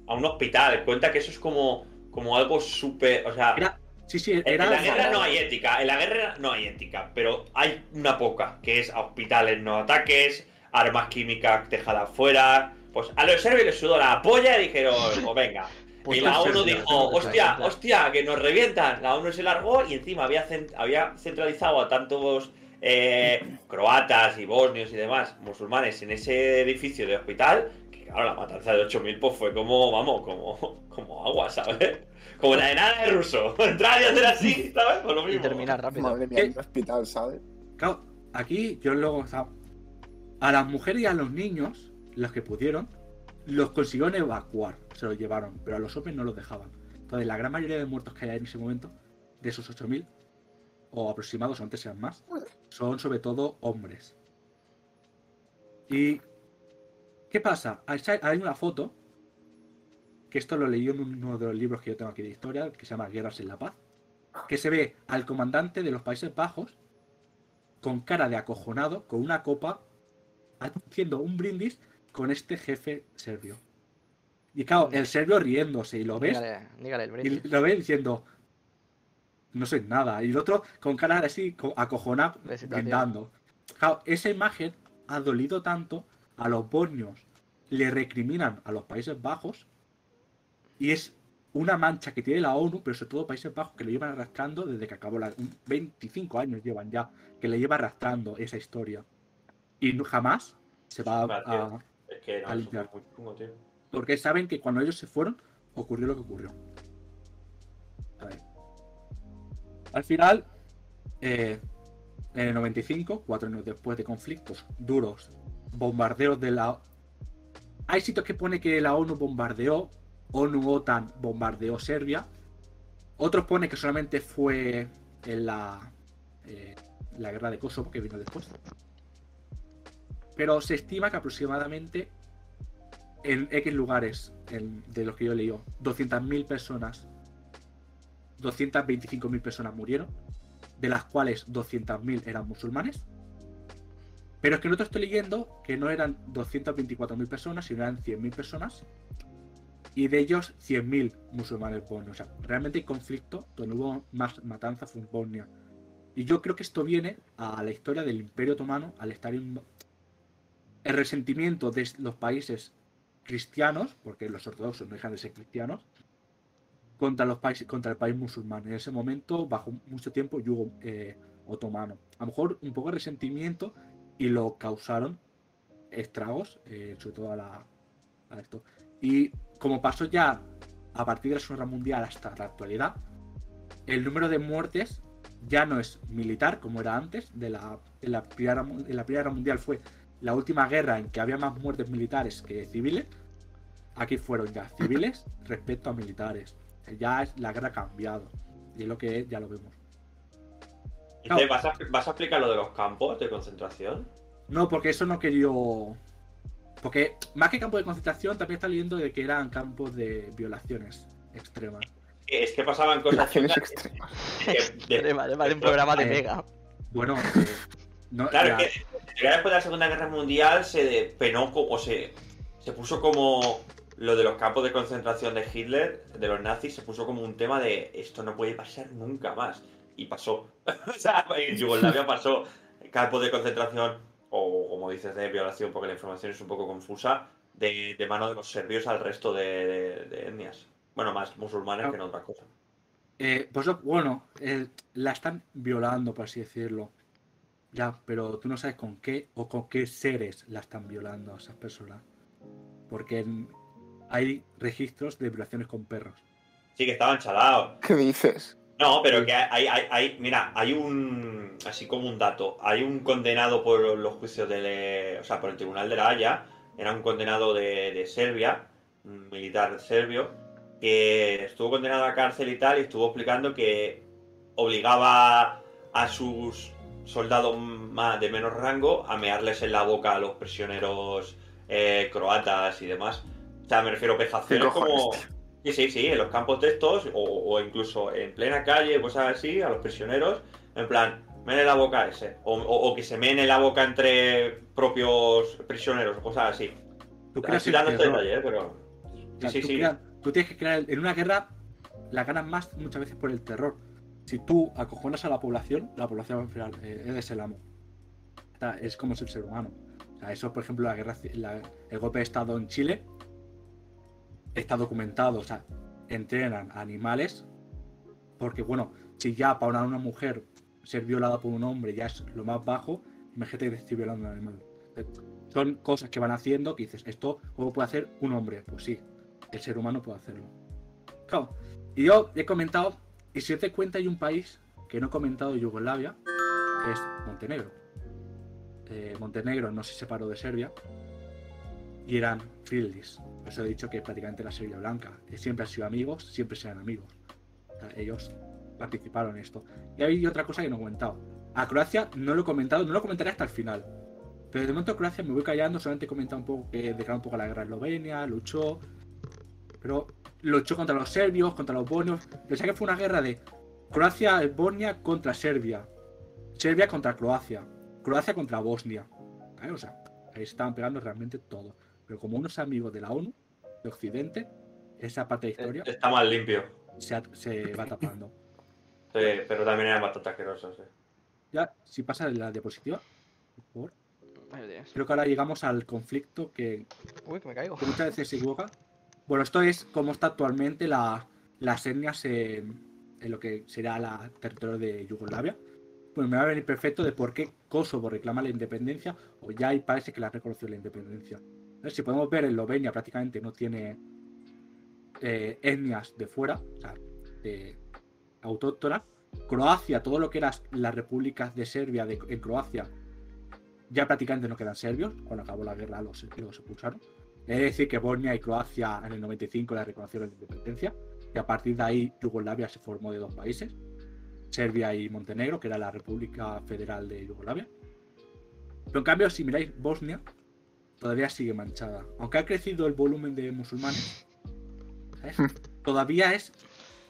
Speaker 1: A un hospital. Cuenta que eso es como, como algo súper. O sea,
Speaker 6: era. Sí, sí,
Speaker 1: en,
Speaker 6: era.
Speaker 1: en la guerra no hay ética. En la guerra no hay ética. Pero hay una poca, que es a hospitales no ataques, armas químicas dejadas fuera. Pues a los serbios les sudó la polla y dijeron, o venga.
Speaker 2: Pues
Speaker 1: y la ONU dijo, hostia, hostia, que nos revientan. La ONU se largó y encima había, cent- había centralizado a tantos eh, croatas y bosnios y demás musulmanes en ese edificio de hospital, claro, la matanza de 8.000 pues fue como, vamos, como, como agua, ¿sabes? Como la de nada de ruso. Entrar y hacer así, ¿sabes? Pues lo
Speaker 2: Y
Speaker 1: mismo.
Speaker 2: terminar rápido.
Speaker 4: Madre mía, un hospital, ¿sabes?
Speaker 6: Claro, aquí yo luego, o sea, a las mujeres y a los niños, los que pudieron, los consiguieron evacuar, se los llevaron, pero a los hombres no los dejaban. Entonces, la gran mayoría de muertos que hay en ese momento, de esos 8.000, o aproximados, o antes sean más, son sobre todo hombres. ¿Y qué pasa? Hay una foto, que esto lo leí en uno de los libros que yo tengo aquí de historia, que se llama Guerras en la Paz, que se ve al comandante de los Países Bajos con cara de acojonado, con una copa, haciendo un brindis con este jefe serbio. Y claro, el serbio riéndose, y lo ves,
Speaker 2: Dígale, dígale el
Speaker 6: y
Speaker 2: brindis.
Speaker 6: lo ves diciendo, no soy nada. Y el otro con cara así, co- acojonado, brindando. Claro, esa imagen ha dolido tanto a los bosnios. Le recriminan a los Países Bajos. Y es una mancha que tiene la ONU, pero sobre todo Países Bajos, que lo llevan arrastrando desde que acabó la... un- 25 años llevan ya, que le lleva arrastrando esa historia. Y jamás se va a...
Speaker 1: Es que no, fue
Speaker 6: limpiar.
Speaker 1: chungo.
Speaker 6: Porque saben que cuando ellos se fueron, ocurrió lo que ocurrió. A ver. Al final, eh, en el 95, cuatro años después de conflictos duros, bombardeos de la... Hay sitios que pone que la ONU bombardeó, ONU-OTAN bombardeó Serbia. Otros pone que solamente fue en la, eh, la guerra de Kosovo, que vino después. Pero se estima que aproximadamente en X lugares de los que yo leído, 200.000 personas, 225.000 personas murieron, de las cuales 200.000 eran musulmanes. Pero es que en otro estoy leyendo que no eran 224.000 personas, sino eran 100.000 personas. Y de ellos 100.000 musulmanes bosnios. O sea, realmente hay conflicto donde hubo más matanzas fue en Bosnia. Y yo creo que esto viene a la historia del Imperio Otomano al estar en... El resentimiento de los países cristianos, porque los ortodoxos no dejan de ser cristianos, contra los países, contra el país musulmán. En ese momento, bajo mucho tiempo, yugo eh, otomano. A lo mejor un poco de resentimiento y lo causaron estragos, eh, sobre todo a, la, esto. Y como pasó ya a partir de la Segunda Guerra Mundial hasta la actualidad, el número de muertes ya no es militar como era antes. De la, en, la primera, en la Primera Guerra Mundial fue la última guerra en que había más muertes militares que civiles. Aquí fueron ya civiles respecto a militares. Ya es, la guerra ha cambiado. Y es lo que ya lo vemos.
Speaker 1: ¿Y
Speaker 6: Claro.
Speaker 1: te vas, a, vas a explicar lo de los campos de concentración?
Speaker 6: No, porque eso no quería. Porque más que campo de concentración, también está leyendo de que eran campos de violaciones extremas.
Speaker 1: Es que pasaban cosas
Speaker 4: Violaciones extremas.
Speaker 1: de-
Speaker 2: Además, además de un programa de
Speaker 6: Eh,
Speaker 2: Mega.
Speaker 6: Bueno, eh, no,
Speaker 1: Claro, es que después de la Segunda Guerra Mundial se penó o se, se puso como lo de los campos de concentración de Hitler, de los nazis, se puso como un tema de esto no puede pasar nunca más. Y pasó. o sea, en Yugoslavia pasó campos de concentración, o como dices, de violación, porque la información es un poco confusa, de, de mano de los serbios al resto de, de- de etnias. Bueno, más musulmanes que en otras cosas.
Speaker 6: Eh, pues lo- bueno, eh, la están violando, por así decirlo. Ya, pero tú no sabes con qué o con qué seres la están violando a esas personas. Porque en- hay registros de violaciones con perros.
Speaker 1: Sí, que estaban chalados.
Speaker 4: ¿Qué dices?
Speaker 1: No, pero que hay, hay, hay, mira, hay un, así como un dato, hay un condenado por los juicios del, o sea, por el Tribunal de la Haya, era un condenado de, de Serbia, un militar serbio, que estuvo condenado a cárcel y tal, y estuvo explicando que obligaba a sus soldados más de menos rango a mearles en la boca a los prisioneros eh, croatas y demás. O sea, me refiero a vejaciones
Speaker 4: ¿Qué cojones,
Speaker 1: como...
Speaker 4: tío?
Speaker 1: Sí, sí, sí, en los campos de estos, o, o incluso en plena calle, cosas así, a los prisioneros, en plan, mene la boca ese, o, o- o que se mene la boca entre propios prisioneros, cosas así.
Speaker 6: Tú
Speaker 1: este
Speaker 6: terror.
Speaker 1: detalle, ¿eh? pero... Sí, sí,
Speaker 6: tú,
Speaker 1: sí.
Speaker 6: creas- tú tienes que crear. En una guerra, la ganas más muchas veces por el terror. Si tú acojonas a la población, la población al final eres el amo. Es como es el ser humano. O sea, eso, por ejemplo, la guerra, la- el golpe de Estado en Chile está documentado. O sea, entrenan animales. Porque, bueno, si ya para una, mujer ser violada por un hombre ya es lo más bajo, imagínate que estoy violando a un animal. Son cosas que van haciendo que dices, ¿esto cómo puede hacer un hombre? Pues sí, el ser humano puede hacerlo. Claro, y yo he comentado, y si te cuenta hay un país que no he comentado Yugoslavia, que es Montenegro. Eh, Montenegro no se separó de Serbia y eran friendlies. Eso he dicho que prácticamente la Serbia blanca. siempre han sido amigos, siempre serán amigos. Ellos participaron en esto. Y hay otra cosa que no he comentado. A Croacia no lo he comentado, no lo comentaré hasta el final. Pero de momento Croacia me voy callando, solamente he comentado un poco que declaró un poco la guerra a Eslovenia, luchó. Pero luchó contra los serbios, contra los bosnios. Pensé que fue una guerra de Croacia, Bosnia contra Serbia. Serbia contra Croacia. Croacia contra Bosnia. O sea, ahí estaban pegando realmente todo. Pero como unos amigos de la ONU, de Occidente, esa parte de la historia
Speaker 1: Está más limpio.
Speaker 6: se, va tapando.
Speaker 1: Sí, pero también eran bastante asquerosos. eh.
Speaker 6: Ya, si pasa la diapositiva, por favor. Creo que ahora llegamos al conflicto que,
Speaker 2: Uy, que me caigo.
Speaker 6: que muchas veces se equivoca. Bueno, esto es cómo está actualmente la, las etnias en, en lo que será la territorio de Yugoslavia. Pues me va a venir perfecto de por qué Kosovo reclama la independencia o ya ahí parece que la ha reconocido la independencia. Si podemos ver, Eslovenia prácticamente no tiene eh, etnias de fuera, o sea, autóctonas. Croacia, todo lo que eran las repúblicas de Serbia de, en Croacia, ya prácticamente no quedan serbios. Cuando acabó la guerra los, los expulsaron. Es decir, que Bosnia y Croacia en el 95 la reconocieron la independencia. Y a partir de ahí Yugoslavia se formó de dos países. Serbia y Montenegro, que era la República Federal de Yugoslavia. Pero en cambio, si miráis Bosnia, todavía sigue manchada. Aunque ha crecido el volumen de musulmanes, ¿sabes? todavía es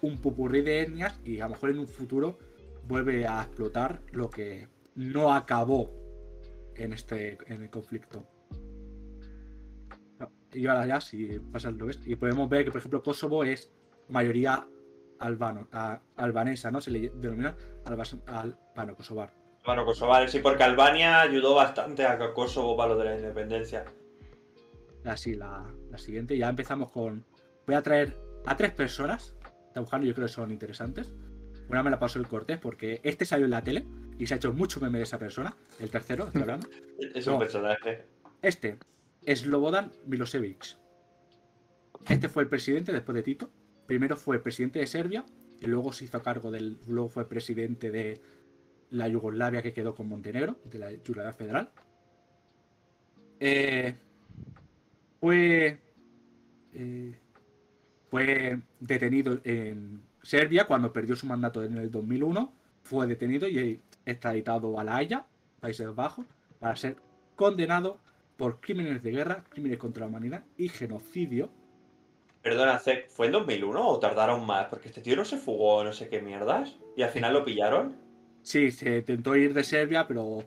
Speaker 6: un pupurrí de etnias y a lo mejor en un futuro vuelve a explotar lo que no acabó en este en el conflicto. Y ahora ya, si pasa al revés, y podemos ver que, por ejemplo, Kosovo es mayoría albano, a- albanesa, ¿no? Se le denomina albas- albano, kosovar.
Speaker 1: Bueno, Kosovo, sí, porque Albania ayudó bastante a Kosovo para lo de la independencia.
Speaker 6: Así, la, la siguiente. Ya empezamos con. Voy a traer a tres personas. Buscando, yo creo que son interesantes. Una me la pasó el Cortés porque este salió en la tele y se ha hecho mucho meme de esa persona. El tercero, estoy hablando.
Speaker 1: Es un
Speaker 6: No.
Speaker 1: personaje.
Speaker 6: Este, Slobodan Milosevic. Este fue el presidente después de Tito. Primero fue presidente de Serbia y luego se hizo cargo del. Luego fue presidente de la Yugoslavia que quedó con Montenegro, de la Yugoslavia Federal. Eh, fue. eh, fue detenido en Serbia cuando perdió su mandato en el 2001. Fue detenido y extraditado a La Haya, Países Bajos, para ser condenado por crímenes de guerra, crímenes contra la humanidad y genocidio.
Speaker 1: Perdona, ¿fue en 2001 o tardaron más? Porque este tío no se fugó no sé qué mierdas y al final lo pillaron.
Speaker 6: Sí, se intentó ir de Serbia, pero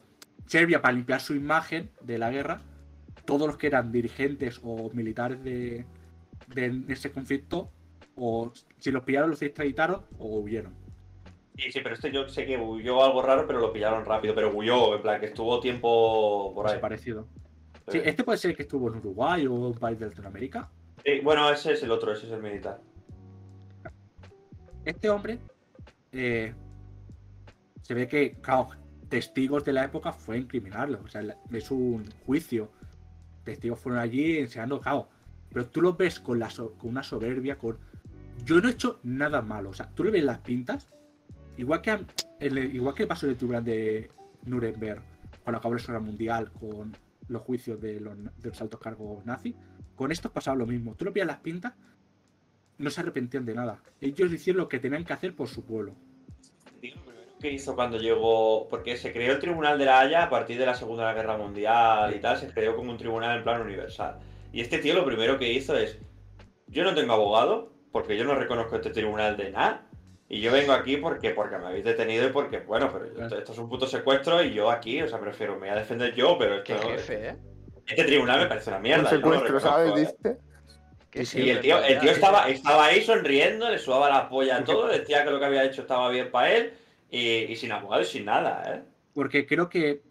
Speaker 6: Serbia, para limpiar su imagen de la guerra, todos los que eran dirigentes o militares de, de ese conflicto, o si los pillaron, los extraditaron o huyeron.
Speaker 1: Sí, sí, pero este yo sé que huyó algo raro, pero lo pillaron rápido. Pero huyó, en plan, que estuvo tiempo por ahí.
Speaker 6: Desaparecido. Sí, este puede ser que estuvo en Uruguay o un país de Latinoamérica.
Speaker 1: Sí, bueno, ese es el otro, ese es el militar.
Speaker 6: Este hombre eh, se ve que, claro, testigos de la época fue incriminarlo. O sea, es un juicio. Testigos fueron allí enseñando, claro. Pero tú lo ves con, la so- con una soberbia, con. Yo no he hecho nada malo. O sea, tú le ves las pintas. Igual que, el- igual que el tribunal de Nuremberg, cuando acabó la guerra mundial, con los juicios de los, de los altos cargos nazis, con estos pasaba lo mismo. Tú lo veías las pintas, no se arrepentían de nada. Ellos hicieron lo que tenían que hacer por su pueblo.
Speaker 1: ¿Qué hizo cuando llegó? Porque se creó el Tribunal de la Haya a partir de la Segunda Guerra Mundial y tal, se creó como un tribunal en plan universal. Y este tío lo primero que hizo es, yo no tengo abogado, porque yo no reconozco este tribunal de nada, y yo vengo aquí porque, porque me habéis detenido y porque, bueno, pero yo- esto, esto es un puto secuestro y yo aquí, o sea, prefiero, me voy a defender yo, pero
Speaker 2: Qué
Speaker 1: esto,
Speaker 2: jefe, ¿eh?
Speaker 1: este tribunal me parece una mierda.
Speaker 4: Un
Speaker 1: yo no
Speaker 4: secuestro, ¿sabes?
Speaker 1: ¿eh?
Speaker 4: ¿Viste?
Speaker 6: Sí,
Speaker 1: Y el tío, el tío estaba, estaba ahí sonriendo, le subaba la polla a todo, decía que lo que había hecho estaba bien para él y, y sin abogado y sin nada, ¿eh?
Speaker 6: Porque creo que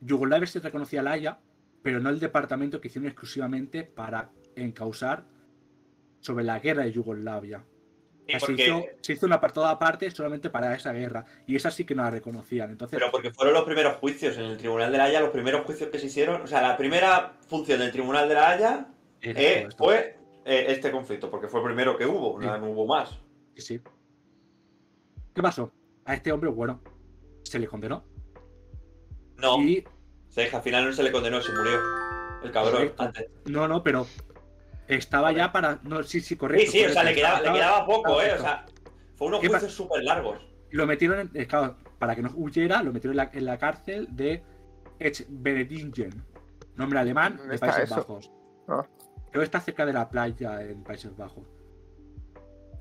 Speaker 6: Yugoslavia se reconocía a la Haya, pero no el departamento que hicieron exclusivamente para encausar sobre la guerra de Yugoslavia.
Speaker 1: Sí,
Speaker 6: se, hizo, se hizo un apartado aparte solamente para esa guerra. Y esa sí que no la reconocían. Entonces,
Speaker 1: Pero porque fueron los primeros juicios en el Tribunal de la Haya, los primeros juicios que se hicieron. O sea, la primera función del Tribunal de la Haya eh, fue eh, este conflicto, porque fue el primero que hubo, no, hubo más.
Speaker 6: Sí, sí. ¿Qué pasó? A este hombre, bueno, se le condenó.
Speaker 1: No,
Speaker 6: Y
Speaker 1: se deja, al final no se le condenó, se murió. El cabrón,
Speaker 6: Correcto.
Speaker 1: antes.
Speaker 6: no, no, pero estaba ya para. No, sí, sí, correcto.
Speaker 1: Sí, sí, o sea, le quedaba, le quedaba poco, ¿eh? O sea, fue unos
Speaker 6: ¿Qué pa-
Speaker 1: juicios súper largos.
Speaker 6: Lo metieron en. eh, claro, para que no huyera, lo metieron en la, en la cárcel de Benedingen. Nombre alemán
Speaker 4: ¿Dónde
Speaker 6: de Países
Speaker 4: eso?
Speaker 6: Bajos.
Speaker 4: Ah.
Speaker 6: Creo que está cerca de la playa en Países Bajos.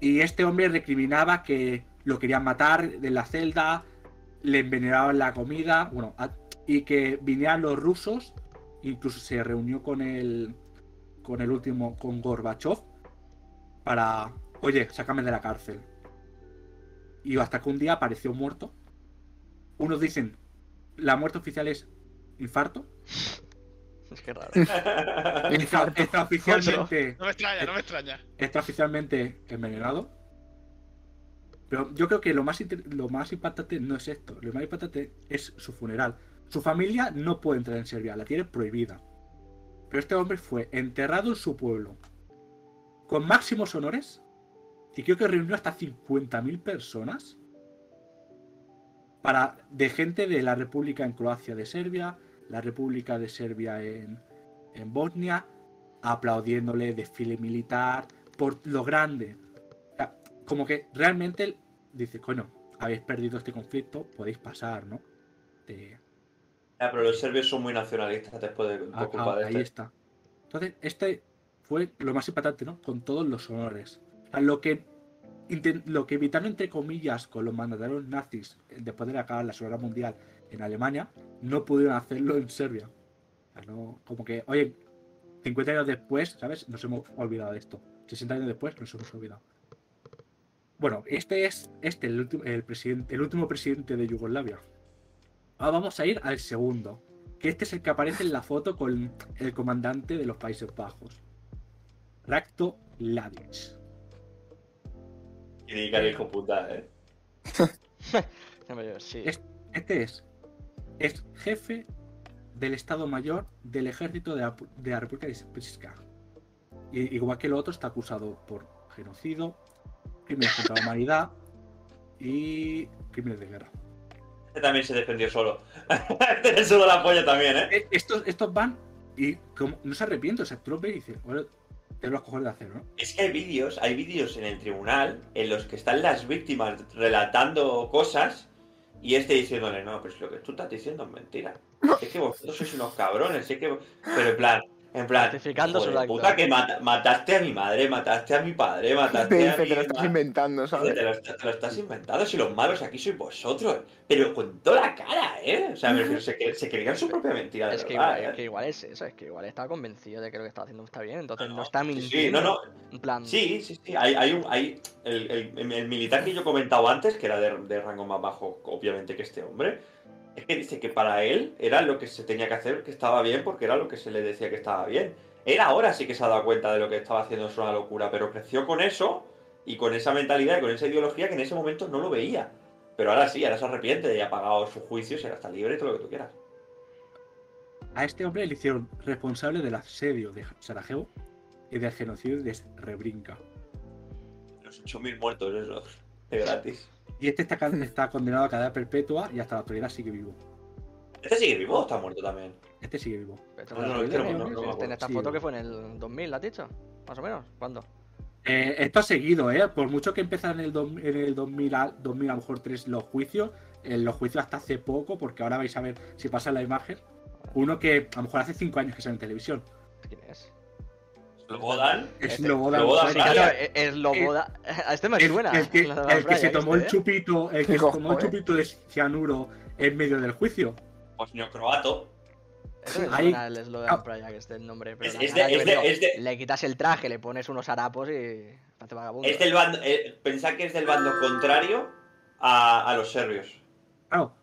Speaker 6: Y este hombre recriminaba que lo querían matar de la celda, le envenenaban la comida, bueno, a- y que vinieran los rusos, incluso se reunió con el con el último, con Gorbachev, para, oye, sácame de la cárcel. Y hasta que un día apareció muerto. Unos dicen, la muerte oficial es infarto.
Speaker 2: Es que raro.
Speaker 6: Extra- extraoficialmente,
Speaker 5: No me extraña, no me extraña.
Speaker 6: extraoficialmente envenenado. Pero yo creo que lo más, lo impactante no es esto. Lo más impactante es su funeral. Su familia no puede entrar en Serbia, la tiene prohibida. Pero este hombre fue enterrado en su pueblo con máximos honores y creo que reunió hasta 50.000 personas para de gente de la República en Croacia de Serbia, la República de Serbia en, en Bosnia, aplaudiéndole desfile militar por lo grande. Como que realmente dice, coño, habéis perdido este conflicto, podéis pasar, ¿no? De-
Speaker 1: Ah, pero los serbios son muy nacionalistas después de por
Speaker 6: Ah,
Speaker 1: culpa
Speaker 6: ah,
Speaker 1: de
Speaker 6: ahí
Speaker 1: este.
Speaker 6: está. Entonces, este fue lo más impactante, ¿no? Con todos los honores. Lo que, lo que evitaron, entre comillas, con los mandatarios nazis de poder acabar la Segunda Mundial en Alemania, no pudieron hacerlo en Serbia. O sea, no- como que, oye, 50 años después, ¿sabes? Nos hemos olvidado de esto. 60 años después nos hemos olvidado. Bueno, este es este, el, último, el, presidente, el último presidente de Yugoslavia. Ahora vamos a ir al segundo que este es el que aparece en la foto con el comandante de los Países Bajos. Rakto Mladic.
Speaker 1: Y di que era hijo puta, ¿eh?
Speaker 6: Este es, es jefe del Estado Mayor del Ejército de la, de la República de Srpska. Y, igual que el otro, está acusado por genocidio, crímenes contra la humanidad y crímenes de guerra.
Speaker 1: Este también se defendió solo. Este solo la polla también, ¿eh?
Speaker 6: Eh, Estos, estos van y como, no se arrepiente, o sea, tú lo ves y dices, bueno, te los cojones de hacer, ¿no?
Speaker 1: Es que hay vídeos, hay vídeos en el tribunal en los que están las víctimas relatando cosas y este diciéndole, no, pues lo que tú estás diciendo es mentira. Es que vosotros sois unos cabrones, es que... Pero en plan, en plan...
Speaker 2: Justificando su
Speaker 1: puta que mata- mataste a mi madre, mataste a mi padre,
Speaker 4: Te
Speaker 1: mataste a mi...
Speaker 4: te lo estás inventando, ¿sabes?
Speaker 1: Te lo, te lo estás inventando, si los malos aquí sois vosotros. Pero con toda la cara, ¿eh? O sea, me refiero, se, se creían su propia mentira, de
Speaker 2: Es que,
Speaker 1: verdad,
Speaker 2: igual,
Speaker 1: ¿eh?
Speaker 2: es que igual es eso, es que igual está convencido de que lo que está haciendo está bien, entonces
Speaker 1: No,
Speaker 2: está mintiendo.
Speaker 1: sí, no, no,
Speaker 2: En plan,
Speaker 1: Sí, sí, sí. Hay, hay un, hay el, el- el militar que yo he comentado antes, que era de, de rango más bajo, obviamente, que este hombre, es que dice que para él era lo que se tenía que hacer, que estaba bien, porque era lo que se le decía que estaba bien. Él ahora sí que se ha dado cuenta de lo que estaba haciendo es una locura, pero creció con eso y con esa mentalidad y con esa ideología que en ese momento no lo veía. Pero ahora sí, ahora se arrepiente y ha pagado sus juicios y ahora está libre y todo lo que tú quieras.
Speaker 6: A este hombre le hicieron responsable del asedio de Sarajevo y del genocidio de Srebrenica.
Speaker 1: Los 8.000 muertos esos, de gratis.
Speaker 6: Y este está, condenado a cadena perpetua y hasta la actualidad sigue vivo.
Speaker 1: ¿Este sigue vivo o está muerto también?
Speaker 6: Este sigue vivo.
Speaker 2: Esto
Speaker 1: No,
Speaker 2: fue
Speaker 1: no,
Speaker 2: en
Speaker 1: es que no-
Speaker 2: 2000,
Speaker 1: no- no me
Speaker 2: este- en esta
Speaker 6: Sí,
Speaker 2: foto que fue en el 2000, ¿la has dicho? ¿Más o menos? ¿Cuándo?
Speaker 6: Eh, esto ha seguido, ¿eh? Por mucho que empezaron en el, dos- en el 2000, a, 2000, a lo mejor tres los juicios, en los juicios hasta hace poco, porque ahora vais a ver si pasa la imagen. Uno que a lo mejor hace cinco años que sale en televisión.
Speaker 2: ¿Quién es?
Speaker 1: ¿Lobodan?
Speaker 6: Es Lobodan
Speaker 2: claro, es- este me
Speaker 6: el,
Speaker 2: suena.
Speaker 6: el que,
Speaker 2: la
Speaker 6: el
Speaker 2: de
Speaker 6: que se tomó el
Speaker 2: ¿eh?
Speaker 6: chupito, el que se tomó el chupito de cianuro en medio del juicio.
Speaker 1: Bosnio croato.
Speaker 2: Eso me
Speaker 6: Ahí-
Speaker 2: el eslogan
Speaker 6: Ah.
Speaker 2: Praia, que esté el nombre. Pero
Speaker 1: Es-
Speaker 2: la
Speaker 1: es
Speaker 2: cara,
Speaker 1: de-
Speaker 2: yo
Speaker 1: es
Speaker 2: digo,
Speaker 1: de- es de-
Speaker 2: Le quitas el traje, le pones unos harapos y. Vagabundo.
Speaker 1: Es del bando. eh, pensad que es del bando contrario a, a los serbios.
Speaker 6: Claro,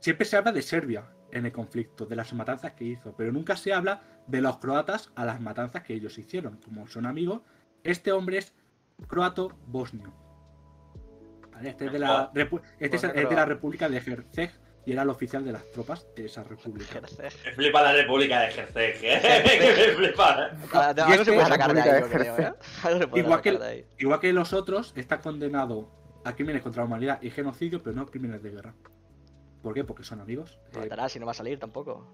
Speaker 6: siempre se habla de Serbia en el conflicto, de las matanzas que hizo, pero nunca se habla de los croatas a las matanzas que ellos hicieron. Como son amigos, este hombre es croato bosnio. ¿Vale? Este es de la, repu- este es, es de la. República de Jerceg y era el oficial de las tropas de esa república.
Speaker 1: Me flipa la República de Jerceg, ¿eh? me flipa.
Speaker 6: Igual que los otros, está condenado a crímenes contra la humanidad y genocidio, pero no crímenes de guerra. ¿Por qué? Porque son amigos.
Speaker 2: Lo
Speaker 6: Eh,
Speaker 2: matará si no va a salir tampoco.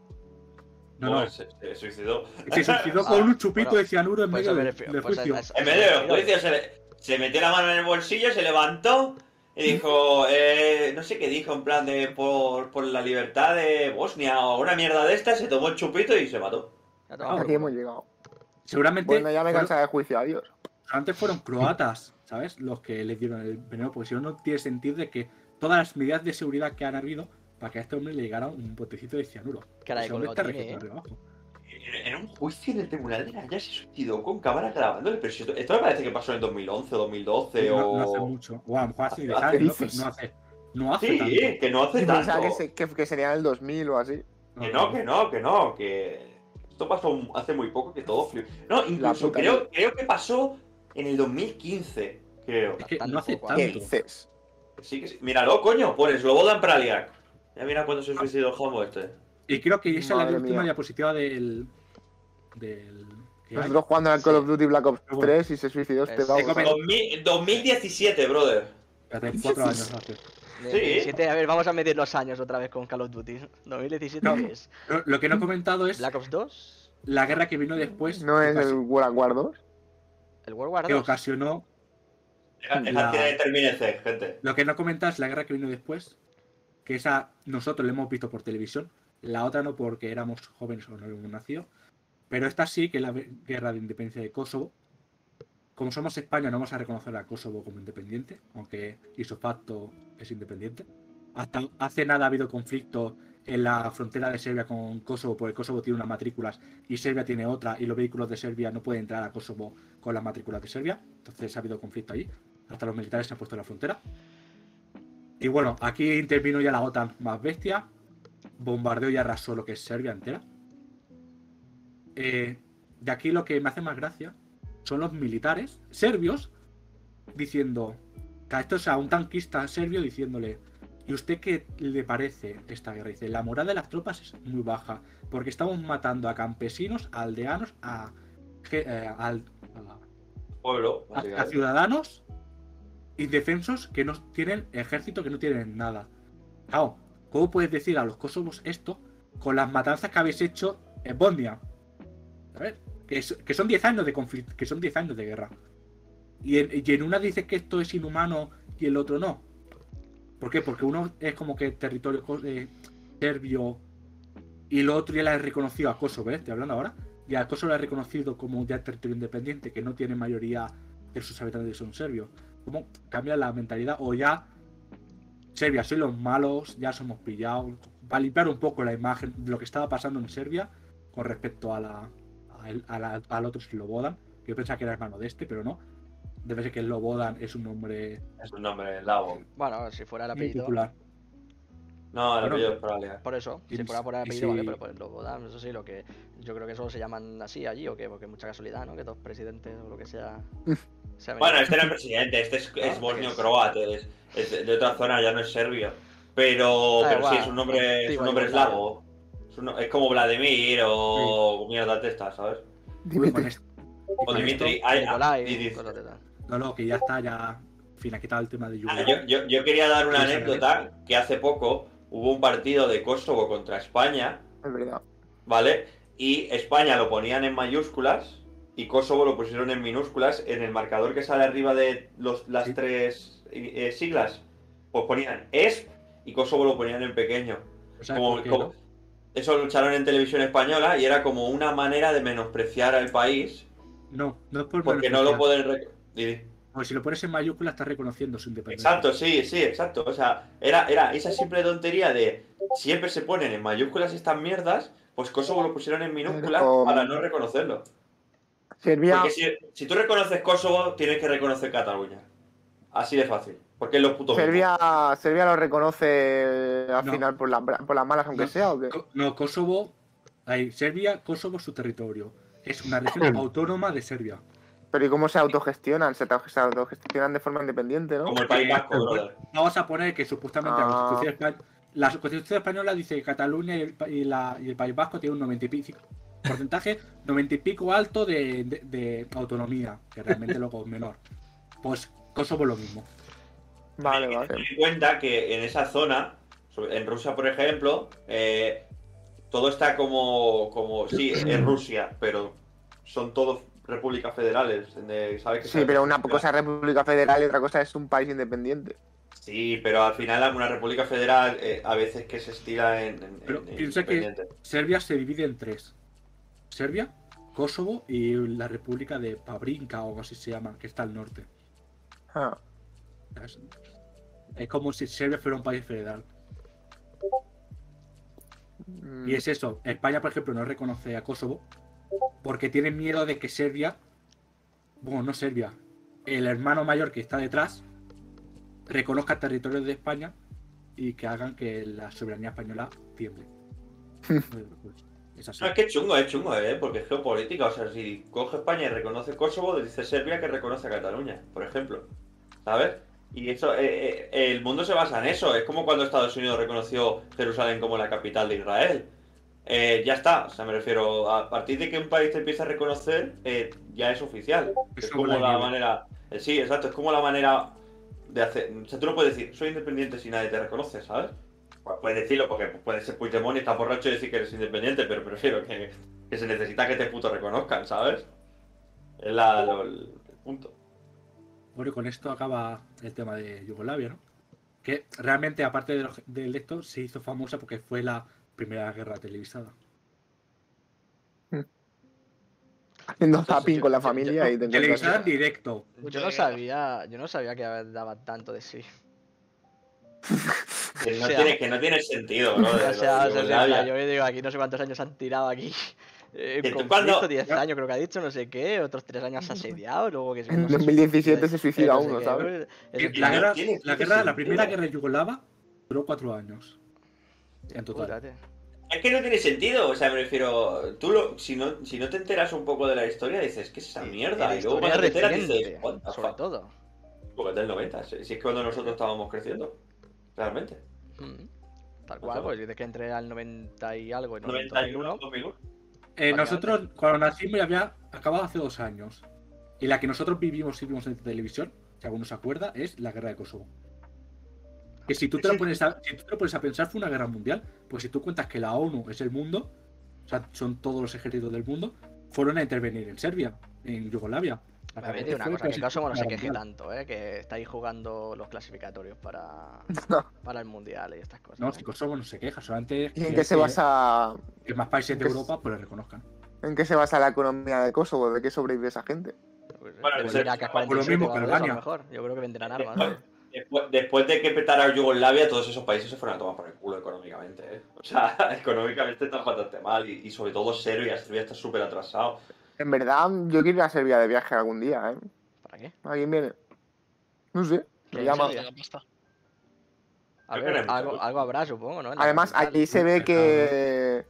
Speaker 6: No,
Speaker 1: No,
Speaker 6: no.
Speaker 1: Se, se suicidó.
Speaker 6: Se suicidó
Speaker 2: Ah,
Speaker 6: con un chupito
Speaker 2: bueno,
Speaker 6: de cianuro en
Speaker 2: Pues
Speaker 6: medio del,
Speaker 2: pues
Speaker 6: juicio.
Speaker 1: En medio del juicio se, le- se metió la mano en el bolsillo, se levantó y dijo, eh, no sé qué dijo, en plan de por, por la libertad de Bosnia o una mierda de esta, se tomó el chupito y se mató.
Speaker 2: Ya
Speaker 4: Aquí hemos llegado.
Speaker 6: Seguramente
Speaker 4: Bueno, ya me cansa de juicio, adiós.
Speaker 6: antes fueron croatas, ¿sabes? Los que les dieron el veneno, porque si no, no tiene sentido de que todas las medidas de seguridad que han habido para que a este hombre le llegara un botecito de cianuro.
Speaker 2: Cara de
Speaker 6: Ese hombre
Speaker 2: colgado
Speaker 6: está
Speaker 2: tiene,
Speaker 6: abajo.
Speaker 1: En, un juicio en el tribunal de la Haya se suicidó con cámara grabándole, pero si esto, esto me parece que pasó en 2011 o 2012
Speaker 6: No,
Speaker 1: o...
Speaker 6: no hace mucho. O a lo mejor hace 10
Speaker 1: ¿Qué
Speaker 6: años, ¿no? hace. No hace
Speaker 1: Sí,
Speaker 6: tanto.
Speaker 1: que no hace tanto.
Speaker 4: que, se- que, que sería en el 2000 o así.
Speaker 1: Que no, que no, que no, que esto pasó hace muy poco que todo flip. No, incluso creo, creo que pasó en el 2015, creo.
Speaker 6: Es que no hace
Speaker 4: ¿Qué
Speaker 6: tanto.
Speaker 4: dices?
Speaker 1: Sí que sí. Míralo, coño, pones Slobodan Praliak. Ya mira cuándo se suicidó el homo este.
Speaker 6: Y creo que esa es la
Speaker 4: Madre
Speaker 6: última
Speaker 4: mía.
Speaker 6: diapositiva del. del. que hay.
Speaker 4: Nosotros jugando al Call of Duty Black Ops
Speaker 6: Pero bueno.
Speaker 4: 3 y se suicidó este
Speaker 1: 2000 2017, brother.
Speaker 6: Hace cuatro años hace.
Speaker 1: Sí.
Speaker 2: 17, a ver, vamos a medir los años otra vez con Call of Duty. 2017
Speaker 6: No.
Speaker 2: ¿qué es
Speaker 6: Lo, que no he comentado es
Speaker 2: Black Ops 2,
Speaker 6: la guerra que vino después.
Speaker 4: No
Speaker 6: que
Speaker 4: es el World War 2.
Speaker 2: el World War
Speaker 6: que
Speaker 2: 2.
Speaker 6: ocasionó.
Speaker 1: Deja, deja
Speaker 6: La-
Speaker 1: que gente.
Speaker 6: Lo que no comentas es la guerra que vino después. Que esa nosotros la hemos visto por televisión. La otra no porque éramos jóvenes o no habíamos nacido. Pero esta sí que es la guerra de independencia de Kosovo. Como somos España, no vamos a reconocer a Kosovo como independiente, aunque hizo facto es independiente. Hasta hace nada ha habido conflicto en la frontera de Serbia con Kosovo, porque Kosovo tiene unas matrículas y Serbia tiene otra, y los vehículos de Serbia no pueden entrar a Kosovo con las matrículas de Serbia. Entonces ha habido conflicto ahí. Hasta los militares se han puesto en la frontera. Y bueno, aquí intervino ya la OTAN más bestia. Bombardeó y arrasó lo que es Serbia entera. Eh, de aquí lo que me hace más gracia son los militares serbios diciendo que a esto es a un tanquista serbio diciéndole ¿y usted qué le parece esta guerra? Dice, la moral de las tropas es muy baja porque estamos matando a campesinos, a aldeanos, a, eh, al- a-
Speaker 1: Pueblo,
Speaker 6: a, a ciudadanos indefensos que no tienen ejército, que no tienen nada. Claro, ¿cómo puedes decir a los kosovos esto con las matanzas que habéis hecho en Bosnia? A ver, que, son 10 años de conflicto, que son 10 años de guerra. Y en, una dices que esto es inhumano y el otro no. ¿Por qué? Porque uno es como que territorio eh, serbio y lo otro ya le ha reconocido a Kosovo, ¿eh? Estoy hablando ahora. Y a Kosovo le ha reconocido como ya territorio independiente, que no tiene mayoría de sus habitantes que son serbios. ¿Cómo cambia la mentalidad? O ya Serbia, soy los malos, ya somos pillados. Para limpiar un poco la imagen de lo que estaba pasando en Serbia con respecto a la, a el- a la- al otro Slobodan. Yo pensaba que era hermano de este, pero no. Debe ser que Slobodan es un nombre
Speaker 1: Es un nombre eslavo.
Speaker 2: Bueno, si fuera el apellido.
Speaker 6: popular.
Speaker 1: No, el
Speaker 6: Bueno.
Speaker 1: apellido es Praliak.
Speaker 2: Por eso, si fuera por el apellido, vale,
Speaker 6: si-
Speaker 2: pero por el logo, ¿da? eso sí, lo que yo creo que eso se llaman así allí o qué, porque es mucha casualidad, ¿no? Que dos presidentes o lo que sea.
Speaker 1: Bueno, este no es presidente, este es, es
Speaker 2: Ah,
Speaker 1: bosnio
Speaker 2: es-
Speaker 1: croate, es, es de, otra zona, ya no es serbio. Pero, pero sí, es un nombre, es un nombre eslavo. Es, un- es como Vladimir o mierda de estas, ¿sabes?
Speaker 6: Con
Speaker 4: Dimitri.
Speaker 6: esto-
Speaker 1: O Dimitri.
Speaker 6: No, no, que ya está, ya. En fin, ha quitado el tema de
Speaker 1: Ah,
Speaker 6: Yu-Gi-Oh!
Speaker 1: yo, yo- yo quería dar una anécdota que hace poco hubo un partido de Kosovo contra España,
Speaker 4: Es verdad.
Speaker 1: ¿vale? Y España lo ponían en mayúsculas y Kosovo lo pusieron en minúsculas. En el marcador que sale arriba de los, las
Speaker 6: Sí.
Speaker 1: tres eh, siglas, pues ponían ESP y Kosovo lo ponían en pequeño.
Speaker 6: O sea,
Speaker 1: Como-
Speaker 6: ¿por qué
Speaker 1: como-
Speaker 6: no?
Speaker 1: Eso lo echaron en televisión española y era como una manera de menospreciar al país
Speaker 6: No, no es por
Speaker 1: porque no lo pueden...
Speaker 6: Porque si lo pones en mayúsculas estás reconociendo su independencia.
Speaker 1: Exacto, sí, sí, exacto. O sea, era, era esa simple tontería de siempre se ponen en mayúsculas estas mierdas, pues Kosovo lo pusieron en minúsculas para no reconocerlo.
Speaker 4: Serbia,
Speaker 1: Porque si, si tú reconoces Kosovo, tienes que reconocer Cataluña. Así de fácil. Porque es los putos mismos.
Speaker 4: Serbia, Serbia lo reconoce al
Speaker 6: No.
Speaker 4: final por, las bra- por las malas, aunque
Speaker 6: No.
Speaker 4: sea, ¿o qué?
Speaker 6: No, Kosovo. Ahí, Serbia, Kosovo es su territorio. Es una región autónoma de Serbia.
Speaker 4: Pero ¿y cómo se autogestionan? Se, auto- se autogestionan de forma independiente, ¿no?
Speaker 1: Como el País Vasco,
Speaker 6: Porque-
Speaker 1: brother.
Speaker 6: Vamos a poner que supuestamente la,
Speaker 4: Ah.
Speaker 6: Constitución Espa- la Constitución española dice que Cataluña y el, y la- y el País Vasco tienen un 90 y pico porcentaje, 90 y pico alto de, de- de autonomía, que realmente luego es menor. Pues Kosovo lo mismo.
Speaker 4: Vale,
Speaker 1: Ten
Speaker 4: vale.
Speaker 1: en cuenta que en esa zona, en Rusia, por ejemplo, eh, todo está como, como. Sí, es Rusia, pero son todos repúblicas federales. de- ¿sabes que
Speaker 4: Sí, pero una cosa es República Federal y otra cosa es un país independiente.
Speaker 1: Sí, pero al final una república federal eh, a veces que se estira en. en-
Speaker 6: Pero
Speaker 1: en
Speaker 6: piensa que-. Serbia se divide en tres. Serbia, Kosovo y la República de Pabrinka o algo así se llama, que está al norte.
Speaker 4: Ah,
Speaker 6: Es, es como si Serbia fuera un país federal.
Speaker 4: mm,
Speaker 6: Y es eso, España, por ejemplo, no reconoce a Kosovo porque tiene miedo de que Serbia, bueno, no Serbia, el hermano mayor que está detrás, reconozca territorios de España y que hagan que la soberanía española tiemble. es así.
Speaker 1: No, es que es chungo, es chungo, ¿eh? Porque es geopolítica. O sea, si coge España y reconoce Kosovo, dice Serbia que reconoce a Cataluña, por ejemplo. ¿Sabes? Y eso, eh, eh, el mundo se basa en eso. Es como cuando Estados Unidos reconoció Jerusalén como la capital de Israel. Eh, ya está, o sea, me refiero, a partir de que un país te empieza a reconocer, eh, ya es oficial.
Speaker 6: Es
Speaker 1: Es
Speaker 6: como la
Speaker 1: manera. eh, sí, exacto, es como la manera de hacer. O sea, tú no puedes decir, soy independiente si nadie te reconoce, ¿sabes? Pues puedes decirlo porque puedes ser Puigdemont y estar borracho y decir que eres independiente, pero prefiero que, que se necesita que te puto reconozcan, ¿sabes? Es la, lo- el punto.
Speaker 6: Bueno, y con esto acaba el tema de Yugoslavia, ¿no? Que realmente, aparte de, lo- de esto, se hizo famosa porque fue la primera guerra televisada.
Speaker 4: Haciendo zapping con la familia y te
Speaker 6: Televisada en directo.
Speaker 2: Yo no sabía, yo no sabía que daba tanto de sí.
Speaker 1: Que no,
Speaker 2: O sea-
Speaker 1: tiene, que no tiene sentido, ¿no?
Speaker 2: O sea, o sea, o sea, yo digo, aquí no sé cuántos años han tirado aquí. Eh,
Speaker 1: Que
Speaker 2: conflicto,
Speaker 1: cuando-
Speaker 2: 10 años creo que ha dicho, no sé qué, otros 3 años asediado, luego que
Speaker 4: En
Speaker 2: no sé,
Speaker 4: 2017 se suicida
Speaker 2: no sé
Speaker 4: uno, ¿sabes?
Speaker 2: es en
Speaker 6: La guerra,
Speaker 1: tiene-
Speaker 6: la, guerra, la primera guerra yugoslava duró cuatro años. En total.
Speaker 2: tío.
Speaker 1: Es que no tiene sentido, o sea, me refiero, tú lo, si, no, si no te enteras un poco de la historia, dices, ¿qué es esa mierda? Y luego cuando te enteras
Speaker 2: reciente,
Speaker 1: dices,
Speaker 2: sobre todo.
Speaker 1: Porque es del 90, si si es cuando nosotros estábamos creciendo, realmente.
Speaker 2: Mm. Tal cual, pues dices que entre al 90 y algo, en
Speaker 1: 91,
Speaker 2: 2001.
Speaker 1: 2001.
Speaker 6: Eh, nosotros, cuando nacimos, ya había acabado hace dos años. Y la que nosotros vivimos y vimos en televisión, si alguno se acuerda, es la guerra de Kosovo. Que si tú te lo pones a, si tú te lo pones a pensar, fue una guerra mundial. Pues si tú cuentas que la ONU es el mundo, o sea, son todos los ejércitos del mundo, fueron a intervenir en Serbia, en Yugoslavia.
Speaker 2: A ver, tío, una cosa, que Kosovo no se queje tanto, ¿eh? Que estáis jugando los clasificatorios para, para el mundial y estas cosas.
Speaker 6: No, si Kosovo no se queja, solamente
Speaker 4: ¿Y en qué se basa
Speaker 6: que más países de Europa pues le reconozcan.
Speaker 4: en qué se basa la economía de Kosovo? ¿De qué sobrevive esa gente?
Speaker 2: Pues,
Speaker 1: Bueno,
Speaker 2: pues mira, que
Speaker 1: por lo
Speaker 2: 47
Speaker 6: mismo que
Speaker 2: lo
Speaker 6: Albania.
Speaker 2: mejor. Yo creo que venderán armas.
Speaker 1: Después,
Speaker 2: ¿eh?
Speaker 1: después- después de que petara Yugoslavia, todos esos países se fueron a tomar por el culo económicamente. ¿eh? O sea, económicamente están bastante mal y, y sobre todo Serbia. Serbia está súper atrasado.
Speaker 4: En verdad, yo quiero ir a Serbia de viaje algún día, ¿eh?
Speaker 2: ¿Para qué?
Speaker 4: ¿Alguien viene? No sé, me llama.
Speaker 2: A ver, algo,
Speaker 1: mucho.
Speaker 2: algo habrá, supongo, ¿no?
Speaker 4: Además, aquí se ve que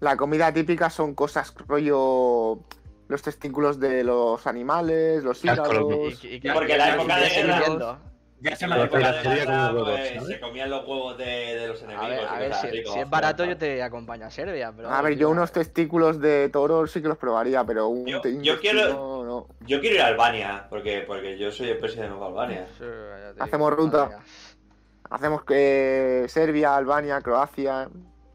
Speaker 4: la comida típica son cosas rollo los testículos de los animales, los hígados.
Speaker 2: Y- y- y-
Speaker 1: Porque la época de guerra-.
Speaker 6: Ya se me
Speaker 1: de
Speaker 3: la
Speaker 1: pues, se comían los huevos de, de los enemigos.
Speaker 2: A ver, a si, es barato, yo te acompaño a Serbia, pero.
Speaker 4: A ver, yo unos testículos de toro sí que los probaría, pero un
Speaker 1: Yo- quiero-
Speaker 4: no.
Speaker 1: Yo quiero ir a Albania, porque, porque yo soy el presidente de Albania.
Speaker 2: Sí,
Speaker 4: Hacemos
Speaker 2: digo,
Speaker 4: ruta.
Speaker 2: mía.
Speaker 4: Hacemos que Serbia, Albania, Croacia.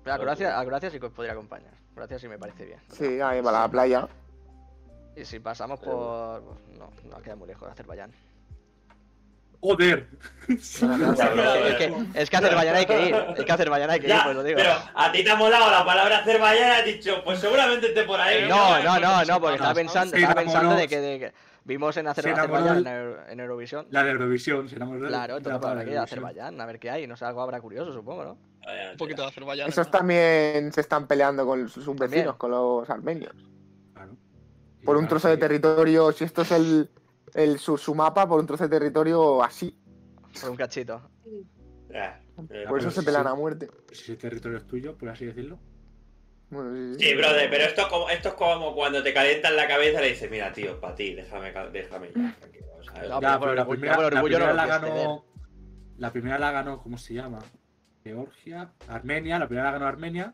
Speaker 2: Pero a Croacia, a Croacia sí que os podría acompañar. Croacia sí me parece bien.
Speaker 4: Sí, ahí para la playa.
Speaker 2: Y si pasamos por. pues, No, no queda muy lejos de Azerbaiyán.
Speaker 6: Joder.
Speaker 2: Es que, es que a Azerbaiyán hay que ir. Es que a Azerbaiyán hay que ir,
Speaker 1: Ya,
Speaker 2: pues lo digo.
Speaker 1: pero a ti te ha molado la palabra Azerbaiyán y has dicho, pues seguramente esté por ahí.
Speaker 2: No, no, no, no, porque estaba pensando, estaba pensando de que, de que vimos en Azerbaiyán en, Euro- en Eurovisión.
Speaker 6: La de Eurovisión, si no me
Speaker 2: Claro,
Speaker 6: la
Speaker 2: entonces
Speaker 6: para
Speaker 2: para aquí a
Speaker 6: Eurovisión.
Speaker 2: Azerbaiyán, a ver qué hay. No sé, algo habrá curioso, supongo, ¿no?
Speaker 5: Un poquito de Azerbaiyán.
Speaker 4: Esos
Speaker 5: ¿no?
Speaker 4: también se están peleando con sus vecinos, con los armenios.
Speaker 6: Claro. Y
Speaker 4: Por un trozo de territorio, si esto es el, el su, su mapa, por un trozo de territorio así.
Speaker 2: Por un cachito.
Speaker 1: Ya, eh,
Speaker 4: Por eso se
Speaker 6: sí.
Speaker 4: a muerte.
Speaker 6: Si ese territorio es tuyo, por así decirlo.
Speaker 4: Bueno, sí, sí.
Speaker 1: Sí, brother, pero esto es, como, esto es como cuando te calientan la cabeza y le dices, mira, tío, para ti, déjame, déjame ya, tranquilo,
Speaker 6: la primera, la
Speaker 2: no
Speaker 6: ganó. La primera la ganó, ¿cómo se llama? Georgia, Armenia, la primera la ganó Armenia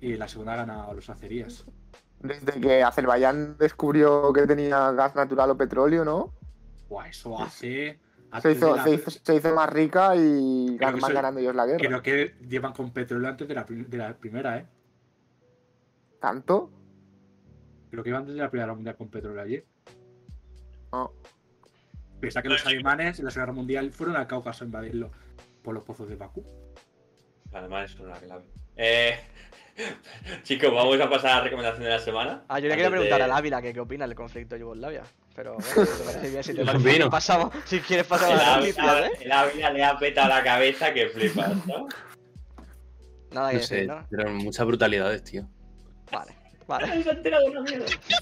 Speaker 6: y la segunda la ganó los azeríes.
Speaker 4: Desde que Azerbaiyán descubrió que tenía gas natural o petróleo, ¿no?
Speaker 6: Buah, eso hace.
Speaker 4: Se hizo,
Speaker 6: de la-
Speaker 4: se hizo, se hizo más rica y
Speaker 6: Creo soy-
Speaker 4: ganando ellos la guerra.
Speaker 6: Creo que llevan con petróleo antes de la, de la primera, ¿eh?
Speaker 4: ¿Tanto?
Speaker 6: Creo que iban desde la primera guerra mundial con petróleo allí.
Speaker 4: No.
Speaker 6: Piensa que los alemanes en la Segunda Guerra Mundial fueron al Cáucaso a invadirlo por los pozos de Bakú.
Speaker 1: Además, es una clave. Eh, chicos, vamos a pasar a la recomendación de la semana.
Speaker 2: Ah, yo le quería preguntar
Speaker 1: de-
Speaker 2: al Ávila que qué opina del conflicto de Yugoslavia. Pero bueno, si te parece bien, si te parece pasamos. Si quieres pasar a las
Speaker 1: Ávila,
Speaker 2: noticias, ¿eh?
Speaker 1: el Ávila le ha petado la cabeza que flipas, ¿no?
Speaker 2: Nada que
Speaker 3: No sé,
Speaker 2: decir, ¿no?
Speaker 3: pero muchas brutalidades, tío.
Speaker 2: Vale, vale.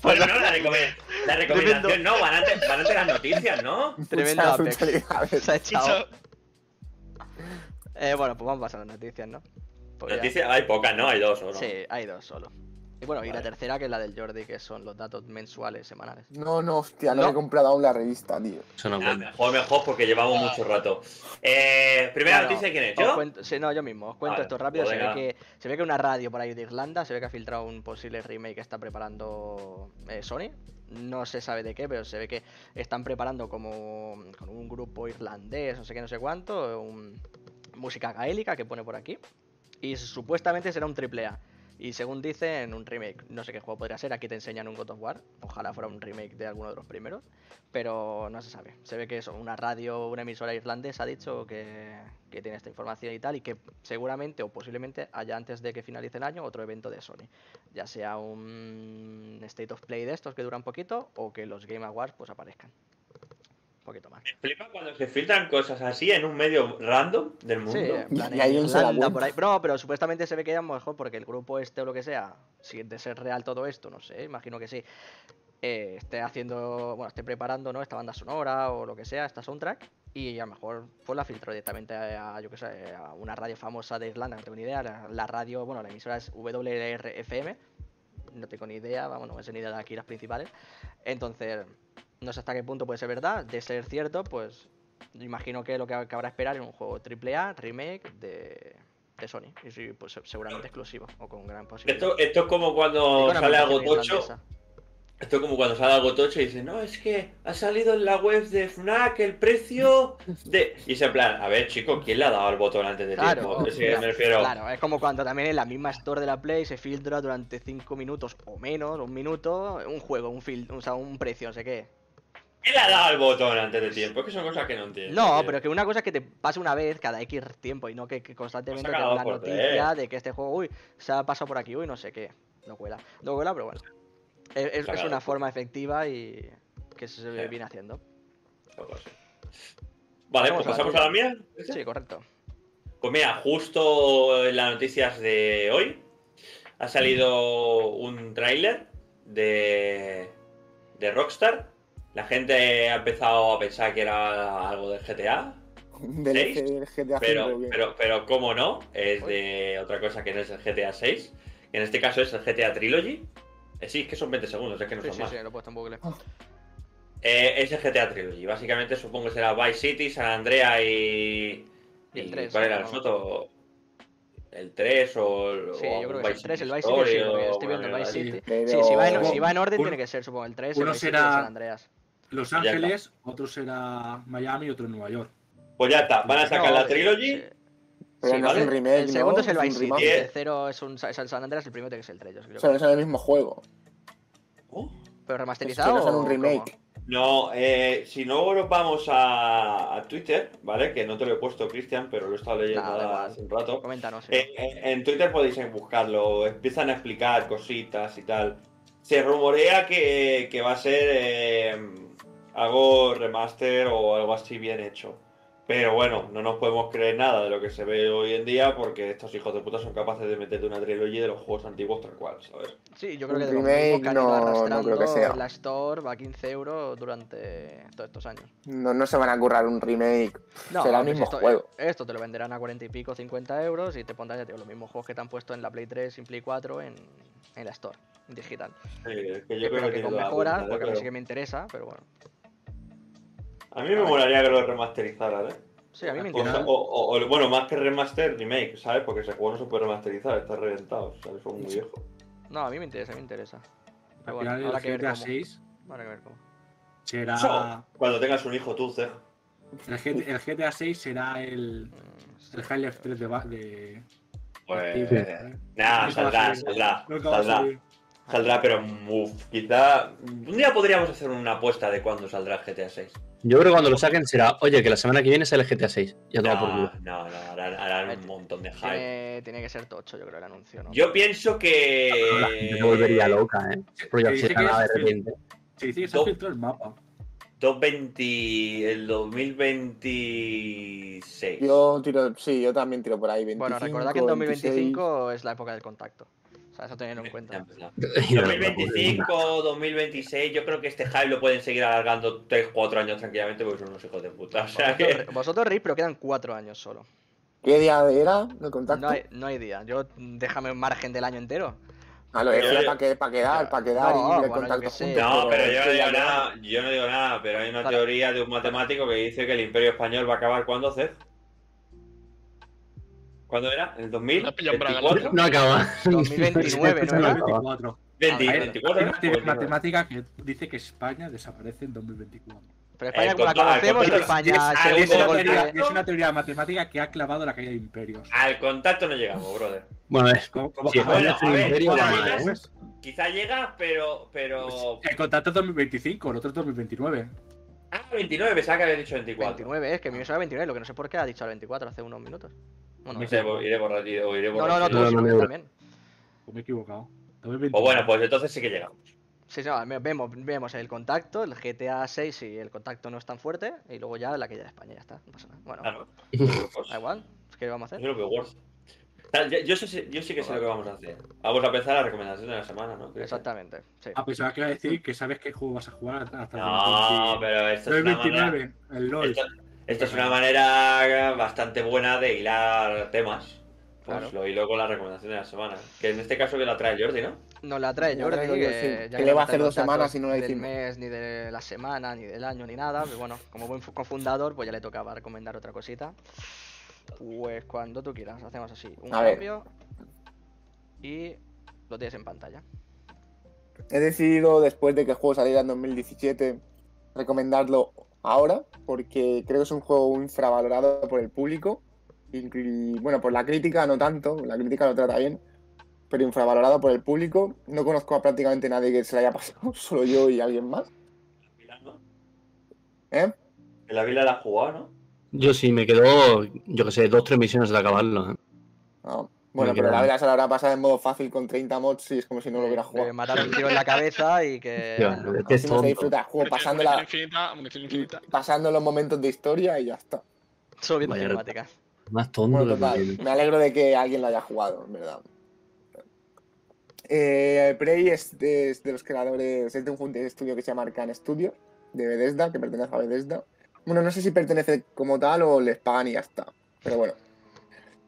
Speaker 1: Bueno, no, la, recome- la recomendación no, van antes, van antes las noticias, ¿no?
Speaker 2: Tremendo Apex. Se ha echado. Eh, bueno, pues vamos a pasar a las noticias, ¿no? Pues
Speaker 1: Noticias, hay pocas, ¿no? Hay dos, ¿o no?
Speaker 2: Sí, hay dos solo. Y bueno, y la tercera que es la del Jordi, que son los datos mensuales, semanales.
Speaker 4: No, no, hostia, no,
Speaker 2: No.
Speaker 4: he comprado aún la revista, tío.
Speaker 3: Eso no
Speaker 1: Ah, mejor, mejor, porque llevamos
Speaker 5: Ah.
Speaker 1: mucho rato. Eh, primera
Speaker 2: Bueno,
Speaker 1: noticia, ¿quién es? ¿Yo?
Speaker 2: cuento- sí, no, yo mismo. Os cuento esto rápido.
Speaker 1: pues
Speaker 2: Se ve, que, se ve que una radio por ahí de Irlanda, se ve que ha filtrado un posible remake que está preparando eh, Sony. No se sabe de qué, pero se ve que están preparando como con un grupo irlandés, no sé qué, no sé cuánto, un- música gaélica que pone por aquí. Y supuestamente será un triple A. Y según dicen, un remake. No sé qué juego podría ser. Aquí te enseñan un God of War. Ojalá fuera un remake de alguno de los primeros. Pero no se sabe. Se ve que eso, una radio, una emisora irlandesa ha dicho que, que tiene esta información y tal. Y que seguramente o posiblemente haya antes de que finalice el año otro evento de Sony. Ya sea un State of Play de estos que dura un poquito o que los Game Awards pues aparezcan. Un poquito más.
Speaker 1: Me flipa cuando se filtran cosas así en un medio random del mundo.
Speaker 2: Sí, en plan,
Speaker 4: Y
Speaker 2: Irlanda,
Speaker 4: cuenta.
Speaker 2: por ahí. No, pero supuestamente se ve que ya mejor porque el grupo este o lo que sea, si de ser real todo esto, no sé, imagino que sí, eh, esté haciendo, bueno, esté preparando, ¿no? Esta banda sonora o lo que sea, esta soundtrack, y a lo mejor pues la filtró directamente a, yo qué sé, a una radio famosa de Irlanda, no tengo ni idea, la, la radio, bueno, la emisora es WRFM, no tengo ni idea, vamos, no me sé ni idea de aquí las principales, entonces, no sé hasta qué punto puede ser verdad, de ser cierto, pues imagino que lo que cabrá esperar es un juego AAA, remake de, de Sony. Y sí, pues se- seguramente exclusivo o con gran posibilidad.
Speaker 1: Esto, esto es como cuando sale algo tocho. Esto es como cuando sale algo tocho y dicen, no, es que ha salido en la web de FNAC el precio de. Y es en plan, a ver, chicos, ¿quién le ha dado el botón antes de
Speaker 2: Claro,
Speaker 1: tiempo? Es que
Speaker 2: claro,
Speaker 1: me refiero.
Speaker 2: Claro, es como cuando también en la misma store de la Play se filtra durante 5 minutos o menos, un minuto, un juego, un fil o sea, un precio, no sé qué.
Speaker 1: ¿Quién le ha dado el botón antes de tiempo? Es que son cosas que no entiendo.
Speaker 2: No, pero que una cosa es que te pase una vez cada X tiempo y no que, que constantemente
Speaker 1: Pues
Speaker 2: te la noticia de que este juego, uy, se ha pasado por aquí, uy, no sé qué. No cuela. No cuela, pero bueno. Es, una forma efectiva y que se
Speaker 1: Sí.
Speaker 2: viene haciendo.
Speaker 1: Vale, pues
Speaker 2: a la
Speaker 1: pasamos a la mía.
Speaker 2: Sí, correcto.
Speaker 1: Pues mira, justo en las noticias de hoy ha salido un tráiler de, de Rockstar. La gente ha empezado a pensar que era algo del GTA,
Speaker 4: DLC
Speaker 1: ¿Seis?
Speaker 4: del GTA
Speaker 1: pero,
Speaker 4: V.
Speaker 1: pero, pero cómo no, es de otra cosa que no es el GTA 6. En este caso es el GTA Trilogy. Eh, sí, es que son 20 segundos, es que no
Speaker 2: Sí,
Speaker 1: son
Speaker 2: sí,
Speaker 1: más.
Speaker 2: sí, lo he puesto en bucle.
Speaker 1: Eh, es el GTA Trilogy. Básicamente supongo que será Vice City, San Andrea y.
Speaker 2: Y el
Speaker 1: y
Speaker 2: 3,
Speaker 1: ¿Cuál era el
Speaker 2: ¿no?
Speaker 1: otro? El 3 o el.
Speaker 2: Sí,
Speaker 1: o
Speaker 2: yo creo que es el 3, el Vice City, sí, estoy viendo el Vice City.
Speaker 4: Pero-
Speaker 2: Sí, si va en,
Speaker 4: Uno-
Speaker 2: si va en orden
Speaker 6: uno-
Speaker 2: tiene que ser, supongo, el 3, el
Speaker 6: uno
Speaker 2: Vice City y
Speaker 6: será-
Speaker 2: San Andreas.
Speaker 6: Los. Ángeles, otro será Miami y otro Nueva York.
Speaker 1: Pues ya está, van a sacar
Speaker 2: No,
Speaker 1: la
Speaker 2: eh,
Speaker 1: trilogy.
Speaker 2: Sí,
Speaker 4: no
Speaker 1: vale.
Speaker 4: es un remake,
Speaker 2: El segundo
Speaker 4: ¿no?
Speaker 2: es el Vice City, el tercero es, un, es el San Andreas, el primero ser el 3, yo creo.
Speaker 4: Son, son el mismo juego.
Speaker 1: Oh,
Speaker 2: ¿Pero
Speaker 4: Es que
Speaker 2: remasterizado
Speaker 4: no son
Speaker 2: o
Speaker 4: un
Speaker 2: cómo?
Speaker 4: remake.
Speaker 1: No, eh, si no nos vamos a, a Twitter, ¿vale? Que no te lo he puesto, Cristian, pero lo he estado leyendo
Speaker 2: Nada,
Speaker 1: hace un rato.
Speaker 2: Coméntanos. sí.
Speaker 1: Eh, eh, en Twitter podéis buscarlo, empiezan a explicar cositas y tal. Se rumorea que, que va a ser algo remaster o algo así bien hecho. Pero bueno, no nos podemos creer nada de lo que se ve hoy en día porque estos hijos de puta son capaces de meterte una trilogía de los juegos antiguos tal cual, ¿sabes?
Speaker 2: Sí, yo creo que de los mismos que han ido
Speaker 4: no- no
Speaker 2: arrastrando
Speaker 4: creo que sea.
Speaker 2: la Store va a 15 euros durante todos estos años.
Speaker 4: No, no se van a currar un remake.
Speaker 2: No,
Speaker 4: Será el mismo
Speaker 2: esto,
Speaker 4: juego.
Speaker 2: Esto te lo venderán a 40 y pico, 50 euros y te pondrán ya te digo, los mismos juegos que te han puesto en la Play 3 y Play 4 en, en la Store, en digital.
Speaker 1: Sí, es que yo creo
Speaker 2: que,
Speaker 1: tiene
Speaker 2: con mejoras,
Speaker 1: ¿eh?
Speaker 2: porque a mí sí que me interesa, pero bueno.
Speaker 1: A mí me molaría que lo remasterizaran, ¿eh?
Speaker 2: Sí, a mí me interesa.
Speaker 1: o- o- o- bueno, más que remaster, remake, ¿sabes? Porque ese juego no se puede remasterizar, está reventado, ¿sabes? Son muy viejos.
Speaker 2: No, a mí me interesa, me interesa. Pero
Speaker 6: Al
Speaker 2: bueno,
Speaker 6: final
Speaker 2: habrá
Speaker 6: el
Speaker 2: que ver
Speaker 6: GTA
Speaker 2: cómo.
Speaker 6: 6
Speaker 2: Habrá que ver cómo.
Speaker 6: será.
Speaker 1: Eso, cuando tengas un hijo tú, Ceg.
Speaker 6: El, G- el GTA 6 será el,
Speaker 2: Mm,
Speaker 6: el Half-Life 3 de. ba- de...
Speaker 1: Pues,
Speaker 6: Sí,
Speaker 1: eh, Nah, saldrá, saldrá, saldrá. Saldrá, pero uf, quizá. Un día podríamos hacer una apuesta de cuándo saldrá el GTA 6.
Speaker 3: Yo creo que cuando lo saquen será, oye, que la semana que viene sale el GTA 6. Ya toma por
Speaker 1: No,
Speaker 3: culo.
Speaker 1: no, no, harán, un montón de hype.
Speaker 2: Tiene, tiene que ser tocho, yo creo, el anuncio, ¿no?
Speaker 1: Yo pienso
Speaker 3: La
Speaker 1: que.
Speaker 3: gente se volvería loca, ¿eh? Pero ya se de repente.
Speaker 6: Dice que se ha filtrado el mapa.
Speaker 1: 220, el 2026.
Speaker 4: Yo tiro, sí, yo también tiro por ahí. 25,
Speaker 2: bueno, recordad que en
Speaker 4: 26.
Speaker 2: 2025 es la época del contacto. O sea, eso tenerlo en cuenta.
Speaker 1: empezamos.
Speaker 3: Y no, no,
Speaker 1: 2025, 2026, yo creo que este hype lo pueden seguir alargando 3-4 años tranquilamente porque son unos hijos de puta. O sea que.
Speaker 2: Vosotros, vosotros reís, pero quedan 4 años solo.
Speaker 4: ¿Qué día era el contacto?
Speaker 2: No hay, no hay día. Yo déjame un margen del año entero.
Speaker 4: Ah, lo decía para que, para quedar, para quedar
Speaker 2: No,
Speaker 4: y
Speaker 2: bueno,
Speaker 4: contacto juntos.
Speaker 1: No, pero yo no
Speaker 4: que
Speaker 1: digo nada, yo no digo nada, pero hay una teoría de un matemático que dice que el Imperio Español va a acabar cuando, Cez? ¿Cuándo era? ¿En el
Speaker 5: La pillan braga,
Speaker 1: 2024?
Speaker 3: No acaba.
Speaker 2: 2029, ¿no era?
Speaker 6: 2024.
Speaker 1: 20,
Speaker 2: Ah,
Speaker 6: Hay,
Speaker 1: 24,
Speaker 6: hay
Speaker 1: ¿no?
Speaker 6: una teoría
Speaker 1: 29.
Speaker 6: matemática que dice que España desaparece en 2024.
Speaker 2: Pero España,
Speaker 1: El
Speaker 2: como la conocemos, España,
Speaker 1: es-
Speaker 2: según
Speaker 1: es
Speaker 6: Es
Speaker 2: el
Speaker 6: una, teoría,
Speaker 2: golpe.
Speaker 6: es una teoría matemática que ha clavado la caída de imperios.
Speaker 1: Al contacto no llegamos, brother.
Speaker 3: Bueno, es.
Speaker 6: ¿Cómo- cómo-
Speaker 3: Si
Speaker 6: a
Speaker 3: España
Speaker 1: a ver,
Speaker 3: imperio, ¿eh?
Speaker 1: Quizá llega, pero. pero...
Speaker 6: El contacto es 2025, el otro es 2029.
Speaker 1: Ah, 29, pensaba que había dicho 24.
Speaker 2: 29, es que a mí me suena 29, lo que no sé por qué ha dicho el 24 hace unos minutos. Bueno,
Speaker 6: Me
Speaker 1: No sé, pues iré borracho. o iré
Speaker 2: no, no, no, tú
Speaker 3: No,
Speaker 2: sí,
Speaker 3: no,
Speaker 2: también.
Speaker 6: Pues me he equivocado.
Speaker 1: Pues
Speaker 6: 2029.
Speaker 1: bueno, pues entonces sí que llegamos.
Speaker 2: Sí, sí, no, vemos, vemos el contacto, el GTA 6 y el contacto no es tan fuerte, y luego ya la que ya de España, ya está, no pasa nada. Bueno,
Speaker 1: Claro. Pues,
Speaker 2: da igual, ¿qué vamos a hacer?
Speaker 1: lo que Yo, yo sé- yo sí que sé lo que vamos a hacer. Vamos a empezar la recomendación de la semana, ¿no?
Speaker 2: Exactamente, sí.
Speaker 6: Ah, pensaba que iba a decir que sabes qué juego vas a jugar hasta el
Speaker 1: No,
Speaker 6: 2020.
Speaker 1: pero esto es una manera,
Speaker 6: 2029, el LOL.
Speaker 1: esto, esto es una manera bastante buena de hilar temas. Pues
Speaker 2: Claro.
Speaker 1: lo hilo con la recomendación de la semana. Que en este caso que la trae Jordi, ¿no?
Speaker 2: Nos la trae Jordi,
Speaker 4: yo,
Speaker 2: que,
Speaker 4: sí.
Speaker 2: ya
Speaker 4: Que le va a
Speaker 2: no
Speaker 4: hacer dos semanas y no la
Speaker 2: del
Speaker 4: hicimos.
Speaker 2: mes, ni de la semana, ni del año, ni nada, pero bueno, como buen fu- cofundador, pues ya le tocaba recomendar otra cosita. Pues cuando tú quieras, hacemos así, un
Speaker 4: A ver.
Speaker 2: cambio y lo tienes en pantalla.
Speaker 4: He decidido, después de que el juego saliera en 2017, recomendarlo ahora, porque creo que es un juego infravalorado por el público. Y, bueno, por la crítica no tanto, la crítica lo trata bien, pero infravalorado por el público. No conozco a prácticamente nadie que se le haya pasado, solo yo y alguien más. ¿Eh?
Speaker 1: En la vila la has jugado, ¿no?
Speaker 3: Yo sí, me quedó, yo que sé, dos, tres misiones de acabarlo. ¿eh?
Speaker 4: No. Bueno, pero la verdad se la habrá pasado en modo fácil con 30 mods y es como si no lo hubiera jugado.
Speaker 2: matar un tiro en la cabeza y que. No,
Speaker 3: es
Speaker 2: no.
Speaker 4: se disfruta el juego,
Speaker 5: infinita, infinita.
Speaker 4: pasando los momentos de historia y ya está.
Speaker 2: Solo viendo cinemáticas.
Speaker 3: Más tonto
Speaker 4: Bueno, total, me alegro de que alguien lo haya jugado, en verdad. Eh, Prey es de, es de los creadores, es de un de estudio que se llama Arcane Studio, de Bethesda, que pertenece a Bethesda. Bueno, no sé si pertenece como tal o les pagan y ya está. Pero bueno.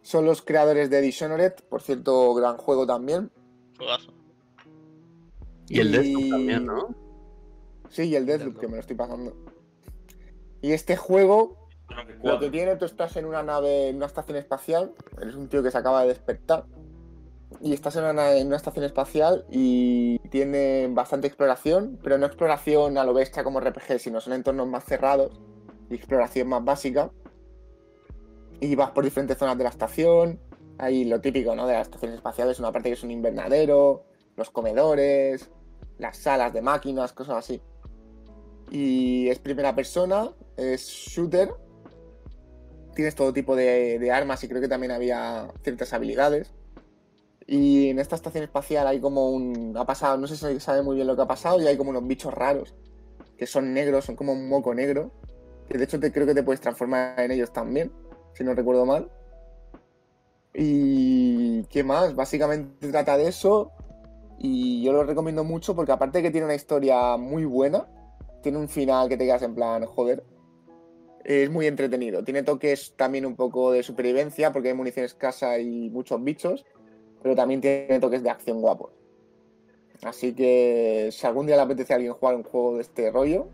Speaker 4: Son los creadores de Dishonored, por cierto, gran juego también.
Speaker 5: Juegazo.
Speaker 3: Y el
Speaker 4: y-
Speaker 3: Deathloop también, ¿no?
Speaker 4: Sí, y el Deathloop,
Speaker 2: Deathloop.
Speaker 4: que me lo estoy pasando. Y este juego Lo que tiene, tú estás en una nave, en una estación espacial, eres un tío que se acaba de despertar, y estás en una, nave- en una estación espacial y tiene bastante exploración, pero no exploración a lo bestia como RPG, sino son entornos más cerrados y exploración más básica. Y vas por diferentes zonas de la estación. Hay lo típico, ¿no? De las estaciones espaciales, una parte que es un invernadero, los comedores, las salas de máquinas, cosas así. Y es primera persona, es shooter. Tienes todo tipo de, de armas y creo que también había ciertas habilidades. Y en esta estación espacial hay como un. Ha pasado, no sé si se sabe muy bien lo que ha pasado, y hay como unos bichos raros que son negros, son como un moco negro. Que de hecho te, creo que te puedes transformar en ellos también, si no recuerdo mal. Y. ¿Qué más? Básicamente trata de eso. Y yo lo recomiendo mucho porque, aparte de que tiene una historia muy buena, tiene un final que te quedas en plan, joder. Es muy entretenido. Tiene toques también un poco de supervivencia porque hay munición escasa y muchos bichos pero también tiene toques de acción guapos. Así que si algún día le apetece a alguien jugar un juego de este rollo,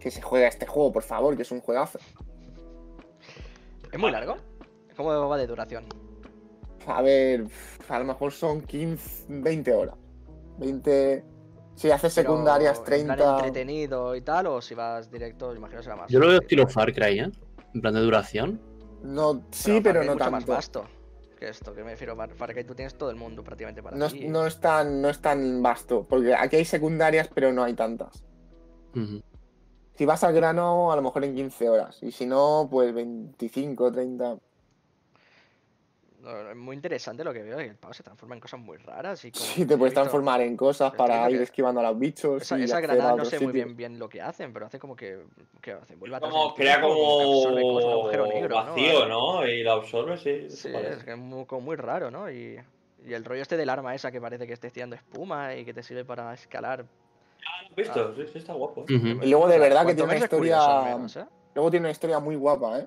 Speaker 4: que se juegue a este juego, por favor, que es un juegazo.
Speaker 2: ¿Es muy largo? ¿Cómo va de duración?
Speaker 4: A ver, a lo mejor son 15, 20 horas. 20. Si haces
Speaker 2: Pero,
Speaker 4: secundarias,
Speaker 2: ¿en plan
Speaker 4: 30.
Speaker 2: entretenido y tal? ¿O si vas directo? Imagino que será más.
Speaker 3: Yo lo veo estilo Far Cry, ¿eh? En plan de duración.
Speaker 4: No, sí, pero,
Speaker 2: Cry
Speaker 4: no
Speaker 2: es mucho más
Speaker 4: tanto.
Speaker 2: vasto que esto, que me refiero. Far Far Cry tú tienes todo el mundo prácticamente para
Speaker 4: No,
Speaker 2: ti.
Speaker 4: no es tan, no es tan vasto, porque aquí hay secundarias, pero no hay tantas.
Speaker 3: Ujú.
Speaker 4: Si vas al grano, a lo mejor en 15 horas. Y si no, pues 25, 30.
Speaker 2: No, es muy interesante lo que veo, que el pavo se transforma en cosas muy raras. Y como
Speaker 4: Sí, te puedes
Speaker 2: visto-
Speaker 4: transformar en cosas para ir
Speaker 2: que
Speaker 4: esquivando a los bichos.
Speaker 2: Esa,
Speaker 4: y
Speaker 2: esa granada no sé muy bien, bien lo que hacen, pero hace como que. ¿Qué hace? Vuelve
Speaker 1: Como crea como
Speaker 2: que absorbe un agujero negro,
Speaker 1: vacío. ¿no? Y lo absorbe, sí.
Speaker 2: es que es muy, como muy raro, ¿no? Y, y el rollo este del arma esa que parece que esté tirando espuma y que te sirve para escalar.
Speaker 1: ¿Has visto? Sí, sí, está guapo. ¿eh?
Speaker 4: Y luego de verdad que tiene una historia.
Speaker 2: menos, ¿eh?
Speaker 4: Luego tiene una historia muy guapa, ¿eh?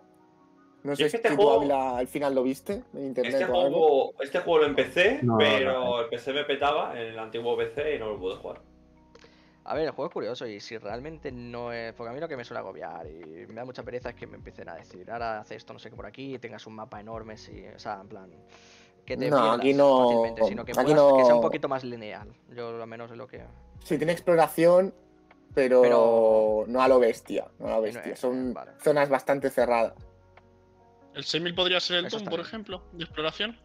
Speaker 4: No sé
Speaker 1: es que
Speaker 4: si
Speaker 1: este
Speaker 4: tú
Speaker 1: juego-
Speaker 4: Ávila, al final lo viste en internet
Speaker 1: Este
Speaker 4: o algo.
Speaker 1: juego, este juego lo empecé,
Speaker 3: No,
Speaker 1: pero
Speaker 3: no,
Speaker 1: el PC me petaba en el antiguo PC y no lo pude jugar.
Speaker 2: A ver, el juego es curioso y si realmente no es. Porque a mí lo que me suele agobiar y me da mucha pereza es que me empiecen a decir, ahora hace esto, no sé qué por aquí, y tengas un mapa enorme, si, o sea, en plan. Que te
Speaker 4: No, aquí no-
Speaker 2: fácilmente, sino que,
Speaker 4: aquí
Speaker 2: puedas- que sea un poquito más lineal. Yo al menos es lo que.
Speaker 4: Sí, tiene exploración, pero,
Speaker 2: Pero-
Speaker 4: no a lo bestia. No a lo
Speaker 2: no
Speaker 4: bestia.
Speaker 2: es-
Speaker 4: Son
Speaker 2: vale.
Speaker 4: zonas bastante cerradas.
Speaker 5: ¿El 6000 podría ser el
Speaker 2: Eso
Speaker 5: Doom, por
Speaker 2: bien.
Speaker 5: ejemplo, de exploración?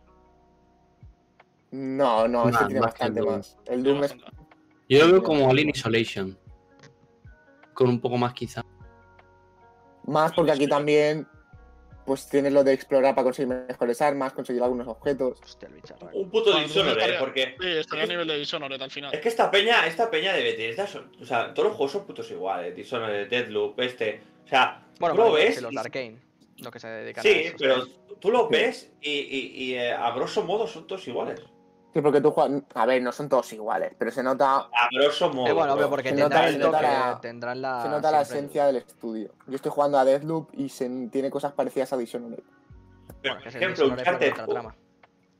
Speaker 4: No, no,
Speaker 3: Más-
Speaker 4: tiene
Speaker 3: más que el
Speaker 4: bastante más. El Doom es
Speaker 3: Yo lo veo como Alien Isolation. Con un poco más quizá.
Speaker 4: más porque aquí también pues tienes lo de explorar para conseguir mejores armas, conseguir algunos objetos.
Speaker 2: Hostia, el bicharraco.
Speaker 1: Un puto
Speaker 5: Bueno,
Speaker 1: Dishonored, ¿eh?
Speaker 5: estaría-
Speaker 1: Porque
Speaker 5: Sí, estaría a nivel de Dishonored al final.
Speaker 1: es que esta peña, esta peña de Bethesda son, o sea, todos los juegos son putos iguales. Dishonored, Deadloop, este, o sea,
Speaker 2: Bueno,
Speaker 1: tú lo ves
Speaker 2: los
Speaker 1: y-
Speaker 2: de Arkane, lo que se dedican a
Speaker 1: Sí, pero tú lo ves y, y- y, eh, a grosso modo son todos iguales.
Speaker 4: Sí, porque tú juegas. A ver, no son todos iguales, pero se nota,
Speaker 1: A grosso modo.
Speaker 2: Eh, bueno,
Speaker 1: bro.
Speaker 2: pero porque
Speaker 4: Se
Speaker 2: tendrán
Speaker 4: nota-
Speaker 2: el
Speaker 4: se nota
Speaker 2: toque,
Speaker 4: la-
Speaker 2: tendrán la.
Speaker 4: se nota la esencia del estudio. Yo estoy jugando a Deathloop y se, tiene cosas parecidas a Dishonored.
Speaker 1: Pero,
Speaker 2: Bueno,
Speaker 1: por ejemplo,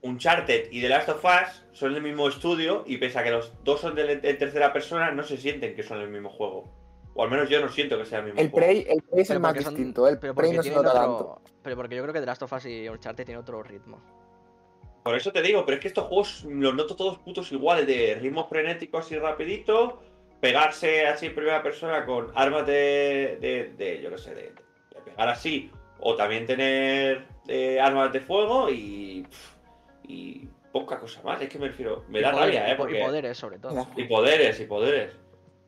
Speaker 1: Uncharted, y The Last of Us son del mismo estudio y pese a que los dos son de, de tercera persona, no se sienten que son el mismo juego. O al menos yo no siento que sea el mismo
Speaker 4: El
Speaker 1: juego.
Speaker 4: Prey, el Prey es
Speaker 2: Pero
Speaker 4: el más
Speaker 2: son-
Speaker 4: distinto. El Prey no se nota
Speaker 2: otro-
Speaker 4: tanto.
Speaker 2: Pero porque yo creo que The Last of Us y Uncharted tienen otro ritmo.
Speaker 1: Por eso te digo, pero es que estos juegos los noto todos putos iguales, de ritmos frenéticos y rapidito, pegarse así en primera persona con armas de, de, de, yo qué sé, de, de pegar así, o también tener eh, armas de fuego y, y poca cosa más. Es que me refiero, me
Speaker 2: Y
Speaker 1: da
Speaker 2: poder-
Speaker 1: rabia, ¿eh?
Speaker 2: po-
Speaker 1: Porque,
Speaker 2: Y poderes, sobre todo.
Speaker 1: y poderes, y poderes.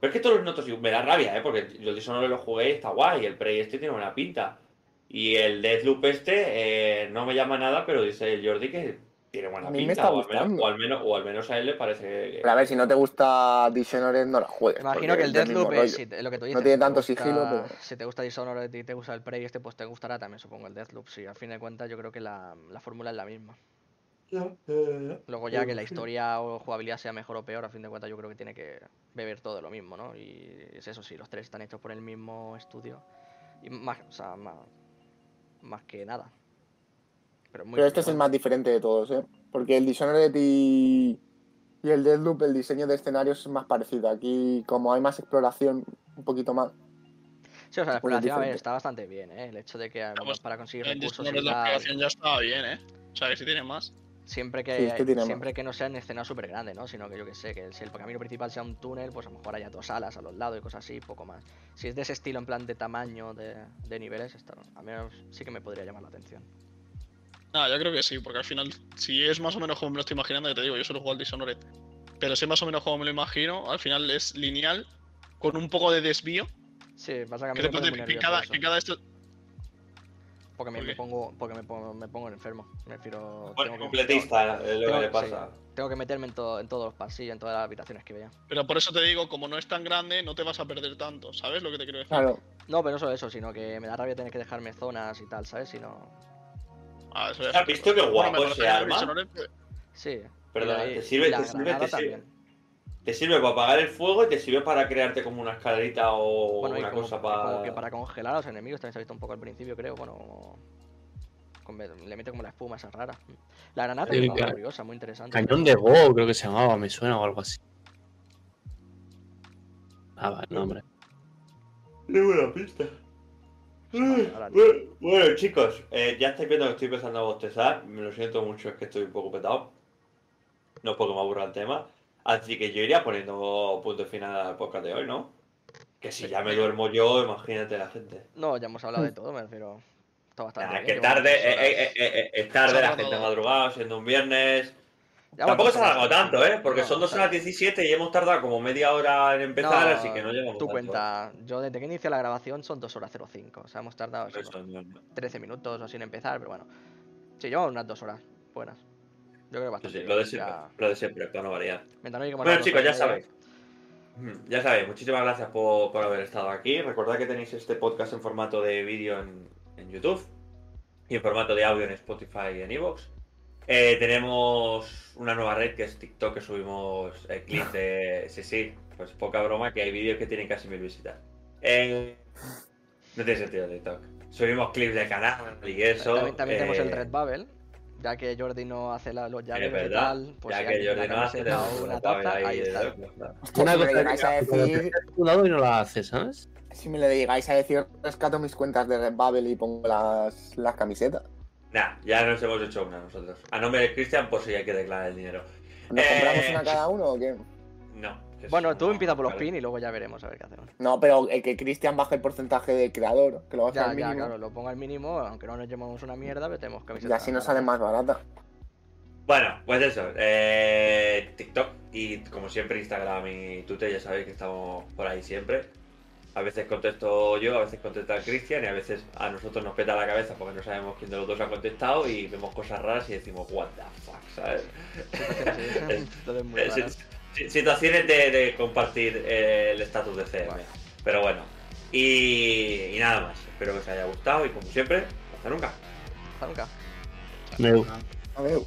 Speaker 1: Pero es que todos los notos, me da rabia, ¿eh? Porque yo el Dishonored lo jugué y está guay, el Prey este tiene buena pinta. Y el Deathloop este eh, no me llama nada, pero dice el Jordi que tiene buena
Speaker 4: A mí me
Speaker 1: pinta.
Speaker 4: está
Speaker 1: o, al menos,
Speaker 4: gustando.
Speaker 1: o, al menos, o al menos a él le parece que...
Speaker 4: Pero a ver, si no te gusta Dishonored, no lo juegues.
Speaker 2: Imagino que el Deathloop es
Speaker 4: rollo.
Speaker 2: si te- lo que tú dices.
Speaker 4: tiene
Speaker 2: si te
Speaker 4: tanto
Speaker 2: gusta-
Speaker 4: sigilo, pero-
Speaker 2: Si te gusta Dishonored y te gusta el Prey este, pues te gustará también, supongo, el Deathloop. Sí, al fin de cuentas yo creo que la, la fórmula es la misma. Luego ya que la historia o jugabilidad sea mejor o peor, a fin de cuentas yo creo que tiene que beber todo lo mismo, ¿no? Y es eso, sí, los tres están hechos por el mismo estudio. Y más, o sea, más, más que nada. Pero, muy
Speaker 4: Pero este es el más diferente de todos, ¿eh? Porque el Dishonored y, y el Deathloop, el diseño de escenarios es más parecido. Aquí, como hay más exploración, un poquito más.
Speaker 2: Sí, o sea, la
Speaker 4: pues es
Speaker 2: exploración a ver,
Speaker 4: diferente.
Speaker 2: está bastante bien, ¿eh? El hecho de que
Speaker 5: pues,
Speaker 2: para conseguir recursos y
Speaker 5: la exploración ya estaba bien, ¿eh? O sea, que si tiene más.
Speaker 2: Siempre que,
Speaker 4: Sí, es que tiene
Speaker 2: siempre que no sean escenas súper grandes, ¿no? Sino que yo que sé, que si el camino principal sea un túnel, pues a lo mejor haya dos alas a los lados y cosas así, poco más. Si es de ese estilo, en plan de tamaño, de, de niveles, está, a menos sí que me podría llamar la atención.
Speaker 5: Ah, yo creo que sí, porque al final, si es más o menos como me lo estoy imaginando, ya te digo, yo solo juego al Dishonored. Pero si es más o menos como me lo imagino, al final es lineal, con un poco de desvío.
Speaker 2: Sí, pasa que a mí
Speaker 5: Que,
Speaker 2: me
Speaker 5: te-
Speaker 2: pone muy
Speaker 5: que cada, que esto.
Speaker 2: porque me,
Speaker 5: ¿por
Speaker 2: me
Speaker 5: qué?
Speaker 2: pongo, porque me pongo, me pongo enfermo. Me refiero,
Speaker 1: Bueno,
Speaker 2: tengo que-
Speaker 1: completista es lo que le
Speaker 2: sí,
Speaker 1: pasa.
Speaker 2: tengo que meterme en, todo, en todos los pasillos, en todas las habitaciones que vea.
Speaker 5: Pero por eso te digo, como no es tan grande, no te vas a perder tanto, ¿sabes lo que te quiero decir?
Speaker 4: Claro.
Speaker 2: No, pero no solo eso, sino que me da rabia tener que dejarme zonas y tal, ¿sabes? Si no...
Speaker 5: Ah, eso
Speaker 1: ¿Has visto qué guapo ese arma?
Speaker 2: Sí. La-
Speaker 1: te sirve, te sirve, te sirve. Te sirve para apagar el fuego y te sirve para crearte como una escalerita o
Speaker 2: Bueno,
Speaker 1: una
Speaker 2: como,
Speaker 1: cosa
Speaker 2: como
Speaker 1: para.
Speaker 2: que para congelar a los enemigos también se ha visto un poco al principio, creo. Bueno, le mete como la espuma esa rara. La granada
Speaker 3: Sí,
Speaker 2: es muy curiosa, muy interesante.
Speaker 3: Cañón de Go, creo que se llamaba, me suena o algo así. Ah, vale, no, hombre.
Speaker 1: Pista.
Speaker 2: Vale, ahora-
Speaker 1: Bueno, chicos, eh, ya estáis viendo que estoy empezando a bostezar. Me lo siento mucho, es que estoy un poco petado. No es porque me aburra el tema. Así que yo iría poniendo punto final al podcast de hoy, ¿no? Que si ya me duermo yo, imagínate la gente.
Speaker 2: No, ya hemos hablado de todo, me refiero. Está bastante
Speaker 1: Ah,
Speaker 2: bien,
Speaker 1: que tarde, eh, eh, eh, eh, es tarde, la gente ha madrugado, siendo un viernes. Tampoco se ha alargado tanto, ¿eh? Porque
Speaker 2: No,
Speaker 1: son dos horas 17 y hemos tardado como media hora en empezar,
Speaker 2: no,
Speaker 1: así que no llegamos
Speaker 2: Tú
Speaker 1: tanto.
Speaker 2: cuenta, yo desde que inicia la grabación son 2 horas 05. O sea, hemos tardado eso,
Speaker 1: eso, no, no.
Speaker 2: 13 minutos o así en empezar, pero bueno. Sí, llevamos unas 2 horas buenas. Yo creo
Speaker 1: Sí,
Speaker 2: bastante.
Speaker 1: sí, lo de siempre,
Speaker 2: ya-
Speaker 1: lo de siempre, para no variar. Bueno chicos, ya sabéis. Ya sabéis, muchísimas gracias por, por haber estado aquí. Recordad que tenéis este podcast en formato de vídeo en, en YouTube y en formato de audio en Spotify y en Evox. Eh, tenemos una nueva red que es TikTok, que subimos eh, clips de... Sí, sí, pues poca broma, que hay vídeos que tienen casi mil visitas. Eh, no tiene sentido TikTok. Subimos clips de canal y eso.
Speaker 2: También, también tenemos el
Speaker 1: eh,
Speaker 2: Red Bubble, ya que Jordi no hace la- los llaves y
Speaker 1: verdad,
Speaker 2: tal. Pues
Speaker 1: ya
Speaker 2: si
Speaker 1: que Jordi no hace,
Speaker 2: o una taza,
Speaker 1: ahí
Speaker 2: está.
Speaker 3: Una cosa
Speaker 4: lo llegáis a decir,
Speaker 3: lado y no la haces, ¿sabes?
Speaker 4: si me lo llegáis a decir, rescato mis cuentas de Redbubble y pongo las, las camisetas.
Speaker 1: Nah, ya nos hemos hecho una nosotros. A nombre de Cristian, por si hay que declarar el dinero.
Speaker 4: ¿Nos
Speaker 1: Eh,
Speaker 4: compramos una cada uno o qué?
Speaker 1: No.
Speaker 2: Bueno, tú empieza por los
Speaker 1: vale.
Speaker 2: pin y luego ya veremos a ver qué hacemos.
Speaker 4: No, pero el que Cristian baje el porcentaje de creador, que lo baje
Speaker 2: Ya,
Speaker 4: al
Speaker 2: ya,
Speaker 4: mínimo.
Speaker 2: claro, lo pongo al mínimo, aunque no nos llevamos una mierda, pero tenemos
Speaker 4: y
Speaker 2: camisetas.
Speaker 4: así nos sale más barata.
Speaker 1: Bueno, pues eso. eh, TikTok y como siempre Instagram y Twitter, ya sabéis que estamos por ahí siempre. A veces contesto yo, a veces contesta Cristian y a veces a nosotros nos peta la cabeza porque no sabemos quién de los dos ha contestado y vemos cosas raras y decimos, what the fuck, ¿sabes? Situaciones de, de compartir eh, el estatus de CM.
Speaker 2: Bueno.
Speaker 1: Pero bueno. Y, y nada más. Espero que os haya gustado y como siempre, hasta nunca.
Speaker 2: Hasta nunca.
Speaker 3: Me-
Speaker 4: A ver.